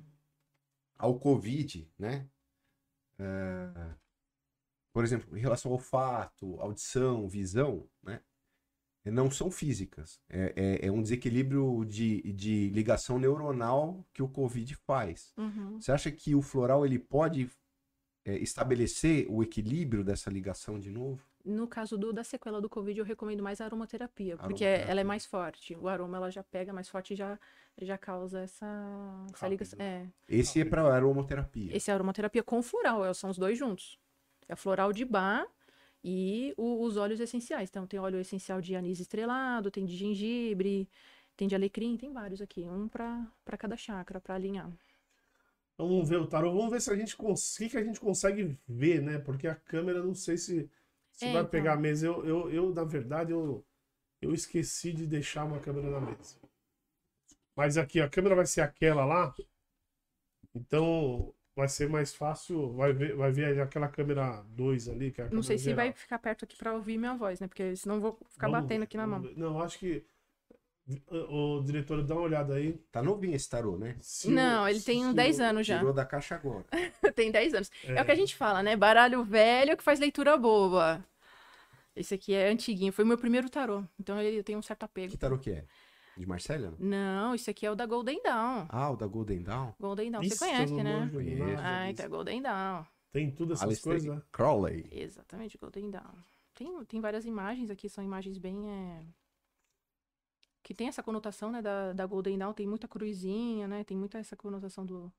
Speaker 2: ao Covid, né? É, por exemplo, em relação ao olfato, audição, visão, né? Não são físicas. É, é- é um desequilíbrio de, de ligação neuronal que o Covid faz.
Speaker 3: Uhum.
Speaker 2: Você acha que o floral ele pode é, estabelecer o equilíbrio dessa ligação de novo?
Speaker 3: No caso do, da sequela do Covid, eu recomendo mais a aromaterapia, porque
Speaker 2: Aromaterapia.
Speaker 3: ela é mais forte. O aroma ela já pega mais forte e já, já causa essa, essa ligação. É.
Speaker 2: Esse é para aromaterapia.
Speaker 3: Esse é a aromaterapia com floral, é, são os dois juntos. É floral de bar e o- os óleos essenciais. Então, tem óleo essencial de anis estrelado, tem de gengibre, tem de alecrim, tem vários aqui. Um para cada chakra, para alinhar.
Speaker 1: Então, vamos ver o tarô, vamos ver se a gente consegue, que a gente consegue ver, né? Porque a câmera não sei se, se
Speaker 3: É,
Speaker 1: vai
Speaker 3: então.
Speaker 1: pegar a mesa. Eu, eu, eu, na verdade, eu, eu esqueci de deixar uma câmera na mesa. Mas aqui, a câmera vai ser aquela lá. Então vai ser mais fácil. Vai ver, vai ver aquela câmera 2 ali, que é a
Speaker 3: Não sei se vai ficar perto aqui para ouvir minha voz, né? Porque senão eu vou ficar
Speaker 1: Vamos
Speaker 3: batendo aqui na mão.
Speaker 1: ver. Não, acho que O diretor, dá uma olhada aí.
Speaker 2: Tá novinho esse tarô, né?
Speaker 1: Se
Speaker 3: Não,
Speaker 1: o-
Speaker 3: ele tem
Speaker 1: se
Speaker 3: 10
Speaker 1: o-
Speaker 3: anos já.
Speaker 2: Tirou da caixa agora. [LAUGHS]
Speaker 3: tem 10 anos. É.
Speaker 1: É.
Speaker 3: o que a gente fala, né? Baralho velho que faz leitura boa. Esse aqui é antiguinho. Foi meu primeiro tarô. Então ele tem um certo apego.
Speaker 2: Que tarô que é? De Marcélia? não?
Speaker 3: Não, esse aqui é o da Golden Dawn.
Speaker 2: Ah, o da Golden Dawn?
Speaker 3: Golden Dawn,
Speaker 1: Isso,
Speaker 3: você conhece, né?
Speaker 2: Conheço.
Speaker 3: Ah, então é Golden Dawn.
Speaker 1: Tem tudo essas
Speaker 2: Alistair
Speaker 1: coisas?
Speaker 2: Crowley.
Speaker 3: Exatamente, Golden Dawn. Tem, tem várias imagens aqui, são imagens bem. é, Que tem essa conotação, né, da, da Golden Dawn, tem muita cruzinha, né? Tem muita essa conotação do.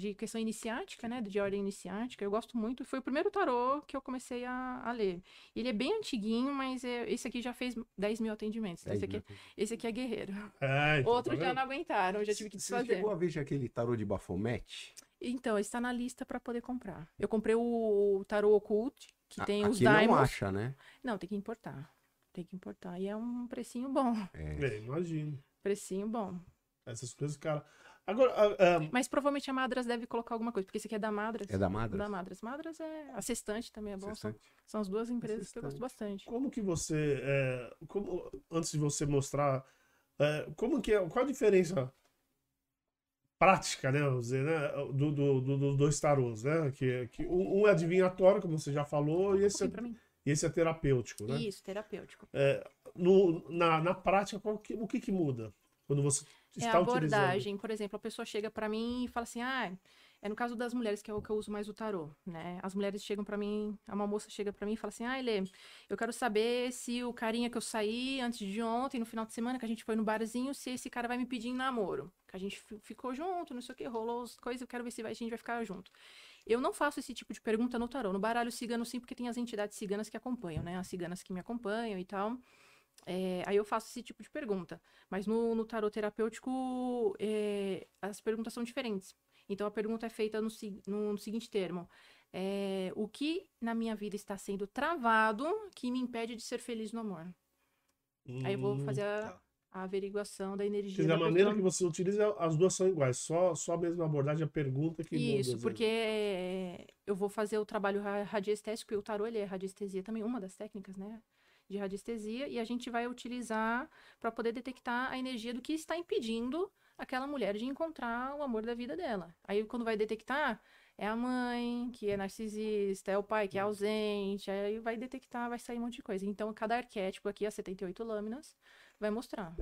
Speaker 3: De questão iniciática, né? De ordem iniciática. Eu gosto muito. Foi o primeiro tarô que eu comecei a, a ler. Ele é bem antiguinho, mas é, esse aqui já fez 10 mil atendimentos. Então, esse, aqui, esse aqui é guerreiro.
Speaker 1: É, então,
Speaker 3: Outros
Speaker 1: tá
Speaker 3: já
Speaker 1: vendo?
Speaker 3: não aguentaram, já tive que
Speaker 2: Você
Speaker 3: desfazer.
Speaker 2: chegou a ver já aquele tarô de Baphomet?
Speaker 3: Então, está na lista para poder comprar. Eu comprei o tarô Occult, que
Speaker 2: A-
Speaker 3: tem os
Speaker 2: Aqui não
Speaker 3: diamonds.
Speaker 2: acha, né?
Speaker 3: Não, tem que importar. Tem que importar. E é um precinho bom.
Speaker 2: É.
Speaker 1: É, imagino.
Speaker 3: Precinho bom.
Speaker 1: Essas coisas, cara. Agora, ah,
Speaker 3: Mas provavelmente a Madras deve colocar alguma coisa, porque esse aqui é da Madras.
Speaker 2: É da Madras?
Speaker 3: Da Madras. Madras é. A Sextante também é bom. São, são as duas empresas que eu gosto bastante.
Speaker 1: como que você. é, como, antes de você mostrar. é, como que é. Qual a diferença prática, né? Vamos dizer, né? Do, do, do- dos dois tarôs, né? Que, que um é adivinhatório, como você já falou, e esse é, e esse é terapêutico, né?
Speaker 3: Isso, terapêutico.
Speaker 1: No, na, na prática, qual que- o que, que muda? Quando você
Speaker 3: É
Speaker 1: está
Speaker 3: a
Speaker 1: utilizando.
Speaker 3: abordagem. Por exemplo, a pessoa chega pra mim e fala assim: ah, é no caso das mulheres que é o que eu uso mais o tarô, né? As mulheres chegam pra mim, uma moça chega pra mim e fala assim: ah, Elê, eu quero saber se o carinha que eu saí antes de ontem, no final de semana, que a gente foi no barzinho, se esse cara vai me pedir em namoro. Que a gente fi- ficou junto, não sei o que, rolou as coisas, eu quero ver se a gente vai ficar junto. Eu não faço esse tipo de pergunta no tarô. No baralho cigano, sim, porque tem as entidades ciganas que acompanham, né? As ciganas que me acompanham e tal. É, aí eu faço esse tipo de pergunta. Mas no, no tarot terapêutico, é, as perguntas são diferentes. Então a pergunta é feita no, no- no seguinte termo: é, O que na minha vida está sendo travado que me impede de ser feliz no amor? Aí eu vou
Speaker 1: Hum,
Speaker 3: fazer a,
Speaker 1: tá.
Speaker 3: a averiguação da energia.
Speaker 1: Quer dizer, a
Speaker 3: da
Speaker 1: maneira que você utiliza, as duas são iguais. Só, só a mesma abordagem, a pergunta que muda.
Speaker 3: Isso,
Speaker 1: às
Speaker 3: porque eu vou fazer o trabalho ra- radiestésico e o tarô ele é radiestesia também, uma das técnicas, né? De radiestesia, e a gente vai utilizar para poder detectar a energia do que está impedindo aquela mulher de encontrar o amor da vida dela. Aí quando vai detectar, é a mãe que é narcisista, é o pai que é ausente, aí vai detectar, vai sair um monte de coisa. Então cada arquétipo aqui, as 78 lâminas, vai mostrar.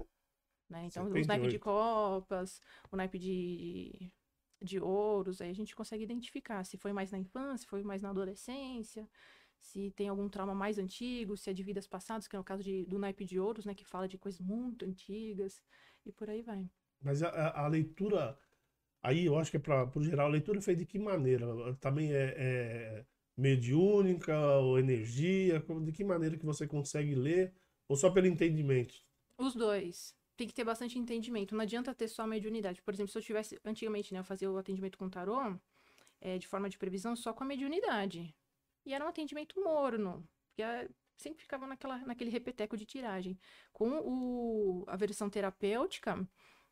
Speaker 3: Né? Então, o naipe de
Speaker 1: 78.
Speaker 3: copas, o naipe de, de ouros, aí a gente consegue identificar se foi mais na infância, se foi mais na adolescência, se tem algum trauma mais antigo, se é de vidas passadas, que é o caso de, do naipe de ouros, né, que fala de coisas muito antigas, e por aí vai.
Speaker 1: Mas a, a- leitura, aí eu acho que é para o geral, a leitura é feita de que maneira? Também é, é mediúnica ou energia? De que maneira que você consegue ler? Ou só pelo entendimento?
Speaker 3: Os dois. Tem que ter bastante entendimento. Não adianta ter só a mediunidade. Por exemplo, se eu tivesse, antigamente, né, eu fazia o atendimento com tarô, é, de forma de previsão, só com a mediunidade. E era um atendimento morno. Porque ah, sempre ficava naquela, naquele repeteco de tiragem. Com o, a versão terapêutica,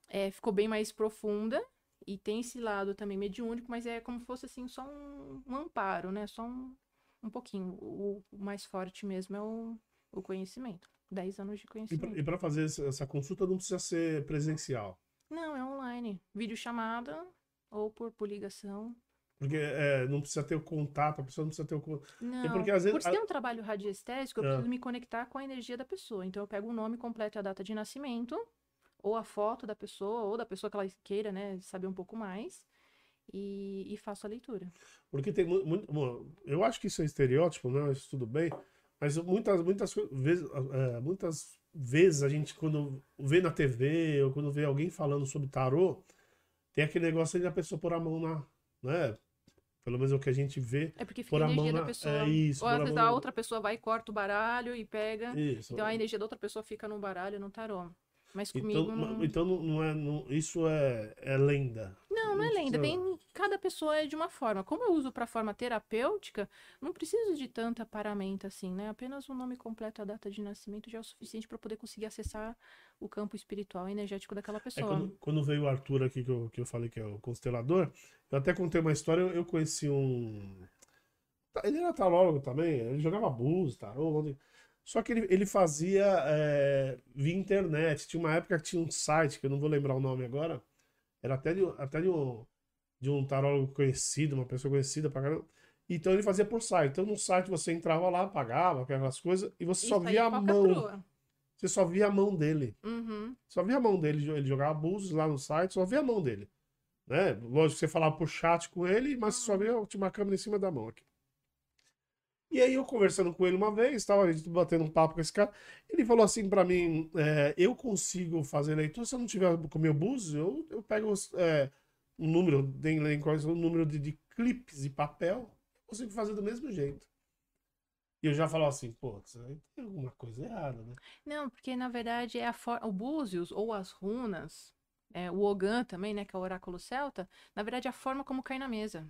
Speaker 3: é, ficou bem mais profunda. E tem esse lado também mediúnico, mas é como se fosse assim, só um, um amparo, né? Só um, um pouquinho. O, o mais forte mesmo é o, o conhecimento. 10 anos de conhecimento.
Speaker 1: E para fazer essa, essa consulta não precisa ser presencial.
Speaker 3: Não, é online. Videochamada ou por, por ligação.
Speaker 1: Porque é, não precisa ter o contato, a pessoa não precisa ter o contato.
Speaker 3: Não,
Speaker 1: porque às vezes-
Speaker 3: por ser um trabalho radiestésico, eu
Speaker 1: Ah.
Speaker 3: preciso me conectar com a energia da pessoa. Então eu pego o nome completo e a data de nascimento, ou a foto da pessoa, ou da pessoa que ela queira, né, saber um pouco mais, e, e faço a leitura.
Speaker 1: Porque tem muito. muito- bom, eu acho que isso é estereótipo, né? Isso tudo bem. Mas muitas, muitas vezes, é, muitas vezes a gente, quando vê na TV ou quando vê alguém falando sobre tarô, tem aquele negócio de a pessoa pôr a mão na. Né? Pelo menos é o que a gente vê.
Speaker 3: É porque fica
Speaker 1: Pôr
Speaker 3: a
Speaker 1: a
Speaker 3: energia da
Speaker 1: na-
Speaker 3: pessoa.
Speaker 1: é isso,
Speaker 3: ou às
Speaker 1: a
Speaker 3: vezes
Speaker 1: mão
Speaker 3: a outra pessoa vai, corta o baralho e pega.
Speaker 1: Isso.
Speaker 3: Então a energia da outra pessoa fica no baralho, no tarô. Mas comigo
Speaker 1: Então,
Speaker 3: não...
Speaker 1: então não, é. não- isso é, é lenda.
Speaker 3: Não, não é lenda.
Speaker 1: precisa-
Speaker 3: Tem, cada pessoa é de uma forma. Como eu uso para forma terapêutica, não preciso de tanta paramenta assim, né? Apenas o nome completo, a data de nascimento já é o suficiente para poder conseguir acessar o campo espiritual e energético daquela
Speaker 1: É
Speaker 3: pessoa.
Speaker 1: quando, quando veio o Arthur aqui, que eu, que eu falei que é o constelador, eu até contei uma história, eu, eu conheci um. Ele era tarólogo também, ele jogava búzios, tarô. Só que ele, ele fazia é, via internet. Tinha uma época que tinha um site, que eu não vou lembrar o nome agora. Era até de, até de um, de um tarólogo conhecido, uma pessoa conhecida pra caramba. Então ele fazia por site. Então no site você entrava lá, pagava aquelas coisas, e você só
Speaker 3: Isso aí,
Speaker 1: via a mão. Você só via a mão dele.
Speaker 3: Uhum.
Speaker 1: Só via a mão dele. Ele jogava abusos lá no site, só via a mão dele. Né? Lógico que você falava por chat com ele, mas você só via tinha uma câmera em cima da mão aqui. E aí eu conversando com ele uma vez, tava a gente batendo um papo com esse cara, ele falou assim pra mim, é, eu consigo fazer leitura, se eu não tiver com o meu búzios, eu, eu pego é, um número, em quais- um número de, de clipes de papel, eu consigo fazer do mesmo jeito. E eu já falava assim, pô, isso aí tem alguma coisa errada, né?
Speaker 3: Não, porque na verdade é a for... o Búzios ou as runas, é, o Ogan também, né, que é o oráculo celta, na verdade é a forma como cai na mesa.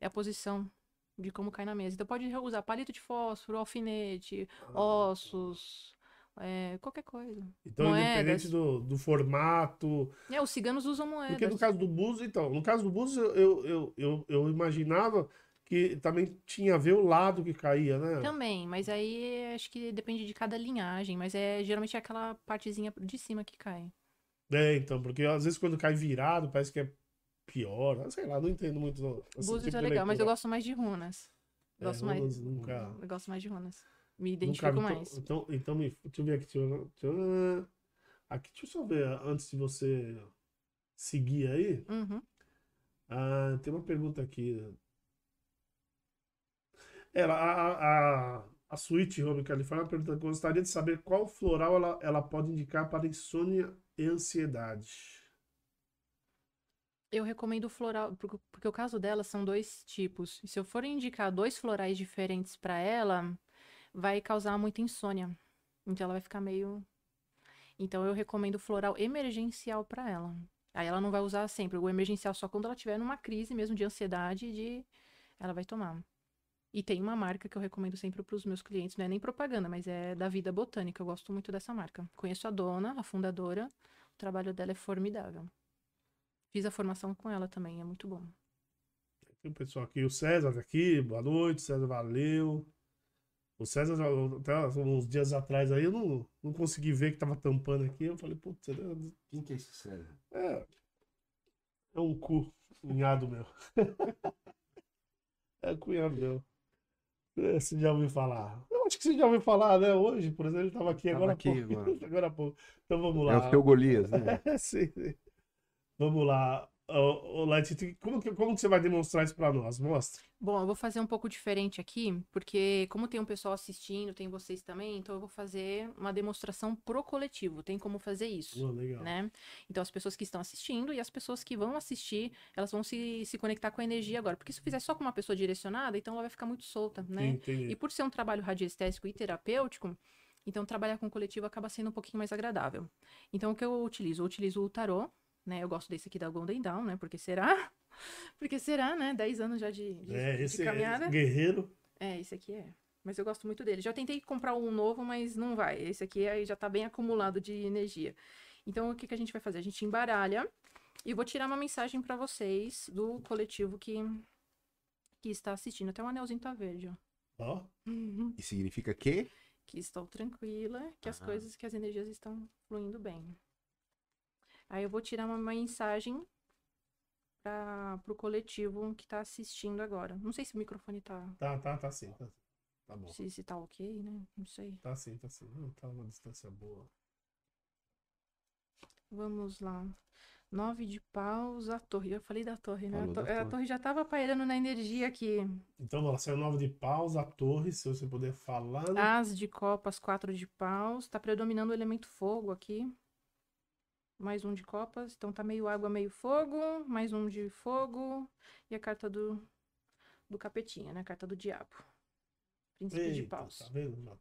Speaker 3: É a posição de como cai na mesa. Então pode usar palito de fósforo, alfinete, ossos, é, qualquer coisa.
Speaker 1: Então, independente
Speaker 3: Moedas.
Speaker 1: do, do formato,
Speaker 3: É, os ciganos usam moedas.
Speaker 1: Porque no caso do Búzios, então, no caso do Búzios, eu, eu, eu, eu imaginava que também tinha a ver o lado que caía, né?
Speaker 3: Também, mas aí acho que depende de cada linhagem, mas é geralmente é aquela partezinha de cima que cai.
Speaker 1: É, então, porque às vezes quando cai virado, parece que é pior. Sei lá, não entendo muito.
Speaker 3: Búzios
Speaker 1: tipo
Speaker 3: é legal, mas eu gosto mais de runas.
Speaker 1: É,
Speaker 3: Gosto mais.
Speaker 1: runas nunca-
Speaker 3: Eu gosto mais de runas. Me
Speaker 1: Nunca
Speaker 3: identifico
Speaker 1: vi.
Speaker 3: mais.
Speaker 1: Então, então me, deixa eu ver aqui. Deixa eu, deixa eu- aqui, deixa eu só ver antes de você seguir aí.
Speaker 3: Uhum.
Speaker 1: Ah, tem uma pergunta aqui. Ela, a, a, a, Sweet Home California pergunta: gostaria de saber qual floral ela, ela pode indicar para insônia e ansiedade.
Speaker 3: Eu recomendo floral, porque, porque o caso dela são dois tipos. E se eu for indicar dois florais diferentes pra ela, vai causar muita insônia. Então ela vai ficar meio. Então eu recomendo floral emergencial pra ela. Aí ela não vai usar sempre. O emergencial só quando ela tiver numa crise mesmo de ansiedade, de ela vai tomar. E tem uma marca que eu recomendo sempre para os meus clientes, não é nem propaganda, mas é da Vida Botânica. Eu gosto muito dessa marca. Conheço a dona, a fundadora. O trabalho dela é formidável. Fiz a formação com ela também, é muito bom.
Speaker 1: Tem pessoal aqui, o César aqui, boa noite, César, valeu. O César, até uns dias atrás aí, eu não, não consegui ver que tava tampando aqui. Eu falei, putz, é,
Speaker 2: Quem que é esse César?
Speaker 1: é, é um cu, cunhado meu. [LAUGHS] é cunhado meu. É, Você já ouviu falar? Eu acho que você já ouviu falar, né? Hoje, por exemplo, ele estava aqui
Speaker 2: Tava
Speaker 1: agora há
Speaker 2: aqui
Speaker 1: pouco. [LAUGHS]
Speaker 2: agora.
Speaker 1: há pouco. Então vamos
Speaker 2: É
Speaker 1: lá.
Speaker 2: o seu Golias, né?
Speaker 1: É, [LAUGHS] sim, sim. Vamos lá. Ô, Leti, como, que- como que você vai demonstrar isso para nós? Mostra.
Speaker 3: Bom, eu vou fazer um pouco diferente aqui, porque como tem um pessoal assistindo, tem vocês também, então eu vou fazer uma demonstração pro coletivo. Tem como fazer isso.
Speaker 1: Ô, legal.
Speaker 3: né? Então, as pessoas que estão assistindo e as pessoas que vão assistir, elas vão se, se conectar com a energia agora. Porque se eu fizer só com uma pessoa direcionada, então ela vai ficar muito solta, né?
Speaker 1: Entendi.
Speaker 3: E por ser um trabalho radiestésico e terapêutico, então trabalhar com o coletivo acaba sendo um pouquinho mais agradável. Então, o que eu utilizo? Eu utilizo o tarô, né? Eu gosto desse aqui da Golden Dawn, né? Porque será? [LAUGHS] Porque será, né? 10 anos já de, de,
Speaker 1: É,
Speaker 3: de
Speaker 1: esse é
Speaker 3: caminhada.
Speaker 1: guerreiro.
Speaker 3: É, esse aqui é. Mas eu gosto muito dele. Já tentei comprar um novo, mas não vai. Esse aqui aí já tá bem acumulado de energia. Então, o que, que a gente vai fazer? A gente embaralha e vou tirar uma mensagem pra vocês do coletivo que, que está assistindo. Até o anelzinho tá verde, ó.
Speaker 1: Ó,
Speaker 2: E significa que?
Speaker 3: Que estou tranquila, que as coisas, que as energias estão fluindo bem. Aí eu vou tirar uma mensagem para pro coletivo que tá assistindo agora. Não sei se o microfone tá,
Speaker 1: tá, tá, tá sim. Tá, tá bom.
Speaker 3: se, se tá ok, né? Não sei.
Speaker 1: Tá sim, tá sim. Não, tá uma distância boa.
Speaker 3: Vamos lá. Nove de paus, a torre. Eu falei da torre, né? A, to-
Speaker 2: da
Speaker 3: a
Speaker 2: torre.
Speaker 3: torre já tava pairando na energia aqui.
Speaker 1: Então, vamos lá, saiu nove de paus, a torre, se você puder falar.
Speaker 3: As de copas, quatro de paus. Tá predominando o elemento fogo aqui. Mais um de copas. Então tá meio água, meio fogo. Mais um de fogo. E a carta do, do capetinha, né? A carta do diabo. Príncipe de
Speaker 1: Eita,
Speaker 3: paus.
Speaker 1: tá vendo?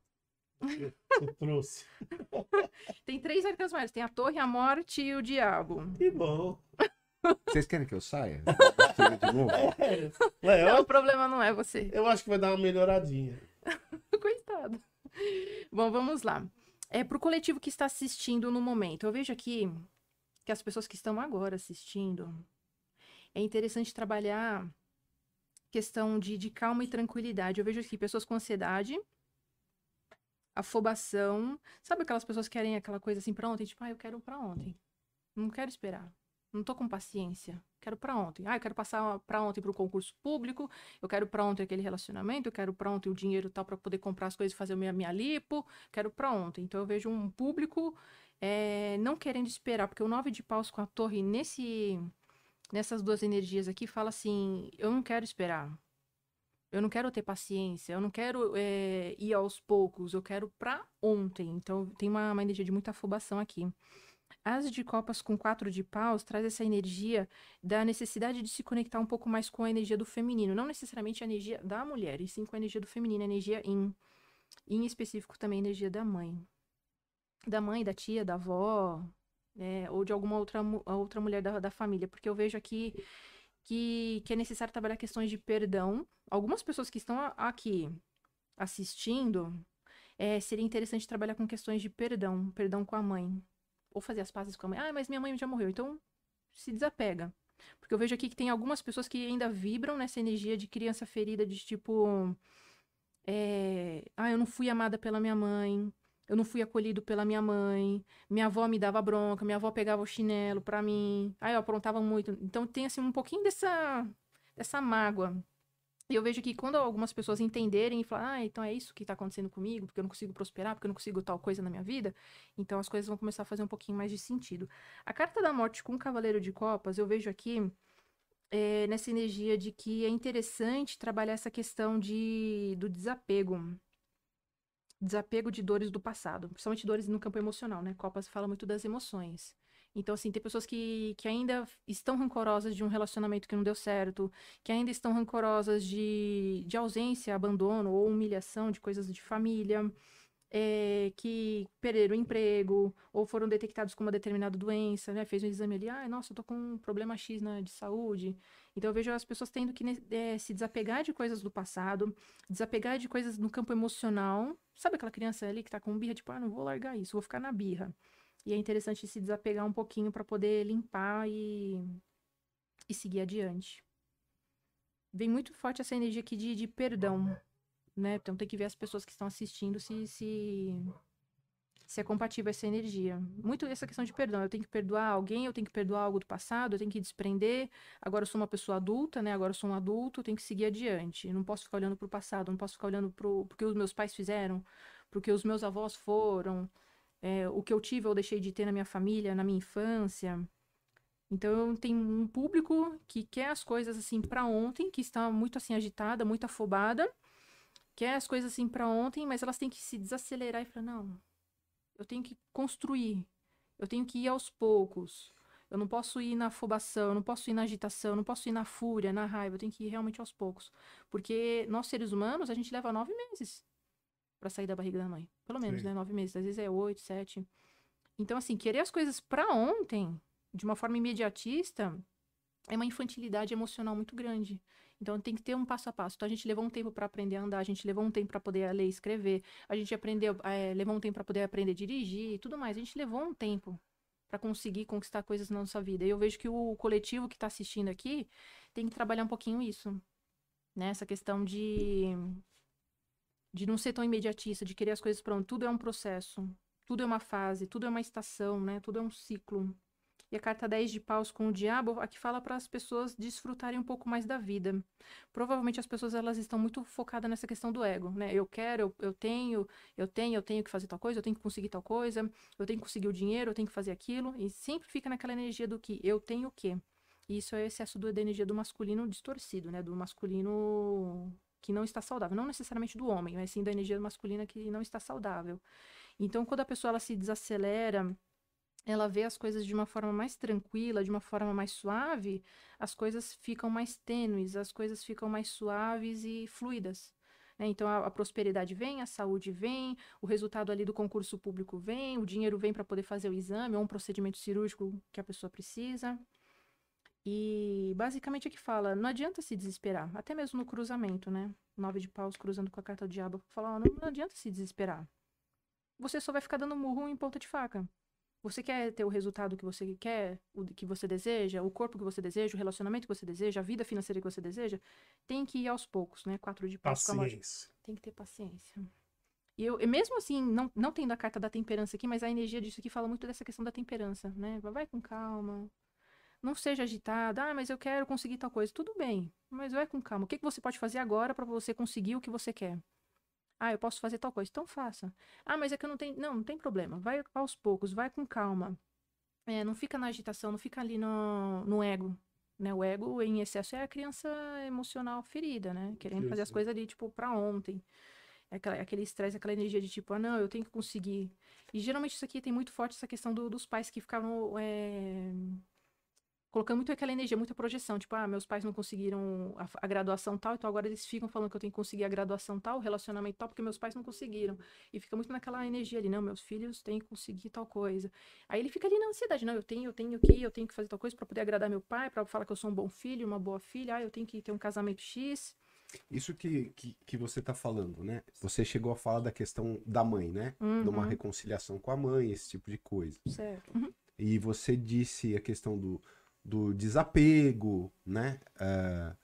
Speaker 1: Você trouxe. [LAUGHS]
Speaker 3: Tem três arcanos maiores. Tem a torre, a morte e o diabo.
Speaker 1: Que bom.
Speaker 2: Vocês querem que eu saia? [LAUGHS] De?
Speaker 1: É,
Speaker 3: Não, o problema não é você.
Speaker 1: eu acho que vai dar uma melhoradinha. [LAUGHS]
Speaker 3: Coitado. Bom, vamos lá. É pro coletivo que está assistindo no momento. Eu vejo aqui que as pessoas que estão agora assistindo, é interessante trabalhar questão de, de calma e tranquilidade. Eu vejo aqui pessoas com ansiedade, afobação. Sabe aquelas pessoas que querem aquela coisa assim pra ontem? Tipo, ah, eu quero pra ontem. Não quero esperar. Não tô com paciência. Quero pra ontem. Ah, eu quero passar pra ontem pro concurso público. Eu quero pra ontem aquele relacionamento. Eu quero pra ontem o dinheiro tal pra poder comprar as coisas e fazer a minha, minha lipo. Quero pra ontem. Então eu vejo um público é, não querendo esperar. Porque o nove de paus com a torre nesse, nessas duas energias aqui fala assim: eu não quero esperar. Eu não quero ter paciência, eu não quero é, ir aos poucos, eu quero pra ontem. Então tem uma, uma energia de muita afobação aqui. As de copas com quatro de paus traz essa energia da necessidade de se conectar um pouco mais com a energia do feminino. Não necessariamente a energia da mulher, e sim com a energia do feminino, a energia em. Em específico também a energia da mãe. Da mãe, da tia, da avó, é, ou de alguma outra, outra mulher da, da família. Porque eu vejo aqui que, que é necessário trabalhar questões de perdão. Algumas pessoas que estão aqui assistindo, é, seria interessante trabalhar com questões de perdão, perdão com a mãe. Ou fazer as pazes com a mãe. Ah, mas minha mãe já morreu, então se desapega. Porque eu vejo aqui que tem algumas pessoas que ainda vibram nessa energia de criança ferida, de tipo. É, ah, eu não fui amada pela minha mãe. Eu não fui acolhido pela minha mãe. Minha avó me dava bronca, minha avó pegava o chinelo pra mim. Aí eu aprontava muito. Então tem assim um pouquinho dessa dessa mágoa. E eu vejo que quando algumas pessoas entenderem e falar, ah, então é isso que tá acontecendo comigo, porque eu não consigo prosperar, porque eu não consigo tal coisa na minha vida, então as coisas vão começar a fazer um pouquinho mais de sentido. A carta da morte com o Cavaleiro de Copas, eu vejo aqui é, nessa energia de que é interessante trabalhar essa questão de, do desapego desapego de dores do passado, principalmente dores no campo emocional, né? Copas fala muito das emoções. Então, assim, tem pessoas que, que ainda estão rancorosas de um relacionamento que não deu certo, que ainda estão rancorosas de, de ausência, abandono ou humilhação de coisas de família é, que perderam o emprego ou foram detectados com uma determinada doença, né? Fez um exame ali, ah, nossa, eu tô com um problema X na, de saúde. Então eu vejo as pessoas tendo que é, se desapegar de coisas do passado, desapegar de coisas no campo emocional. Sabe aquela criança ali que tá com birra, tipo, ah, não vou largar isso, vou ficar na birra. E é interessante se desapegar um pouquinho para poder limpar e, e seguir adiante. Vem muito forte essa energia aqui de, de perdão né? Então tem que ver as pessoas que estão assistindo se, se, se é compatível essa energia. Muito essa questão de perdão. Eu tenho que perdoar alguém, eu tenho que perdoar algo do passado, eu tenho que desprender. Agora eu sou uma pessoa adulta, né? Agora eu sou um adulto, eu tenho que seguir adiante. Eu não posso ficar olhando para o passado, não posso ficar olhando para o que os meus pais fizeram, para o que os meus avós foram, é, o que eu tive ou deixei de ter na minha família, na minha infância. Então tem um público que quer as coisas assim para ontem, que está muito assim agitada, muito afobada quer as coisas assim para ontem, mas elas têm que se desacelerar e falar: não, eu tenho que construir, eu tenho que ir aos poucos. Eu não posso ir na afobação, eu não posso ir na agitação, eu não posso ir na fúria, na raiva, eu tenho que ir realmente aos poucos. Porque nós, seres humanos, a gente leva nove meses para sair da barriga da mãe. Pelo menos, Sim. né? Nove meses. Às vezes é oito, sete. Então, assim, querer as coisas para ontem, de uma forma imediatista, é uma infantilidade emocional muito grande. Então tem que ter um passo a passo. Então a gente levou um tempo para aprender a andar, a gente levou um tempo para poder ler e escrever, a gente aprendeu, é, levou um tempo para poder aprender a dirigir e tudo mais. A gente levou um tempo para conseguir conquistar coisas na nossa vida. E eu vejo que o coletivo que está assistindo aqui tem que trabalhar um pouquinho isso, né? Essa questão de de não ser tão imediatista, de querer as coisas pronto. Tudo é um processo, tudo é uma fase, tudo é uma estação, né? Tudo é um ciclo. E a carta 10 de paus com o diabo, aqui fala para as pessoas desfrutarem um pouco mais da vida. Provavelmente as pessoas elas estão muito focadas nessa questão do ego, né? Eu quero, eu, eu tenho, eu tenho, eu tenho que fazer tal coisa, eu tenho que conseguir tal coisa, eu tenho que conseguir o dinheiro, eu tenho que fazer aquilo. E sempre fica naquela energia do que eu tenho o quê. E isso é excesso do, da energia do masculino distorcido, né? Do masculino que não está saudável. Não necessariamente do homem, mas sim da energia masculina que não está saudável. Então, quando a pessoa ela se desacelera ela vê as coisas de uma forma mais tranquila, de uma forma mais suave, as coisas ficam mais tênues, as coisas ficam mais suaves e fluidas. Né? Então a, a, prosperidade vem, a saúde vem, o resultado ali do concurso público vem, o dinheiro vem para poder fazer o exame ou um procedimento cirúrgico que a pessoa precisa. E basicamente é que fala, não adianta se desesperar, até mesmo no cruzamento, né? Nove de paus cruzando com a carta do diabo, fala, não, não adianta se desesperar. Você só vai ficar dando murro em ponta de faca. Você quer ter o resultado que você quer, o que você deseja, o corpo que você deseja, o relacionamento que você deseja, a vida financeira que você deseja? Tem que ir aos poucos, né? Quatro de paus
Speaker 1: Paciência.
Speaker 3: Tem que ter paciência. E eu, e mesmo assim, não, não tendo a carta da temperança aqui, mas a energia disso aqui fala muito dessa questão da temperança, né? Vai com calma. Não seja agitada. Ah, mas eu quero conseguir tal coisa. Tudo bem, mas vai com calma. O que, que você pode fazer agora para você conseguir o que você quer? Ah, eu posso fazer tal coisa. Então faça. Ah, mas é que eu não tenho. Não, não tem problema. Vai aos poucos, vai com calma. É, não fica na agitação, não fica ali no, no ego. Né? O ego em excesso é a criança emocional ferida, né? Querendo fazer as coisas ali, tipo, pra ontem. É aquela, aquele estresse, aquela energia de tipo, ah, não, eu tenho que conseguir. E geralmente isso aqui tem muito forte essa questão do, dos pais que ficavam é, colocando muito aquela energia, muita projeção. Tipo, ah, meus pais não conseguiram a, a, graduação tal, então agora eles ficam falando que eu tenho que conseguir a graduação tal, o relacionamento tal, porque meus pais não conseguiram. E fica muito naquela energia ali, não, meus filhos têm que conseguir tal coisa. Aí ele fica ali na ansiedade, não, eu tenho, eu tenho que, eu tenho que fazer tal coisa para poder agradar meu pai, para falar que eu sou um bom filho, uma boa filha, ah, eu tenho que ter um casamento X.
Speaker 2: Isso que, que, que você está falando, né? Você chegou a falar da questão da mãe, né?
Speaker 3: Uhum.
Speaker 2: De uma reconciliação com a mãe, esse tipo de coisa.
Speaker 3: Certo. Uhum.
Speaker 2: E você disse a questão do, do desapego, né? Uh,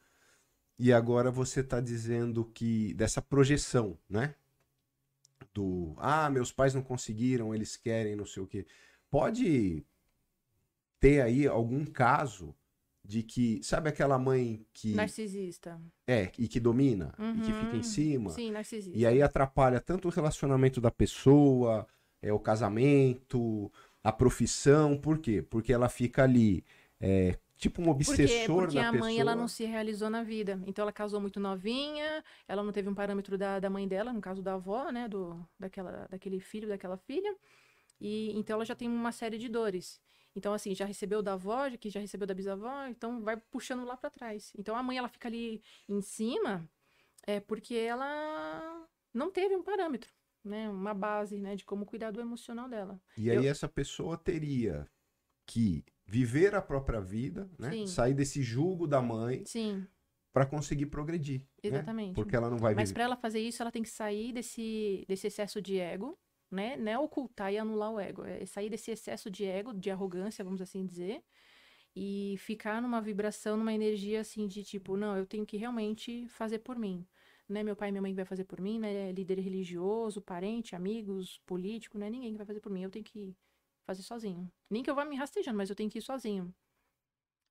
Speaker 2: e agora você está dizendo que dessa projeção, né? Do ah, meus pais não conseguiram, eles querem, não sei o quê. Pode ter aí algum caso de que, sabe aquela mãe que.
Speaker 3: Narcisista.
Speaker 2: É, e que domina,
Speaker 3: uhum.
Speaker 2: e que fica em cima.
Speaker 3: Sim, narcisista.
Speaker 2: E aí atrapalha tanto o relacionamento da pessoa, é, o casamento, a profissão. Por quê? Porque ela fica ali, é, tipo um obsessor
Speaker 3: porque, porque
Speaker 2: a
Speaker 3: mãe
Speaker 2: pessoa.
Speaker 3: ela não se realizou na vida. Então ela casou muito novinha, ela não teve um parâmetro da, da mãe dela, no caso da avó, né? Do, daquela, daquele filho, daquela filha. E então ela já tem uma série de dores. Então, assim, já recebeu da avó, que já recebeu da bisavó, então vai puxando lá para trás. Então, a mãe, ela fica ali em cima, é porque ela não teve um parâmetro, né? Uma base, né? De como cuidar do emocional dela.
Speaker 2: E aí, essa pessoa teria que viver a própria vida, né?
Speaker 3: Sim.
Speaker 2: Sair desse julgo da mãe.
Speaker 3: Sim.
Speaker 2: Para conseguir progredir.
Speaker 3: Exatamente.
Speaker 2: Né? Porque ela não vai
Speaker 3: Mas para ela fazer isso, ela tem que sair desse, desse excesso de ego, né? Não é ocultar e anular o ego, é sair desse excesso de ego, de arrogância, vamos assim dizer, e ficar numa vibração, numa energia assim de tipo, não, eu tenho que realmente fazer por mim. Não é meu pai e minha mãe que vai fazer por mim, né? Líder religioso, parente, amigos, político, não é ninguém que vai fazer por mim. Eu tenho que fazer sozinho. Nem que eu vá me rastejando, mas eu tenho que ir sozinho.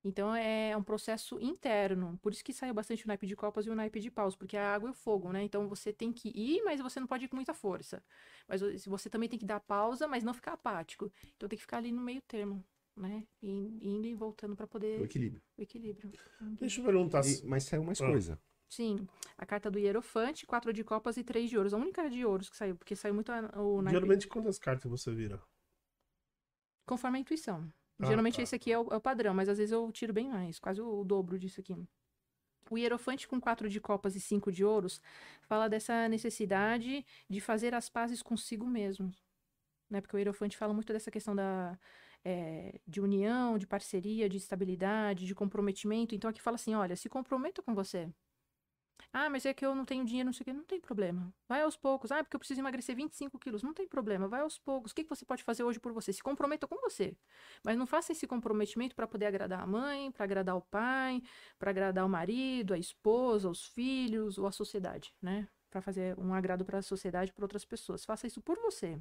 Speaker 3: Então é um processo interno. Por isso que saiu bastante o naipe de copas e o naipe de paus, porque a água é o fogo, né? Então você tem que ir, mas você não pode ir com muita força. Mas você também tem que dar pausa, mas não ficar apático. Então tem que ficar ali no meio termo, né? Indo e voltando para poder.
Speaker 2: O equilíbrio.
Speaker 3: O equilíbrio.
Speaker 1: Deixa eu perguntar.
Speaker 2: E, mas saiu mais
Speaker 1: Ah.
Speaker 2: coisa.
Speaker 3: Sim, a carta do Hierofante, quatro de copas e três de ouros. A única de ouros que saiu, porque saiu muito o naipe.
Speaker 1: Geralmente, quantas cartas você vira?
Speaker 3: Conforme a intuição.
Speaker 1: Ah,
Speaker 3: Geralmente
Speaker 1: tá.
Speaker 3: esse aqui é o, é o padrão, mas às vezes eu tiro bem mais, quase o, o dobro disso aqui. O Hierofante com quatro de copas e cinco de ouros fala dessa necessidade de fazer as pazes consigo mesmo. Né? Porque o Hierofante fala muito dessa questão da, é, de união, de parceria, de estabilidade, de comprometimento. Então aqui fala assim: olha, se comprometa com você. Ah, mas é que eu não tenho dinheiro, não sei o quê. Não tem problema. Vai aos poucos. Ah, porque eu preciso emagrecer 25 quilos. Não tem problema. Vai aos poucos. O que, que você pode fazer hoje por você? Se comprometa com você. Mas não faça esse comprometimento para poder agradar a mãe, para agradar o pai, para agradar o marido, a esposa, os filhos ou a sociedade, né? Para fazer um agrado para a sociedade, para outras pessoas. Faça isso por você.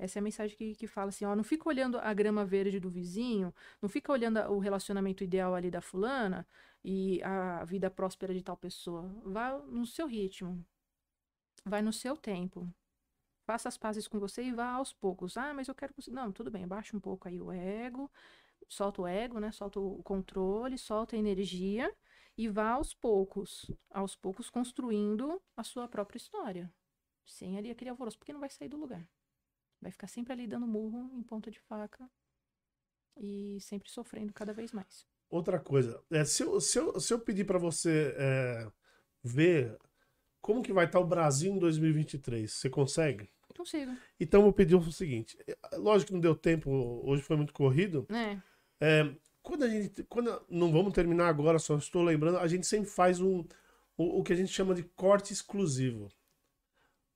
Speaker 3: Essa é a mensagem que, que fala assim, ó, não fica olhando a grama verde do vizinho, não fica olhando o relacionamento ideal ali da fulana e a vida próspera de tal pessoa. Vá no seu ritmo. Vai no seu tempo. Faça as pazes com você e vá aos poucos. Ah, mas eu quero. conseguir- Não, tudo bem, baixa um pouco aí o ego, solta o ego, né? Solta o controle, solta a energia e vá aos poucos. Aos poucos construindo a sua própria história. Sem ali aquele alvoroço, porque não vai sair do lugar. Vai ficar sempre ali dando murro em ponta de faca e sempre sofrendo cada vez mais.
Speaker 1: Outra coisa, é, se, eu, se, eu, se eu pedir para você é, ver como que vai estar o Brasil em 2023, você consegue?
Speaker 3: Consigo,
Speaker 1: Então eu vou pedir o seguinte, é, lógico que não deu tempo, hoje foi muito corrido,
Speaker 3: né?
Speaker 1: É, quando a gente. Quando, não vamos terminar agora, só estou lembrando, a gente sempre faz um, o, o que a gente chama de corte exclusivo.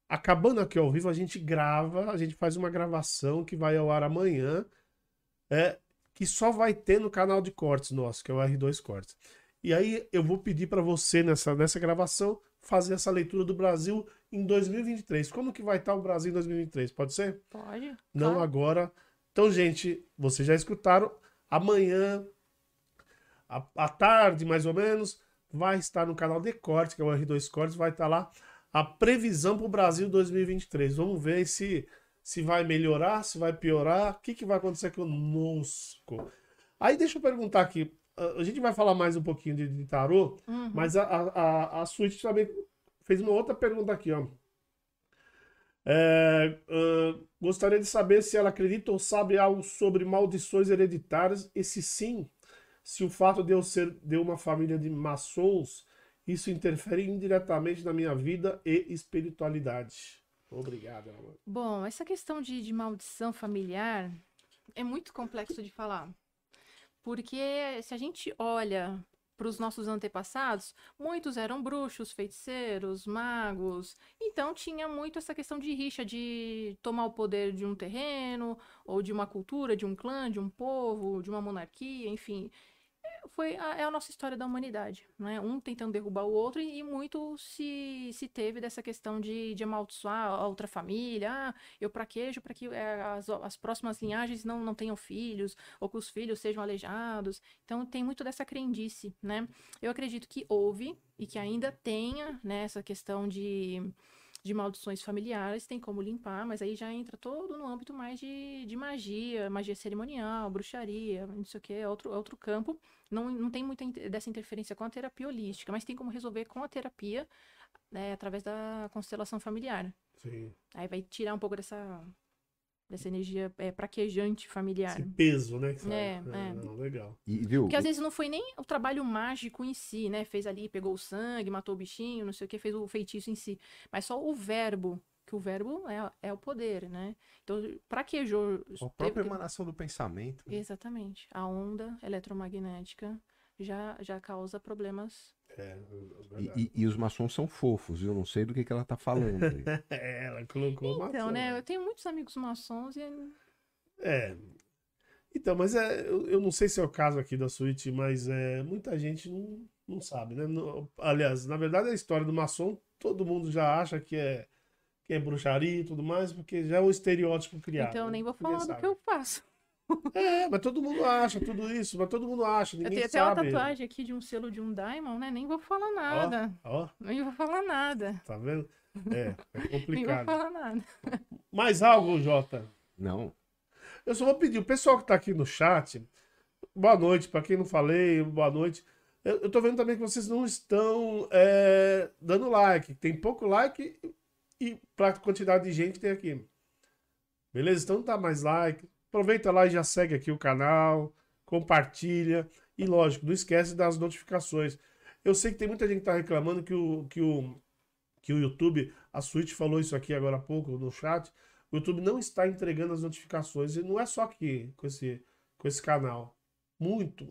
Speaker 1: Acabando aqui ao vivo, a gente grava, a gente faz uma gravação que vai ao ar amanhã, é, que só vai ter no canal de cortes nosso, que é o R2 Cortes. E aí eu vou pedir para você nessa, nessa gravação fazer essa leitura do Brasil em 2023. Como que vai estar o Brasil em 2023? Pode ser?
Speaker 3: Pode.
Speaker 1: Não
Speaker 3: claro.
Speaker 1: agora. Então, gente, vocês já escutaram. Amanhã, à, tarde, mais ou menos, vai estar no canal de corte, que é o R2 Cortes, vai estar lá a previsão para o Brasil 2023. Vamos ver se, se vai melhorar, se vai piorar, o que, que vai acontecer conosco. Aí deixa eu perguntar aqui. A gente vai falar mais um pouquinho de, de tarô,
Speaker 3: Uhum.
Speaker 1: mas a, a, a, Switch também fez uma outra pergunta aqui, ó. É, ah, gostaria de saber se ela acredita ou sabe algo sobre maldições hereditárias, e se sim, se o fato de eu ser de uma família de maçons, isso interfere indiretamente na minha vida e espiritualidade. Obrigado, amor.
Speaker 3: Bom, essa questão de, de maldição familiar é muito complexo de falar. Porque se a gente olha para os nossos antepassados, muitos eram bruxos, feiticeiros, magos. Então tinha muito essa questão de rixa, de tomar o poder de um terreno, ou de uma cultura, de um clã, de um povo, de uma monarquia, enfim. Foi a, é a nossa história da humanidade, né? Um tentando derrubar o outro e, e muito se, se teve dessa questão de, de amaldiçoar a outra família. Ah, eu praquejo para que é, as, as próximas linhagens não, não tenham filhos, ou que os filhos sejam aleijados. Então tem muito dessa crendice, né? Eu acredito que houve e que ainda tenha, né, essa questão de, de maldições familiares, tem como limpar, mas aí já entra todo no âmbito mais de, de magia, magia cerimonial, bruxaria, não sei o que, é outro, outro campo. Não, não tem muita dessa interferência com a terapia holística, mas tem como resolver com a terapia, né, através da constelação familiar.
Speaker 1: Sim.
Speaker 3: Aí vai tirar um pouco dessa, dessa energia é, praquejante familiar.
Speaker 1: Esse peso, né? que sai.
Speaker 3: É, é.
Speaker 1: não, legal.
Speaker 2: E viu?
Speaker 3: Porque às vezes não foi nem o trabalho mágico em si, né? Fez ali, pegou o sangue, matou o bichinho, não sei o que, fez o feitiço em si. Mas só o verbo, que o verbo é, é o poder, né? Então, praquejou.
Speaker 2: A própria emanação do pensamento. né?
Speaker 3: Exatamente. A onda eletromagnética já, já causa problemas.
Speaker 1: É,
Speaker 2: E, e- e os maçons são fofos, eu não sei do que, que ela tá falando. aí. [LAUGHS]
Speaker 1: É, ela colocou
Speaker 3: Então,
Speaker 1: ação,
Speaker 3: né? Eu tenho muitos amigos maçons e
Speaker 1: É. Então, mas é, eu, eu não sei se é o caso aqui da suíte, mas é, muita gente não, não sabe, né? Não- aliás, na verdade, a história do maçom, todo mundo já acha que é, que é bruxaria e tudo mais, porque já é um estereótipo criado.
Speaker 3: então eu
Speaker 1: né?
Speaker 3: nem vou falar do
Speaker 1: sabe.
Speaker 3: que eu faço.
Speaker 1: É, mas todo mundo acha tudo isso, mas todo mundo acha,
Speaker 3: Eu
Speaker 1: ninguém
Speaker 3: tenho até uma
Speaker 1: sabe.
Speaker 3: tatuagem aqui de um selo de um Diamond, né? Nem vou falar nada.
Speaker 1: Ó,
Speaker 3: Nem vou falar nada.
Speaker 1: tá vendo? É, é [LAUGHS]
Speaker 3: Nem vou
Speaker 1: complicado.
Speaker 3: falar nada.
Speaker 1: Mais algo, Jota?
Speaker 2: Não.
Speaker 1: Eu só vou pedir, o pessoal que tá aqui no chat, boa noite, pra quem não falei, boa noite. Eu, eu tô vendo também que vocês não estão é, dando like. Tem pouco like e pra quantidade de gente que tem aqui. Beleza? Então não dá mais like. Aproveita lá e já segue aqui o canal, compartilha. E lógico, não esquece das notificações. Eu sei que tem muita gente que tá reclamando que o, que o, que o YouTube, a Switch falou isso aqui agora há pouco no chat, o YouTube não está entregando as notificações. E não é só aqui com esse, com esse canal. Muito.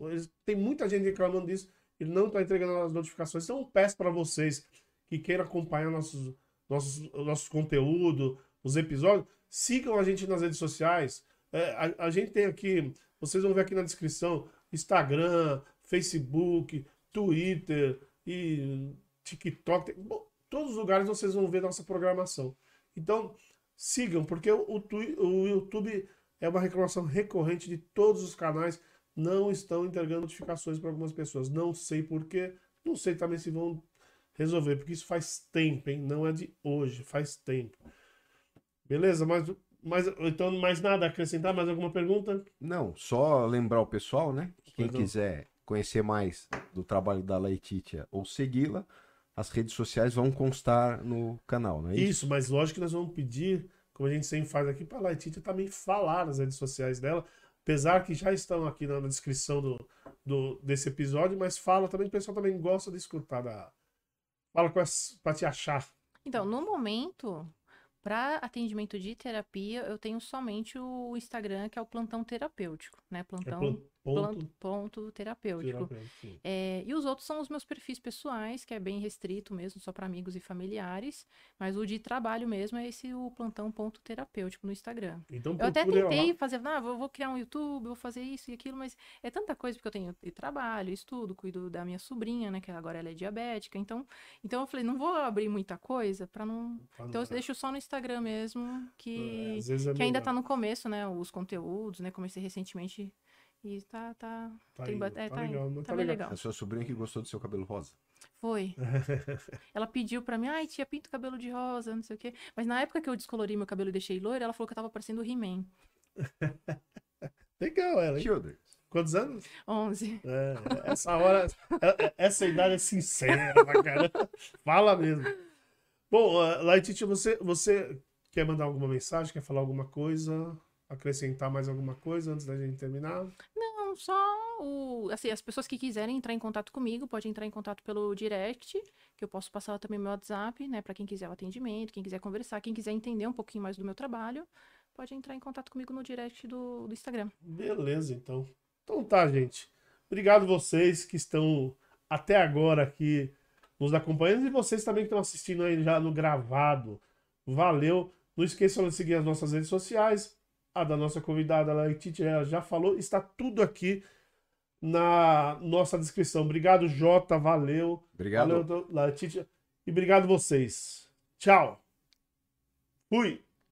Speaker 1: Tem muita gente reclamando disso. Ele não está entregando as notificações. Então eu peço para vocês que queiram acompanhar nossos, nossos, nossos conteúdos, os episódios, sigam a gente nas redes sociais. É, a, a gente tem aqui, vocês vão ver aqui na descrição, Instagram, Facebook, Twitter e TikTok. Tem- bom, todos os lugares vocês vão ver nossa programação. Então, sigam, porque o, o o YouTube é uma reclamação recorrente de todos os canais. Não estão entregando notificações para algumas pessoas. Não sei porquê. Não sei também se vão resolver, porque isso faz tempo, hein? Não é de hoje, faz tempo. Beleza? Mas, mas então, mais nada a acrescentar? Mais alguma pergunta?
Speaker 2: Não, só lembrar o pessoal, né? que Quem
Speaker 1: não.
Speaker 2: quiser conhecer mais do trabalho da Leititia ou segui-la, as redes sociais vão constar no canal, não é isso?
Speaker 1: Isso, mas lógico que nós vamos pedir, como a gente sempre faz aqui, para a Laetitia também falar nas redes sociais dela, apesar que já estão aqui na, na descrição do, do- desse episódio, mas fala também, o pessoal também gosta de escutar. Da... Fala para te achar.
Speaker 3: Então, no momento, para atendimento de terapia, eu tenho somente o Instagram, que é o plantão terapêutico, né?
Speaker 1: É
Speaker 3: Plantão
Speaker 1: plan- Ponto.
Speaker 3: Ponto terapêutico.
Speaker 1: terapêutico.
Speaker 3: É, e os outros são os meus perfis pessoais, que é bem restrito mesmo, só para amigos e familiares. Mas o de trabalho mesmo é esse o plantão ponto terapêutico no Instagram.
Speaker 1: Então,
Speaker 3: Eu até
Speaker 1: procure lá.
Speaker 3: tentei fazer, ah, vou, vou criar um YouTube, vou fazer isso e aquilo, mas é tanta coisa, porque eu tenho eu trabalho, estudo, cuido da minha sobrinha, né, que agora ela é diabética, então, então eu falei, não vou abrir muita coisa para não...
Speaker 1: Pra
Speaker 3: Então eu
Speaker 1: não-
Speaker 3: deixo só no Instagram mesmo,
Speaker 1: É,
Speaker 3: que,
Speaker 1: vezes é
Speaker 3: que ainda tá no começo, né, os conteúdos, né, comecei recentemente e tá, tá,
Speaker 1: Tá
Speaker 3: tem
Speaker 1: indo,
Speaker 3: é,
Speaker 1: tá
Speaker 3: tá
Speaker 1: legal,
Speaker 3: tá
Speaker 1: tá
Speaker 3: bem
Speaker 1: legal.
Speaker 3: legal.
Speaker 2: A sua sobrinha que gostou do seu cabelo rosa.
Speaker 3: Foi. [LAUGHS] Ela pediu pra mim, ai, tia, pinta o cabelo de rosa, não sei o quê. Mas na época que eu descolori meu cabelo e deixei loiro, ela falou que eu tava parecendo o He-Man. [LAUGHS]
Speaker 1: Legal ela, hein?
Speaker 2: Children.
Speaker 1: Quantos anos?
Speaker 3: 11.
Speaker 1: É, essa hora, é- é- essa idade é sincera, [LAUGHS] pra caramba. Fala mesmo. Bom, uh, Laetitia, você, você quer mandar alguma mensagem? Quer falar alguma coisa? Acrescentar mais alguma coisa antes da gente terminar?
Speaker 3: Não, só o. Assim, as pessoas que quiserem entrar em contato comigo, podem entrar em contato pelo direct, que eu posso passar também meu WhatsApp, né? Pra quem quiser o atendimento, quem quiser conversar, quem quiser entender um pouquinho mais do meu trabalho, pode entrar em contato comigo no direct do, do Instagram.
Speaker 1: Beleza, então. Então tá, gente. Obrigado vocês que estão até agora aqui nos acompanhando e vocês também que estão assistindo aí já no gravado. Valeu. Não esqueçam de seguir as nossas redes sociais. A da nossa convidada, a Laetitia, ela já falou. Está tudo aqui na nossa descrição. Obrigado, Jota. Valeu.
Speaker 2: Obrigado.
Speaker 1: Valeu, Laetitia. E obrigado vocês. Tchau. Fui.